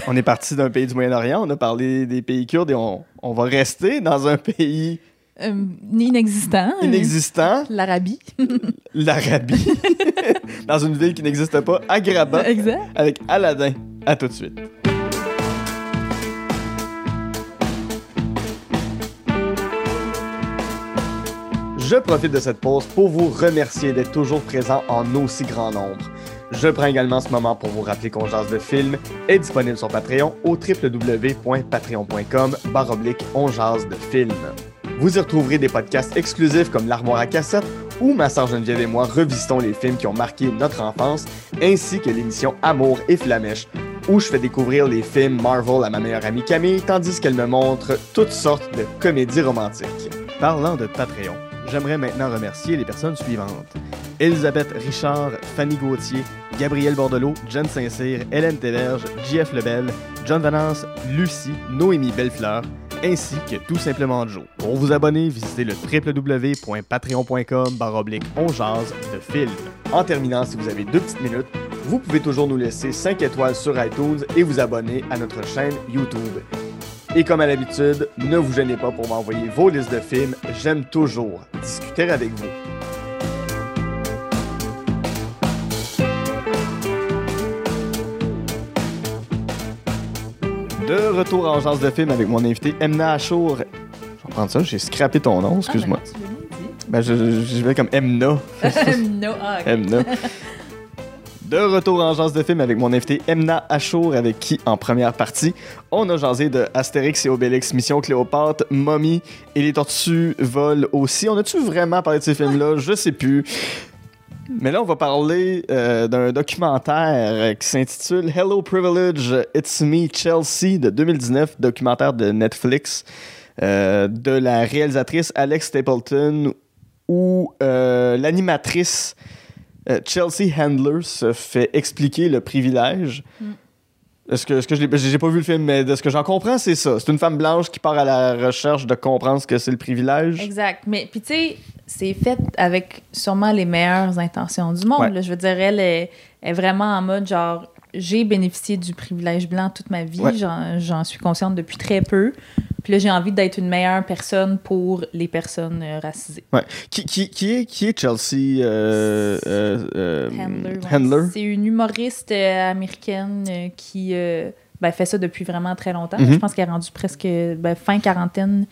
on est parti d'un pays du Moyen-Orient, on a parlé des pays kurdes et on, on va rester dans un pays Euh, inexistant. inexistant, L'Arabie. l'Arabie, dans une ville qui n'existe pas, Agrabah, exact. avec Aladdin. À tout de suite. Je profite de cette pause pour vous remercier d'être toujours présent en aussi grand nombre. Je prends également ce moment pour vous rappeler qu'on jase de film est disponible sur Patreon au www.patreon.com baroblique on jase de film. Vous y retrouverez des podcasts exclusifs comme l'armoire à cassette où ma sœur Geneviève et moi revisitons les films qui ont marqué notre enfance ainsi que l'émission Amour et Flamèche où je fais découvrir les films Marvel à ma meilleure amie Camille, tandis qu'elle me montre toutes sortes de comédies romantiques. Parlant de Patreon, j'aimerais maintenant remercier les personnes suivantes. Elisabeth Richard, Fanny Gauthier, Gabriel Bordelot, Jen Saint-Cyr, Hélène Téverge, JF Lebel, John Vanance, Lucie, Noémie Bellefleur, ainsi que tout simplement Joe. Pour vous abonner, visitez le www.patreon.com baroblique on de film. En terminant, si vous avez deux petites minutes, vous pouvez toujours nous laisser 5 étoiles sur iTunes et vous abonner à notre chaîne YouTube. Et comme à l'habitude, ne vous gênez pas pour m'envoyer vos listes de films, j'aime toujours discuter avec vous. De retour en genre de film avec mon invité Emna Achour. Je vais prendre ça, j'ai scrappé ton nom, excuse-moi. Ah, ben, je, je, je vais comme Emna. no, ah. Emna. De retour en genre de film avec mon invité Emna Achour, avec qui, en première partie, on a jasé de Astérix et Obélix, Mission Cléopâtre, Mommy et les Tortues volent aussi. On a-tu vraiment parlé de ces films-là? Je sais plus. Mais là, on va parler euh, d'un documentaire euh, qui s'intitule Hello Privilege, It's Me Chelsea de 2019, documentaire de Netflix euh, de la réalisatrice Alex Stapleton où l'animatrice Chelsea Handler se fait expliquer le privilège. Mm. Est-ce que, est-ce que je l'ai- j'ai pas vu le film, mais de ce que j'en comprends, c'est ça. C'est une femme blanche qui part à la recherche de comprendre ce que c'est le privilège. Exact. Mais puis tu sais, c'est fait avec sûrement les meilleures intentions du monde. Ouais. là. Je veux dire, elle est, est vraiment en mode genre, j'ai bénéficié du privilège blanc toute ma vie. Ouais. J'en, suis consciente depuis très peu. Puis là, j'ai envie d'être une meilleure personne pour les personnes euh, racisées. Ouais. Qui, qui, qui est, qui est Chelsea euh, euh, Handler. ouais. C'est une humoriste américaine qui ben, fait ça depuis vraiment très longtemps. Mhm. Je pense qu'elle est rendue presque ben, fin quarantaine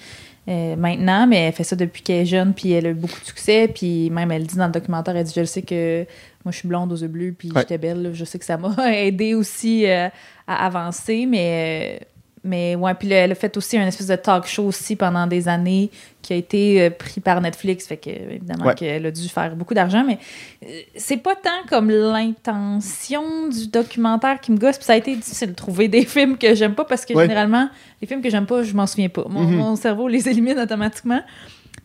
euh, maintenant, mais elle fait ça depuis qu'elle est jeune, puis elle a eu beaucoup de succès. Puis même, elle dit dans le documentaire, elle dit, je le sais que moi, je suis blonde aux yeux bleus, puis Ouais. j'étais belle. là. Je sais que ça m'a aidé aussi euh, à avancer, mais... euh, mais ouais, puis elle a fait aussi un espèce de talk show aussi pendant des années qui a été euh, pris par Netflix. Fait que, évidemment, Ouais. qu'elle a dû faire beaucoup d'argent, mais euh, c'est pas tant comme l'intention du documentaire qui me gosse. Puis ça a été difficile de trouver des films que j'aime pas parce que Ouais. généralement, les films que j'aime pas, je m'en souviens pas. Mon, Mhm. mon cerveau les élimine automatiquement.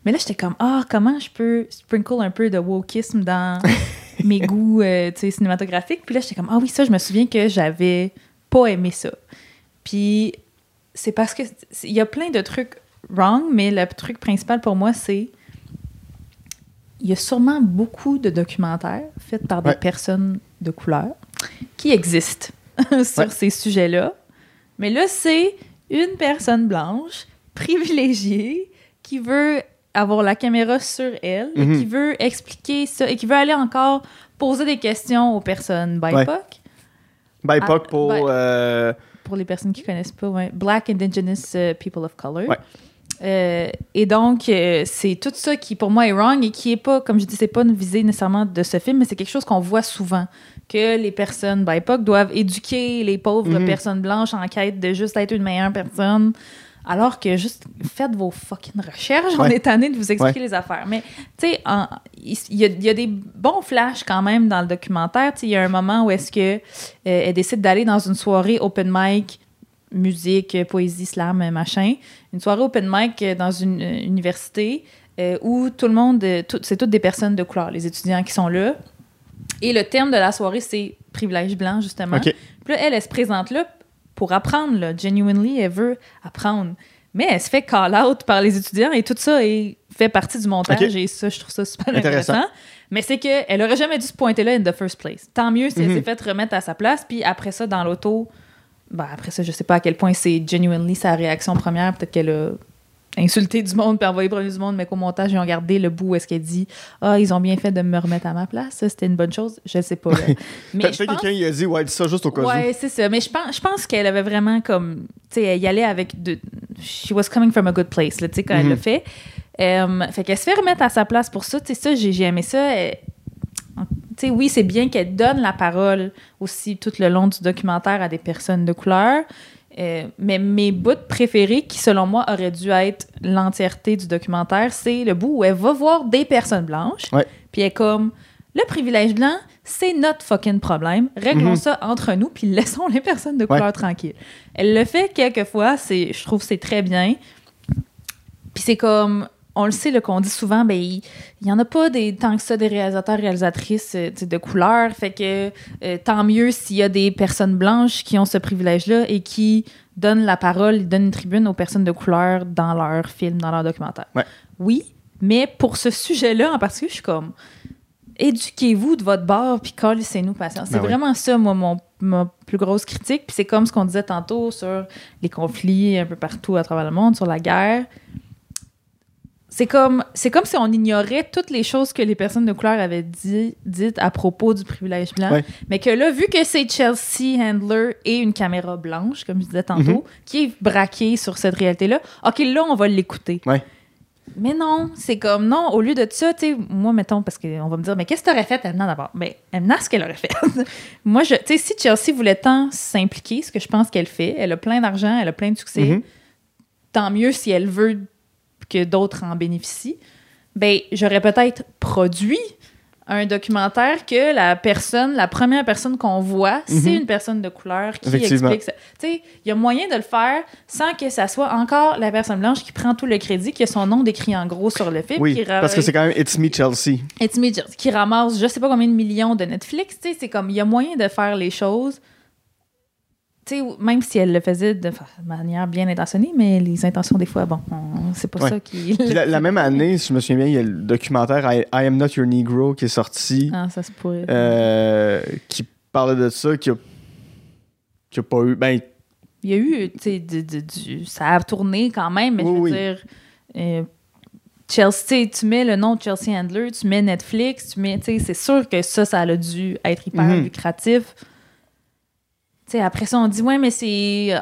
Mais là, j'étais comme, ah, comment je peux sprinkle un peu de wokisme dans mes goûts euh, cinématographiques? Puis là, j'étais comme, ah oui, ça, je me souviens que j'avais pas aimé ça. Puis c'est parce que il y a plein de trucs wrong, mais le truc principal pour moi, c'est il y a sûrement beaucoup de documentaires faits par des Ouais. personnes de couleur qui existent sur Ouais. ces sujets-là. Mais là, c'est une personne blanche, privilégiée, qui veut avoir la caméra sur elle, et Mhm. qui veut expliquer ça, et qui veut aller encore poser des questions aux personnes BIPOC. Ouais. BIPOC Ah, pour. euh, Pour les personnes qui connaissent pas, ouais. Black Indigenous euh, People of Color. Ouais. Euh, et donc, euh, c'est tout ça qui, pour moi, est wrong et qui est pas, comme je dis, c'est pas une visée nécessairement de ce film, mais c'est quelque chose qu'on voit souvent. Que les personnes BIPOC doivent éduquer les pauvres Mhm. personnes blanches en quête de juste être une meilleure personne. Alors que juste faites vos fucking recherches, on est tanné de vous expliquer les affaires. Mais tu sais, il y, a, il y a des bons flashs quand même dans le documentaire. Tu sais, Il y a un moment où est-ce que euh, elle décide d'aller dans une soirée open mic, musique, poésie, slam, machin. Une soirée open mic euh, dans une euh, université euh, où tout le monde, tout- c'est toutes des personnes de couleur, les étudiants qui sont là. Et le thème de la soirée, c'est privilège blanc, justement. Puis là, elle, elle se présente là pour apprendre, là. Genuinely, elle veut apprendre. Mais elle se fait call out par les étudiants et tout ça est, fait partie du montage et ça, je trouve ça super Intéressant. intéressant. Mais c'est qu'elle aurait jamais dû se pointer là in the first place. Tant mieux si elle Mhm. s'est fait remettre à sa place, puis après ça, dans l'auto, ben après ça, je sais pas à quel point c'est genuinely sa réaction première. Peut-être qu'elle a insulté du monde puis envoyé premier du monde, mais qu'au montage, ils ont gardé le bout où est-ce qu'elle dit « Ah, ils ont bien fait de me remettre à ma place. Ça, c'était une bonne chose. » Je sais pas. là. Mais Peut-être je pense- quelqu'un il a dit, ouais, dis ça juste au cas où. Ouais, c'est ça. Mais je pense, je pense qu'elle avait vraiment comme. Tu sais, elle y allait avec. De, she was coming from a good place, tu sais, quand elle Mhm. l'a fait. Euh, fait qu'elle se fait remettre à sa place pour ça. Tu sais, ça, j'ai j'ai aimé ça. Elle- Tu sais, oui, c'est bien qu'elle donne la parole aussi tout le long du documentaire à des personnes de couleur. Euh, mais mes bouts préférés, qui selon moi auraient dû être l'entièreté du documentaire, c'est le bout où elle va voir des personnes blanches. Puis elle est comme, Le privilège blanc, c'est notre fucking problème. Réglons Mhm. ça entre nous, puis laissons les personnes de couleur tranquilles. Elle le fait quelquefois, je trouve que c'est très bien. Puis c'est comme, on le sait, qu'on dit souvent, ben, il n'y en a pas des, tant que ça des réalisateurs, réalisatrices euh, de couleur. Fait que euh, tant mieux s'il y a des personnes blanches qui ont ce privilège-là et qui donnent la parole, donnent une tribune aux personnes de couleur dans leurs films, dans leurs documentaires. Ouais. Oui, mais pour ce sujet-là en particulier, je suis comme éduquez-vous de votre bord puis calissez-nous patience. C'est Ben oui. vraiment ça, moi, mon, ma plus grosse critique. Puis c'est comme ce qu'on disait tantôt sur les conflits un peu partout à travers le monde, sur la guerre. C'est comme, c'est comme si on ignorait toutes les choses que les personnes de couleur avaient dit, dites à propos du privilège blanc. Ouais. Mais que là, vu que c'est Chelsea Handler et une caméra blanche, comme je disais tantôt, qui est braquée sur cette réalité-là, OK, là, on va l'écouter. Ouais. Mais non, c'est comme non, au lieu de ça, tu sais, moi, mettons, parce qu'on va me dire, mais qu'est-ce que t'aurais fait, Emna, d'abord? Ben, Emna, ce qu'elle aurait fait. moi, je, tu sais, si Chelsea voulait tant s'impliquer, ce que je pense qu'elle fait, elle a plein d'argent, elle a plein de succès, Mhm. tant mieux si elle veut que d'autres en bénéficient. Ben, j'aurais peut-être produit un documentaire que la personne, la première personne qu'on voit, c'est une personne de couleur qui Mhm. Explique ça. Tu sais, il y a moyen de le faire sans que ça soit encore la personne blanche qui prend tout le crédit, qui a son nom décrit en gros sur le film. Oui, qui parce que c'est quand même It's Me Chelsea. It's Me, Just- qui ramasse je sais pas combien de millions de Netflix. Tu sais, c'est comme, il y a moyen de faire les choses. Même si elle le faisait de manière bien intentionnée, mais les intentions, des fois, bon, on- c'est pas Ouais. ça qui. La, la même année, si je me souviens bien, il y a le documentaire I, I Am Not Your Negro qui est sorti, Ah, ça se pourrait. euh, qui parlait de ça, qui a, qui a pas eu. Ben, Il y a eu, tu sais, du, du- du- ça a tourné quand même, mais je veux Oui, dire, euh, Chelsea, tu mets le nom de Chelsea Handler, tu mets Netflix, tu mets, tu sais, c'est sûr que ça, ça a dû être hyper Mhm. lucratif. Tu sais, après ça, on dit, ouais, mais c'est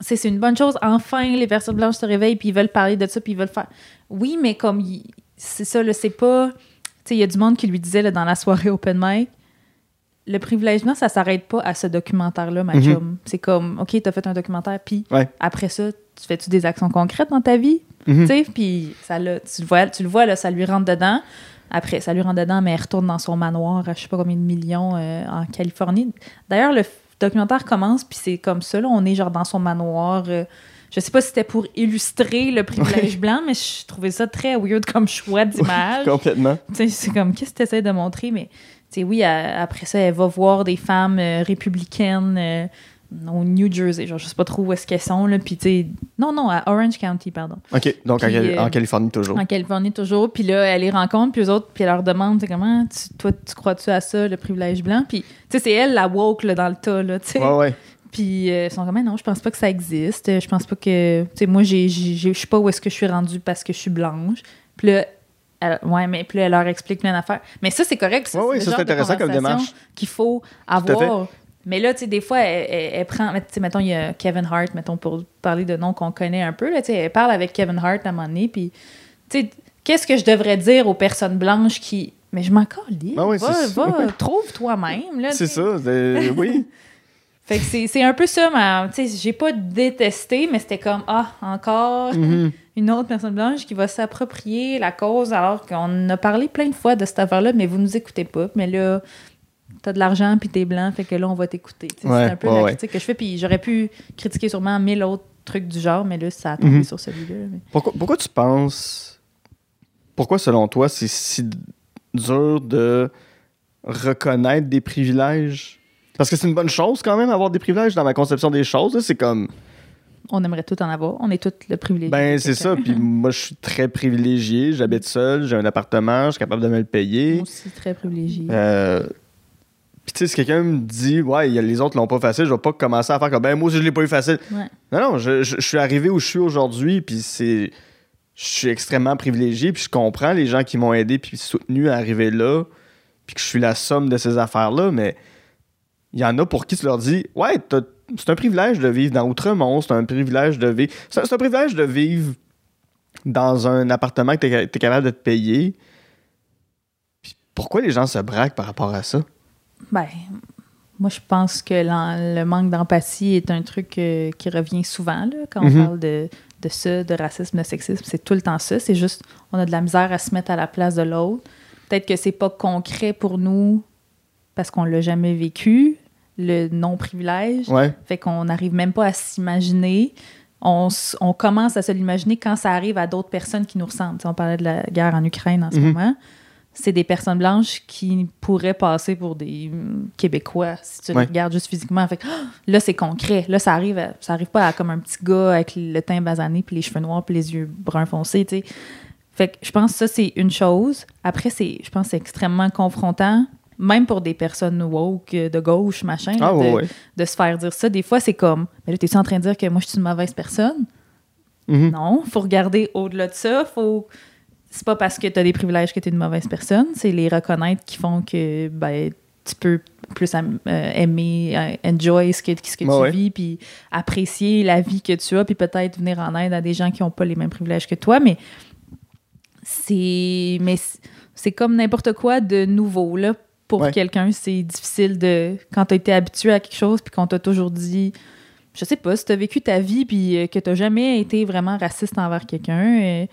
c'est c'est une bonne chose. Enfin, les personnes blanches se réveillent, puis ils veulent parler de ça, puis ils veulent faire. Oui, mais comme, c'est ça, c'est pas. Il y a du monde qui lui disait là, dans la soirée open mic, le privilège blanc, ça s'arrête pas à ce documentaire-là, ma Mhm. C'est comme, OK, t'as fait un documentaire, puis Ouais. après ça, tu fais-tu des actions concrètes dans ta vie? Mhm. Puis ça tu le vois, tu le vois là, ça lui rentre dedans. Après, ça lui rentre dedans, mais elle retourne dans son manoir à je sais pas combien de millions euh, en Californie. D'ailleurs, le documentaire commence, puis c'est comme ça, là, on est genre dans son manoir. euh, je sais pas si c'était pour illustrer le privilège blanc, mais je trouvais ça très weird comme choix d'image. complètement. C'est comme, qu'est-ce que tu essaies de montrer? Mais, oui, après ça, elle va voir des femmes euh, républicaines euh, au New Jersey. Genre, je sais pas trop où est-ce qu'elles sont, là. Puis, non, non, à Orange County, pardon. OK, donc Puis, euh, en Californie toujours. En Californie, toujours. Puis là, elle les rencontre, puis eux autres, puis elle leur demande, comment, tu- toi, tu crois-tu à ça, le privilège blanc? Puis, tu sais, c'est elle, la woke, là, dans le tas, là, tu sais. Ouais, ouais. Puis euh, ils sont comme non, je pense pas que ça existe. Je pense pas que. Tu sais, moi, je sais pas où est-ce que je suis rendue parce que je suis blanche. Puis là, elle, ouais, mais puis là, elle leur explique plein d'affaires. Mais ça, c'est correct. Ça, Ouais, genre c'est intéressant comme démarche. Qu'il faut avoir. Mais là, tu sais, des fois, elle, elle- elle prend. Tu sais, mettons, il y a Kevin Hart, mettons, pour parler de noms qu'on connaît un peu. Là, tu sais, elle parle avec Kevin Hart à un moment donné. Puis, tu sais, qu'est-ce que je devrais dire aux personnes blanches qui. Mais je m'en. Ah ouais, va, va, trouve toi-même. là, C'est ça, c'est- oui. Fait que c'est un peu ça, ma. Tu sais, j'ai pas détesté, mais c'était comme, ah, encore Mhm. une autre personne blanche qui va s'approprier la cause alors qu'on a parlé plein de fois de cette affaire-là, mais vous nous écoutez pas. Mais là, t'as de l'argent puis t'es blanc, fait que là, on va t'écouter. Ouais, c'est un peu ouais, la ouais. critique que je fais, puis j'aurais pu critiquer sûrement mille autres trucs du genre, mais là, ça a tombé Mhm. sur celui-là. mais- Pourquoi, pourquoi tu penses. Pourquoi, selon toi, c'est si dur de reconnaître des privilèges? Parce que c'est une bonne chose quand même, avoir des privilèges dans ma conception des choses. C'est comme. On aimerait tout en avoir. On est tous le privilégié. Ben, c'est ça. Puis moi, je suis très privilégié. J'habite seul, j'ai un appartement, je suis capable de me le payer. Moi aussi, très privilégié. Euh, Puis, tu sais, si quelqu'un me dit, ouais, les autres l'ont pas facile, je vais pas commencer à faire comme, ben, moi aussi, je l'ai pas eu facile. Ouais. Non, non, je, je- je suis arrivé où je suis aujourd'hui, puis c'est. Je suis extrêmement privilégié, puis je comprends les gens qui m'ont aidé, puis soutenu à arriver là, puis que je suis la somme de ces affaires-là, mais il y en a pour qui tu leur dis, ouais, c'est un privilège de vivre dans Outremont, c'est un privilège de vivre. C'est un privilège de vivre dans un appartement que t'es es capable de te payer. Puis pourquoi les gens se braquent par rapport à ça? Ben, moi, je pense que le manque d'empathie est un truc euh, qui revient souvent là, quand on Mhm. parle de, de ça, de racisme, de sexisme. C'est tout le temps ça. C'est juste, on a de la misère à se mettre à la place de l'autre. peut-être que c'est pas concret pour nous parce qu'on l'a jamais vécu, le non-privilège. Ouais. Fait qu'on n'arrive même pas à s'imaginer. On, on commence à se l'imaginer quand ça arrive à d'autres personnes qui nous ressemblent. On parlait de la guerre en Ukraine en ce Mhm. moment. C'est des personnes blanches qui pourraient passer pour des Québécois si tu Ouais. les regardes juste physiquement. Fait que, ah, là, c'est concret. Là, ça arrive, à- ça arrive pas à comme un petit gars avec le teint basané, puis les cheveux noirs, puis les yeux bruns foncés. tu sais. Fait que je pense que ça, c'est une chose. Après, c'est, je pense que c'est extrêmement confrontant, même pour des personnes woke, euh, de gauche, machin. Ah, ouais, de, ouais. de se faire dire ça. Des fois, c'est comme, mais là, t'es-tu en train de dire que moi, je suis une mauvaise personne? Mhm. Non, faut regarder au-delà de ça. Faut... C'est pas parce que tu as des privilèges que tu es une mauvaise personne. C'est les reconnaître qui font que ben, tu peux plus euh, aimer, euh, enjoy ce que, ce que tu ouais. vis, puis apprécier la vie que tu as, puis peut-être venir en aide à des gens qui n'ont pas les mêmes privilèges que toi. Mais c'est mais c'est- comme n'importe quoi de nouveau. Là. Pour Ouais. quelqu'un, c'est difficile de. Quand tu été habitué à quelque chose, puis qu'on t'a toujours dit je sais pas, si tu as vécu ta vie puis euh, que tu jamais été vraiment raciste envers quelqu'un,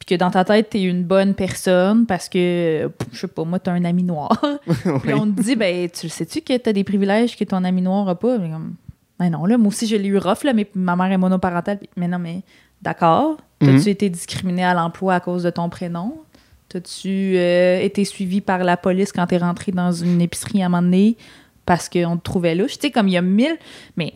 puis que dans ta tête, tu es une bonne personne parce que, je sais pas, moi, tu as un ami noir. puis on te dit, ben, tu le sais-tu que tu as des privilèges que ton ami noir a pas? Mais comme, ben non, là, moi aussi, je l'ai eu rough, là, mais ma mère est monoparentale. Puis, mais non, mais d'accord. T'as-tu Mhm. été discriminé à l'emploi à cause de ton prénom? T'as-tu euh, été suivi par la police quand t'es rentré dans une épicerie à un moment donné parce qu'on te trouvait louche? Tu sais, comme il y a mille... Mais,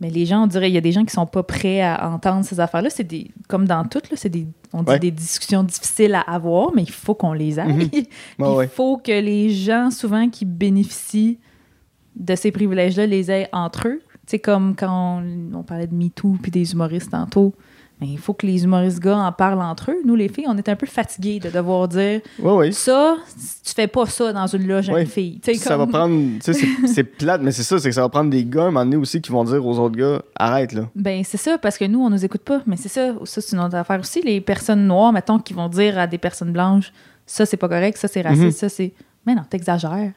mais les gens, on dirait, il y a des gens qui sont pas prêts à entendre ces affaires-là. C'est des... Comme dans tout, là, c'est des... On dit Ouais. des discussions difficiles à avoir, mais il faut qu'on les aille. Mhm. Puis. Il faut que les gens, souvent, qui bénéficient de ces privilèges-là, les aient entre eux. C'est comme quand on, on parlait de MeToo puis des humoristes tantôt. Mais il faut que les humoristes gars en parlent entre eux. Nous, les filles, on est un peu fatigués de devoir dire ça, tu fais pas ça dans une loge à une fille. Ça va prendre. C'est- plate, mais c'est ça, c'est que ça va prendre des gars à un moment donné aussi qui vont dire aux autres gars arrête là. Ben, c'est ça, parce que nous, on nous écoute pas. Mais c'est ça, ça, c'est une autre affaire aussi. Les personnes noires, mettons, qui vont dire à des personnes blanches, ça, c'est pas correct, ça, c'est raciste, Mhm. ça, c'est. Mais non, t'exagères.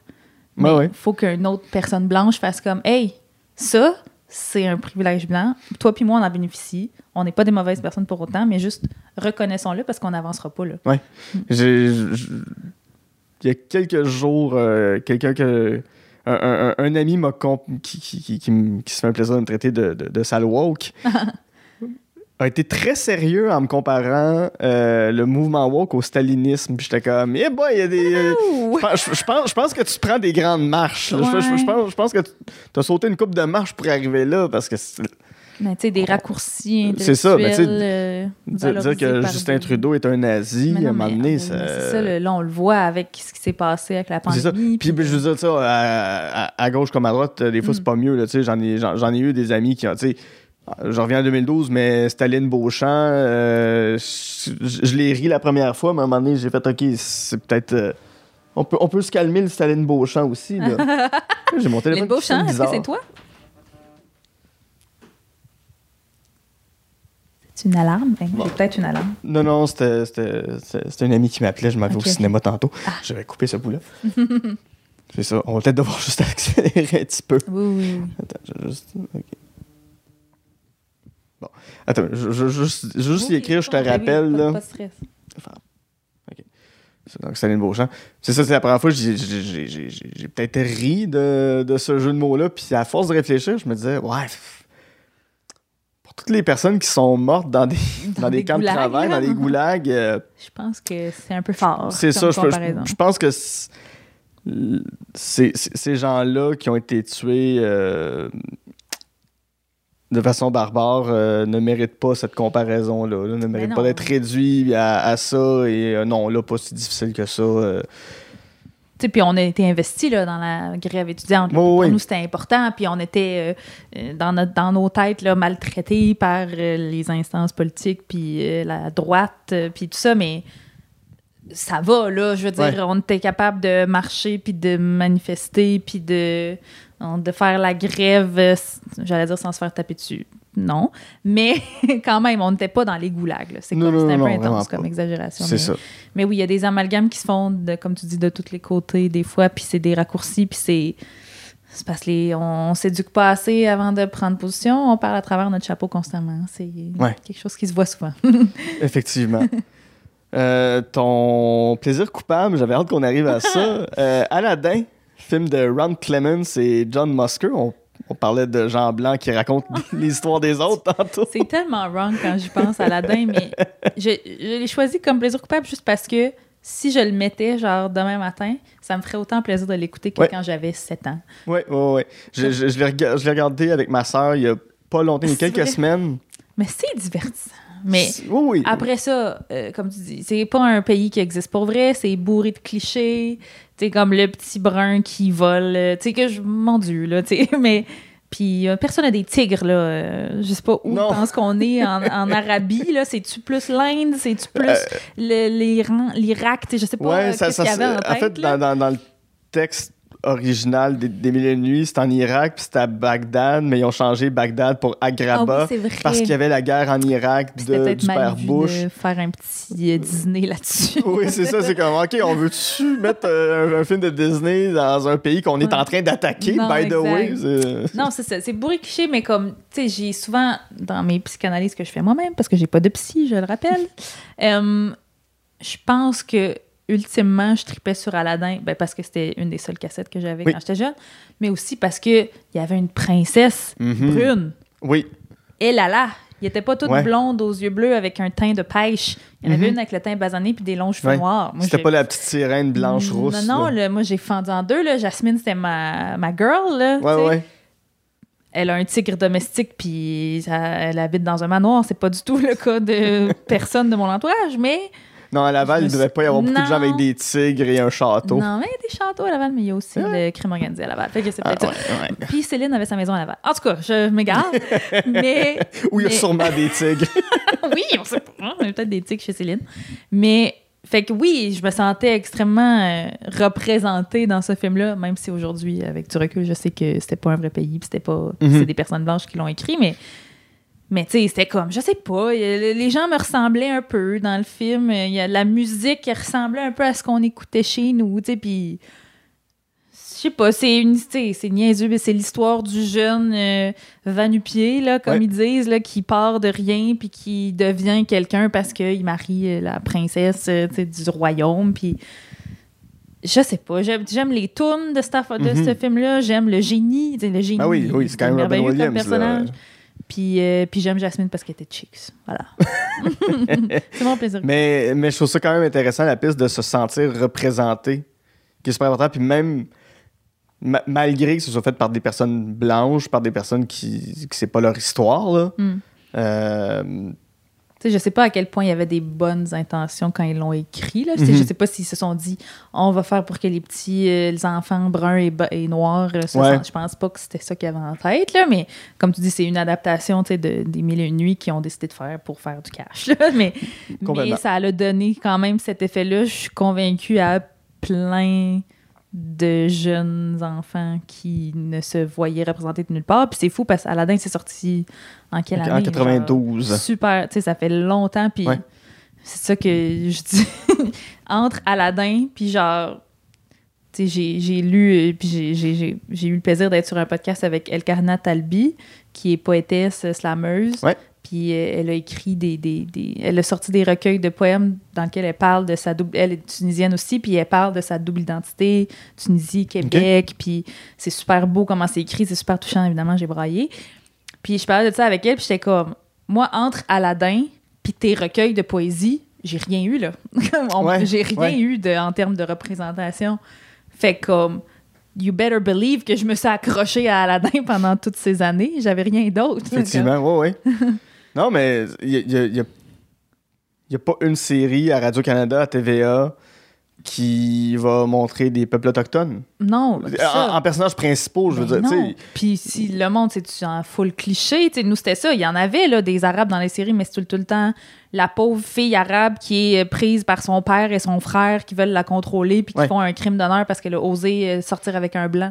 Mais ouais. faut qu'une autre personne blanche fasse comme, hey, ça, c'est un privilège blanc. Toi puis moi, on en bénéficie. On n'est pas des mauvaises personnes pour autant, mais juste reconnaissons-le parce qu'on n'avancera pas, là. J'ai- j'- Il y a quelques jours, euh, quelqu'un que. Un, un- ami m'a qui, qui, qui, qui se fait un plaisir de me traiter de, de, de sale woke a été très sérieux en me comparant euh, le mouvement woke au stalinisme. Puis j'étais comme, eh boy, il y a des. euh, je, pense, je pense- je pense que tu prends des grandes marches. Je- pense, je pense que tu as sauté une coupe de marches pour arriver là parce que Mais tu sais, des raccourcis C'est ça, mais tu euh, dire, que Justin Trudeau est un nazi, non, à un moment donné, ça. c'est ça, le- là, on le voit avec ce qui s'est passé avec la C'est ça. pandémie. Puis, je veux dire, ça, à, à- à gauche comme à droite, euh, des fois, Mm. c'est pas mieux. J'en ai, ai eu des amis qui ont. tu sais, Je reviens en 2012, mais Staline Beauchamp, euh, je, je l'ai ri la première fois, mais à un moment donné, j'ai fait OK, c'est peut-être. euh, on, peut, on peut se calmer le Staline Beauchamp aussi. Là. j'ai mon téléphone. Sonne Beauchamp, est-ce que c'est toi? C'est une alarme? Ben, Bon. C'est peut-être une alarme. Non, non, c'était, c'était, c'était- c'était un ami qui m'appelait. Je m'en vais Ok, au cinéma tantôt. Ah. J'avais coupé ce bout-là. c'est ça. On va peut-être devoir juste accélérer un petit peu. Oui, oui. Attends, je vais juste. ok. Attends, je je- juste, vais juste y écrire, je te rappelle. pas- là. Pas de stress. C'est donc Beauchamp. C'est ça, c'est la première fois que j'ai- j'ai j'ai- j'ai- j'ai- j'ai peut-être ri de, de ce jeu de mots-là. Puis à force de réfléchir, je me disais, ouais, pour toutes les personnes qui sont mortes dans des, dans Dans des des camps de travail, là. dans des goulags, euh, Je pense que c'est un peu fort. c'est ça. Je, je- pense que ces gens-là qui ont été tués euh, de façon barbare euh, ne méritent pas cette comparaison-là. là, ne méritent non. pas d'être réduits à, à ça. Et euh, non, là, pas si difficile que ça. euh. Tu sais, puis on a été investis là, dans la grève étudiante. Pour oui. nous, c'était important. Puis on était euh, dans, notre, dans nos têtes là, maltraités par euh, les instances politiques, puis euh, la droite, puis tout ça. Mais ça va, là. Je veux dire, Ouais. on était capable de marcher, puis de manifester, puis de, de faire la grève, euh, j'allais dire sans se faire taper dessus. Non. Mais quand même, on n'était pas dans les goulags. C'est un peu non, intense comme exagération. C'est ça. mais oui, il y a des amalgames qui se font, de, comme tu dis, de tous les côtés, des fois, puis c'est des raccourcis, puis c'est. C'est parce qu'on on s'éduque pas assez avant de prendre position, on parle à travers notre chapeau constamment. C'est Ouais. quelque chose qui se voit souvent. Effectivement. Euh, ton plaisir coupable, j'avais hâte qu'on arrive à ça. Euh, Aladdin, film de Ron Clements et John Musker. On, on parlait de Jean Blanc qui raconte l'histoire des autres tantôt. C'est tellement wrong quand j'y pense à Aladdin, mais je, je l'ai choisi comme plaisir coupable juste parce que si je le mettais, genre, demain matin, ça me ferait autant plaisir de l'écouter que Ouais. quand j'avais 7 ans. Oui, oui, oui. Je, je, je l'ai rega- je l'ai regardé avec ma soeur il y a pas longtemps, il y a quelques vrai? semaines. Mais c'est divertissant. Mais Oui, après ça, euh, comme tu dis, c'est pas un pays qui existe pour vrai, c'est bourré de clichés. Tu comme le petit brun qui vole. euh, Tu sais, que je. Mon Dieu, là, tu sais. Mais. Puis euh, personne n'a des tigres, là. euh, je sais pas où je pense qu'on est en, en Arabie, là. C'est-tu plus l'Inde? C'est-tu plus l'Iran, l'Irak? Je sais pas Ouais, ça, ça, y avait en fait, là. dans, dans, dans le texte original des, des Mille et une nuits, c'était en Irak, puis c'était à Bagdad, mais ils ont changé Bagdad pour Ah Agrabah, oui, c'est vrai. parce qu'il y avait la guerre en Irak de, peut-être du père Bush. de faire un petit euh, Disney là-dessus. Oui, c'est ça, c'est comme, OK, on veut-tu mettre euh, un, un film de Disney dans un pays qu'on est en train d'attaquer, by the way? Non, c'est ça. C'est bourré de clichés, mais comme, tu sais, j'ai souvent, dans mes psychanalyses que je fais moi-même, parce que j'ai pas de psy, je le rappelle, euh, je pense que, ultimement, je tripais sur Aladdin, ben, parce que c'était une des seules cassettes que j'avais Oui. quand j'étais jeune, mais aussi parce qu'il y avait une princesse Mhm. brune. Oui, Et là là! Il était pas toute Ouais. blonde aux yeux bleus avec un teint de pêche. Il y en avait Mhm. une avec le teint basané puis des longs cheveux Ouais. noirs. C'était pas la petite sirène blanche rousse. Non, non, là. là, moi j'ai fendu en deux. Là. Jasmine, c'était ma, ma girl. Là, Ouais. Elle a un tigre domestique, puis elle habite dans un manoir. C'est pas du tout le cas de personne de mon entourage, mais. Non, à Laval, il me devait pas y avoir beaucoup de gens avec des tigres et un château. Non, mais il y a des châteaux à Laval, mais il y a aussi le crime organisé à Laval. Fait que c'est Ah, peut-être ouais, ça. ouais. Puis Céline avait sa maison à Laval. En tout cas, je m'égare. mais. Où il y a sûrement des tigres. oui, on sait pas. hein, On a peut-être des tics chez Céline. Mais, fait que oui, je me sentais extrêmement euh, représentée dans ce film-là, même si aujourd'hui, avec du recul, je sais que c'était pas un vrai pays, puis c'était pas. Mhm. C'est des personnes blanches qui l'ont écrit, mais. Mais tu sais, c'était comme, je sais pas, les gens me ressemblaient un peu dans le film. Il y a la musique qui ressemblait un peu à ce qu'on écoutait chez nous, tu sais, puis je sais pas, c'est une, c'est niaiseux, mais c'est l'histoire du jeune euh, Vanupier, là, comme Ouais. ils disent, là, qui part de rien puis qui devient quelqu'un parce qu'il marie euh, la princesse euh, du royaume, puis je sais pas, j'aime, les tunes de, cette de Mhm. ce film-là, j'aime le génie, le génie. Ah oui, oui, c'est quand même Robin là. Puis, euh, puis j'aime Jasmine parce qu'elle était chicks. Voilà. c'est mon plaisir. Mais, mais je trouve ça quand même intéressant, la piste de se sentir représenté, qui est super important. Puis même, ma- malgré que ce soit fait par des personnes blanches, par des personnes qui, qui c'est pas leur histoire, là, Hmm. euh, sais, je sais pas à quel point il y avait des bonnes intentions quand ils l'ont écrit. Là. Sais, Mhm. Je sais pas s'ils se sont dit on va faire pour que les petits euh, les enfants bruns et, noirs euh, se Ouais. sentent. Je pense pas que c'était ça qu'ils avaient en tête. Là, mais comme tu dis, c'est une adaptation de, des Mille et une nuits qu'ils ont décidé de faire pour faire du cash. là. Mais, mais ça a donné quand même cet effet-là. Je suis convaincue à plein de jeunes enfants qui ne se voyaient représentés de nulle part. Puis c'est fou parce qu'Aladin s'est sorti en quelle année? en genre? 92. super, tu sais, ça fait longtemps, puis Ouais. c'est ça que je dis. Entre Aladdin, puis genre, tu sais, j'ai- j'ai lu, euh, puis j'ai- j'ai j'ai- j'ai eu le plaisir d'être sur un podcast avec Elkarna Talbi, qui est poétesse slameuse. Ouais. Puis euh, elle a écrit des, des, des- Elle a sorti des recueils de poèmes dans lesquels elle parle de sa double. Elle est tunisienne aussi, puis elle parle de sa double identité, Tunisie, Québec. Puis c'est super beau comment c'est écrit, c'est super touchant, évidemment, j'ai braillé. Puis je parlais de ça avec elle, puis j'étais comme, moi, entre Aladdin puis tes recueils de poésie, j'ai rien eu, là. Ouais, j'ai rien ouais. eu de, en termes de représentation. Fait que, comme, you better believe que je me suis accrochée à Aladdin pendant toutes ces années. J'avais rien d'autre. Effectivement, oui, oui. non, mais il n'y a, y a- y a- pas une série à Radio-Canada, à TVA, qui va montrer des peuples autochtones. Non. En, en personnages principaux, je veux Ben dire. non. Puis si le monde, c'est en full cliché, nous c'était ça. Il y en avait là, des Arabes dans les séries, mais c'est tout, le- tout le temps la pauvre fille arabe qui est prise par son père et son frère qui veulent la contrôler puis qui Ouais. font un crime d'honneur parce qu'elle a osé euh, sortir avec un blanc.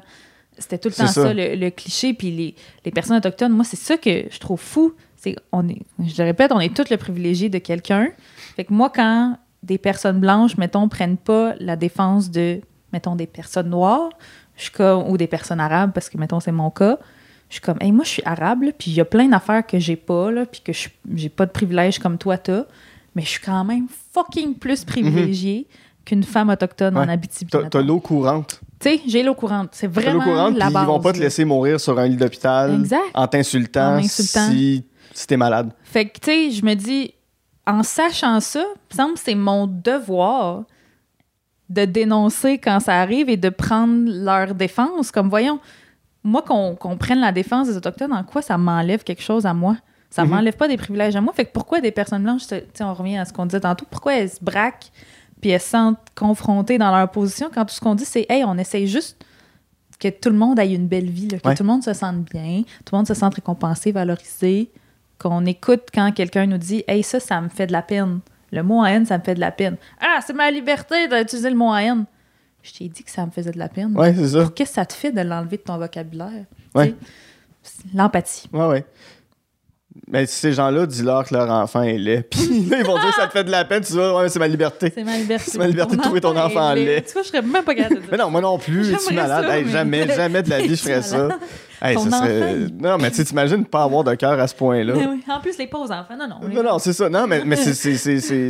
C'était tout le temps ça, ça. le, le cliché. Puis les, les personnes autochtones, moi, c'est ça que je trouve fou. C'est, on est, je le répète, on est tous le privilégié de quelqu'un. Fait que moi, quand des personnes blanches, mettons, prennent pas la défense de, mettons, des personnes noires, je suis comme, ou des personnes arabes, parce que, mettons, c'est mon cas, je suis comme, hey, moi, je suis arabe, puis il y a plein d'affaires que j'ai pas, là, puis que je j'ai pas de privilèges comme toi, t'as. mais je suis quand même fucking plus privilégiée qu'une femme autochtone en Ouais. Abitibi. T'as l'eau courante. Tu sais, j'ai l'eau courante. C'est vraiment l'eau courante, la puis base. ils vont pas te laisser mourir sur un lit d'hôpital en t'insultant En si, si t'es malade. Fait que, tu sais, je me dis, en sachant ça, il me semble que c'est mon devoir de dénoncer quand ça arrive et de prendre leur défense. Comme, voyons, moi, qu'on prenne la défense des Autochtones, en quoi ça m'enlève quelque chose à moi? Ça Mhm. m'enlève pas des privilèges à moi. Fait que pourquoi des personnes blanches, tu sais, on revient à ce qu'on disait tantôt, pourquoi elles se braquent puis elles se sentent confrontées dans leur position quand tout ce qu'on dit, c'est, hey, on essaye juste que tout le monde ait une belle vie, là, que Ouais. tout le monde se sente bien, tout le monde se sente récompensé, valorisé, qu'on écoute quand quelqu'un nous dit Hey, ça, ça me fait de la peine. Le mot haine, ça me fait de la peine. Ah, c'est ma liberté d'utiliser le mot haine. Je t'ai dit que ça me faisait de la peine. Ouais, c'est ça. Qu'est-ce que ça te fait de l'enlever de ton vocabulaire? Ouais. L'empathie. Ouais, ouais. Mais ces gens-là, dis-leur que leur enfant est laid. Puis là, ils vont dire que ça te fait de la peine. Tu dis, ouais, c'est ma liberté. C'est ma liberté. C'est ma liberté de trouver ton enfant laid. Tu vois, je serais même pas capable de dire. Mais non, moi non plus. J'aimerais Es-tu malade? ça, Hey, mais- Jamais, jamais de la vie, je ferais ça. Hey, Ton ça serait... enfant, il- Non, mais tu sais, t'imagines pas avoir de cœur à ce point-là. Oui, En plus, les pauvres enfants, non, non. Non, non, c'est ça. Non, mais, mais c'est-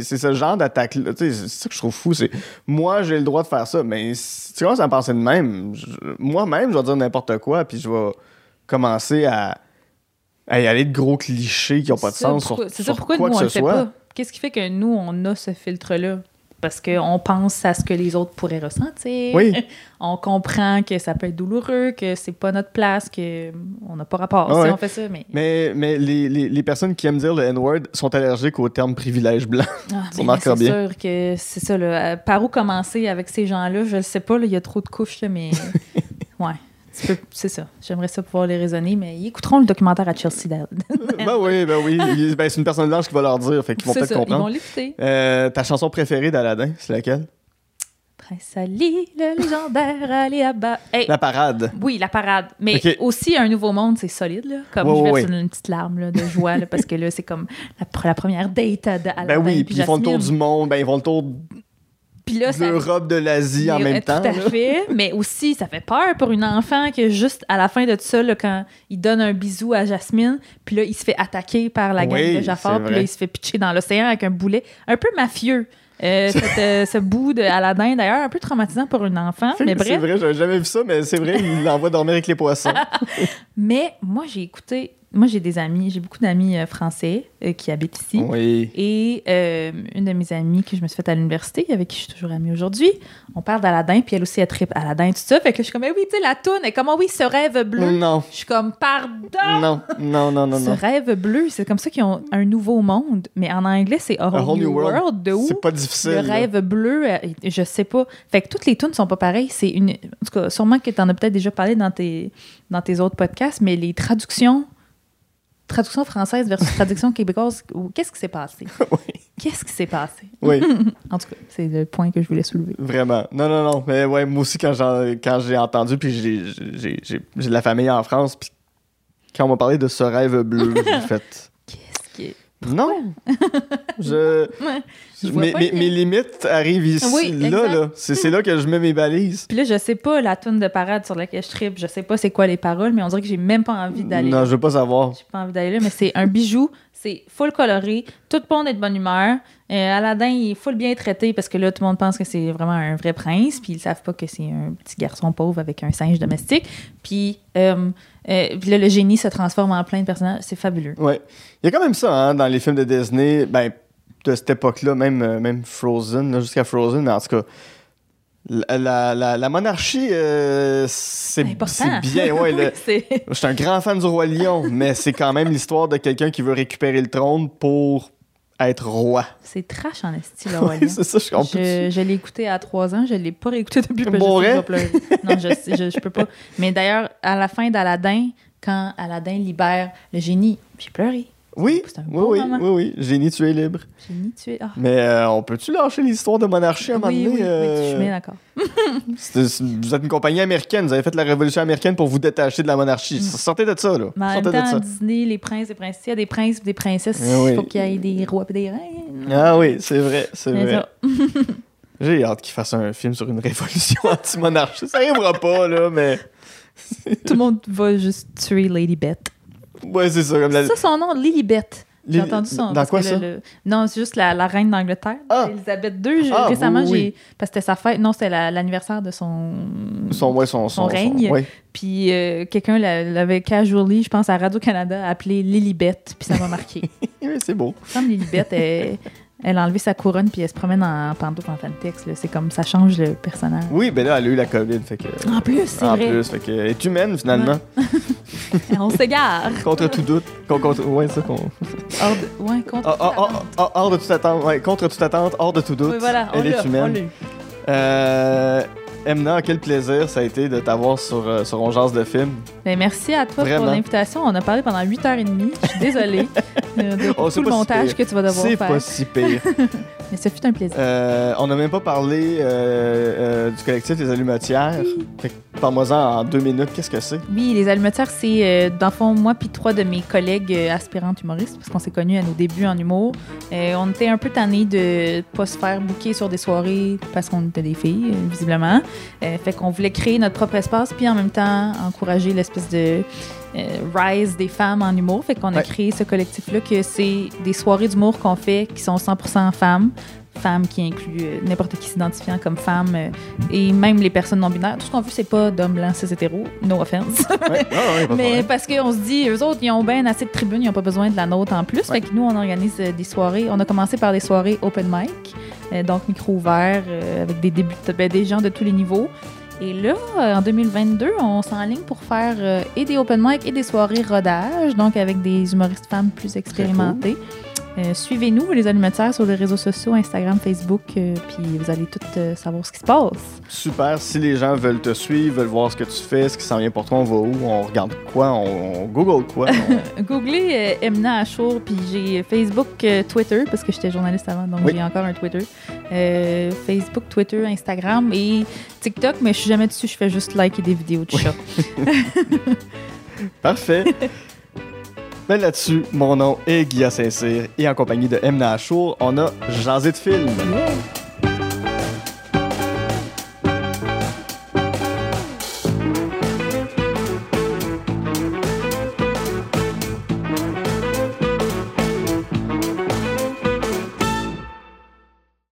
ce genre d'attaque-là. C'est ça que je trouve fou. C'est moi, j'ai le droit de faire ça. Mais si tu commences à me penser de même, moi-même, je vais dire n'importe quoi. Puis je vais commencer à, à y aller de gros clichés qui n'ont pas de sens C'est ça pourquoi quoi nous, que on le fait soit. pas? Qu'est-ce qui fait que nous, on a ce filtre-là? Parce qu'on pense à ce que les autres pourraient ressentir. Oui. On comprend que ça peut être douloureux, que c'est pas notre place, qu'on n'a pas rapport. Ah si on fait ça, mais. Mais, mais les, les, les personnes qui aiment dire le N-word sont allergiques au terme privilège blanc. Ah, remarqueras c'est sûr que c'est ça. Là. Euh, Par où commencer avec ces gens-là? Je ne sais pas. Il y a trop de couches, là, mais. ouais. C'est ça. J'aimerais ça pouvoir les raisonner, mais ils écouteront le documentaire à Chelsea. ben oui, ben oui. Ben, c'est une personne blanche qui va leur dire. Fait qu'ils vont peut-être ça. Ils comprendre. vont l'écouter. Euh, ta chanson préférée d'Aladin, c'est laquelle? Prince Ali, le légendaire Ali Abba. Hey, La parade. Oui, la parade. Mais aussi, Un Nouveau Monde, c'est solide. Là. Comme je verse ouais. une petite larme là, de joie, là, parce que là, c'est comme la, pr- la première date de Aladdin Ben oui, puis ils font le tour du monde, ben ils font le tour Puis là, l'Europe, de l'Asie en même temps. Tout à là. fait. Mais aussi, ça fait peur pour une enfant que juste à la fin de tout ça, là, quand il donne un bisou à Jasmine, puis là, il se fait attaquer par la gang Oui, de Jafar, puis là, il se fait pitcher dans l'océan avec un boulet. Un peu mafieux. Euh, cette, euh, ce bout de Aladdin, d'ailleurs, un peu traumatisant pour une enfant. Mais C'est vrai, j'avais jamais vu ça, mais c'est vrai, il l'envoie dormir avec les poissons. Mais moi, j'ai écouté. Moi, j'ai des amis, j'ai beaucoup d'amis euh, français euh, qui habitent ici. Oui. Et euh, une de mes amies que je me suis faite à l'université, avec qui je suis toujours amie aujourd'hui, on parle d'Aladin, puis elle aussi, elle tripe Aladin, tout ça. Fait que je suis comme, Eh oui, tu sais, la toune, et comment, oui, ce rêve bleu. Non, Je suis comme, pardon! non, non, non, non, ce non. rêve bleu, c'est comme ça qu'ils ont un nouveau monde. Mais en anglais, c'est A Whole, New World. De où? C'est pas difficile. Le là. rêve bleu, je sais pas. Fait que toutes les tunes sont pas pareilles. C'est une. En tout cas, sûrement que tu en as peut-être déjà parlé dans tes, dans tes autres podcasts, mais les traductions. Traduction française versus traduction québécoise, qu'est-ce qui s'est passé? Oui. Qu'est-ce qui s'est passé? Oui, En tout cas, c'est le point que je voulais soulever. vraiment. Non, non, non. Mais ouais, moi aussi, quand j'ai, entendu, puis j'ai, de la famille en France, puis quand on m'a parlé de ce rêve bleu, j'ai fait. Qu'est-ce qui est. Non! je. Ouais. Je vois Mes, pas mes- le lien. mes limites arrivent ici, Oui, là, là. C'est, c'est là que je mets mes balises. Puis là, je sais pas la tune de parade sur laquelle je tripe, je sais pas c'est quoi les paroles, mais on dirait que j'ai même pas envie d'aller Non, je veux pas savoir. J'ai pas envie d'aller là, mais c'est un bijou. C'est full coloré. Tout le monde est de bonne humeur. Euh, Aladdin, il est full bien traité parce que là, tout le monde pense que c'est vraiment un vrai prince. Puis ils savent pas que c'est un petit garçon pauvre avec un singe domestique. Puis, euh, euh, là, le génie se transforme en plein de personnages. C'est fabuleux. Ouais. Il y a quand même ça, hein, dans les films de Disney, ben, de cette époque-là, même, même Frozen, jusqu'à Frozen, mais en tout cas, la, la, la- la monarchie, euh, c'est bien, ouais. le- Oui, Je suis un grand fan du Roi Lion, mais c'est quand même l'histoire de quelqu'un qui veut récupérer le trône pour être roi. c'est trash en esti, le Roi Oui, Lion. c'est ça, je comprends. Je, je l'ai écouté à trois ans, je l'ai pas réécouté depuis que que je pleurer. Non, je, je, je peux pas. Mais d'ailleurs, à la fin d'Aladin, quand Aladin libère le génie, j'ai pleuré. Oui, un oui, oui, moment. oui, oui. Génie, tu es libre. Génie, tu es. Ah. Mais euh, on peut-tu lâcher l'histoire de monarchie à un moment Oui, donné? oui, oui, euh, je suis bien d'accord. vous êtes une compagnie américaine, vous avez fait la révolution américaine pour vous détacher de la monarchie. Mm. Sortez de ça, là. Mais en même Sortez de ça. Disney, les princes et princesses, il y a des princes et des princesses. Oui. Il faut qu'il y ait des rois et des reines. Ah oui, c'est vrai, c'est vrai. J'ai hâte qu'il fasse un film sur une révolution anti-monarchie. Ça arrivera pas, là, mais. Tout le monde va juste tuer Lady Beth. Ouais, c'est ça. Comme la... C'est ça son nom, Lilibet. J'ai entendu ça. Dans quoi ça? le- le- Non, c'est juste la, la reine d'Angleterre. Ah! Elisabeth II. Ah, récemment, oui, oui. j'ai. Parce que c'était sa fête. Non, c'était la- l'anniversaire de son. Son, ouais, son, Son règne. ouais. Puis euh, quelqu'un l'a- l'avait casually, je pense, à Radio-Canada, appelé Lilibet. Puis ça m'a marqué. Oui, c'est beau. Comme Lilibet, elle, elle a enlevé sa couronne puis elle se promène en pantoufle en fantex. C'est comme ça change le personnage. Oui, ben là, elle a eu la COVID, fait que... En plus, c'est En vrai. plus, fait que... Elle est humaine, finalement. On s'égare. Contre tout doute. Con- contre- ouais, c'est ça qu'on... Hors de... Ouais, contre. Ah, hors de toute attente, ouais, contre toute attente, hors de tout doute, Oui, voilà, elle est humaine. Euh, Emna, quel plaisir ça a été de t'avoir sur, euh, sur On Jase de film. Ben, merci à toi Vraiment. pour l'invitation. On a parlé pendant 8h30. Je suis désolée euh, de Oh, c'est tout le si montage que tu vas devoir C'est faire. pas si pire. Mais ce fut un plaisir. Euh, on n'a même pas parlé euh, euh, du collectif Les Allumetières. Que parle-moi-en en deux minutes, qu'est-ce que c'est? Oui, les allumetières, c'est dans le fond, moi puis trois de mes collègues aspirantes humoristes, parce qu'on s'est connus à nos débuts en humour. On était un peu tannés de pas se faire bouquer sur des soirées parce qu'on était des filles, visiblement. Euh, fait qu'on voulait créer notre propre espace, puis en même temps encourager l'espèce de euh, rise des femmes en humour. Fait qu'on a créé ce collectif-là, que c'est des soirées d'humour qu'on fait qui sont 100% femmes. Femmes qui incluent euh, n'importe qui s'identifiant comme femme euh, et même les personnes non-binaires. Tout ce qu'on veut, c'est pas d'hommes blancs, cis hétéros. No offense. Ouais, ouais, Mais parce qu'on se dit, eux autres, ils ont bien assez de tribunes, ils n'ont pas besoin de la nôtre en plus. Fait que nous, on organise euh, des soirées. On a commencé par des soirées open mic, donc micro ouvert, euh, avec des débutants, ben, des gens de tous les niveaux. Et là, euh, en 2022, on s'enligne pour faire euh, et des open mic et des soirées rodage, donc avec des humoristes femmes plus expérimentés. Euh, Suivez-nous, les animateurs, sur les réseaux sociaux, Instagram, Facebook, euh, puis vous allez tout euh, savoir ce qui se passe. Super. Si les gens veulent te suivre, veulent voir ce que tu fais, ce qui s'en vient pour toi, on va où? On regarde quoi? On, on google quoi? On- Googlez Emna Achour, puis j'ai Facebook, Twitter, parce que j'étais journaliste avant, donc Oui. j'ai encore un Twitter. Facebook, Twitter, Instagram et TikTok, mais je suis jamais dessus, je fais juste liker des vidéos de chats. Parfait. ben là-dessus, mon nom est Guilla Saint-Cyr et en compagnie de Emna Achour, on a jasé de film. Yeah.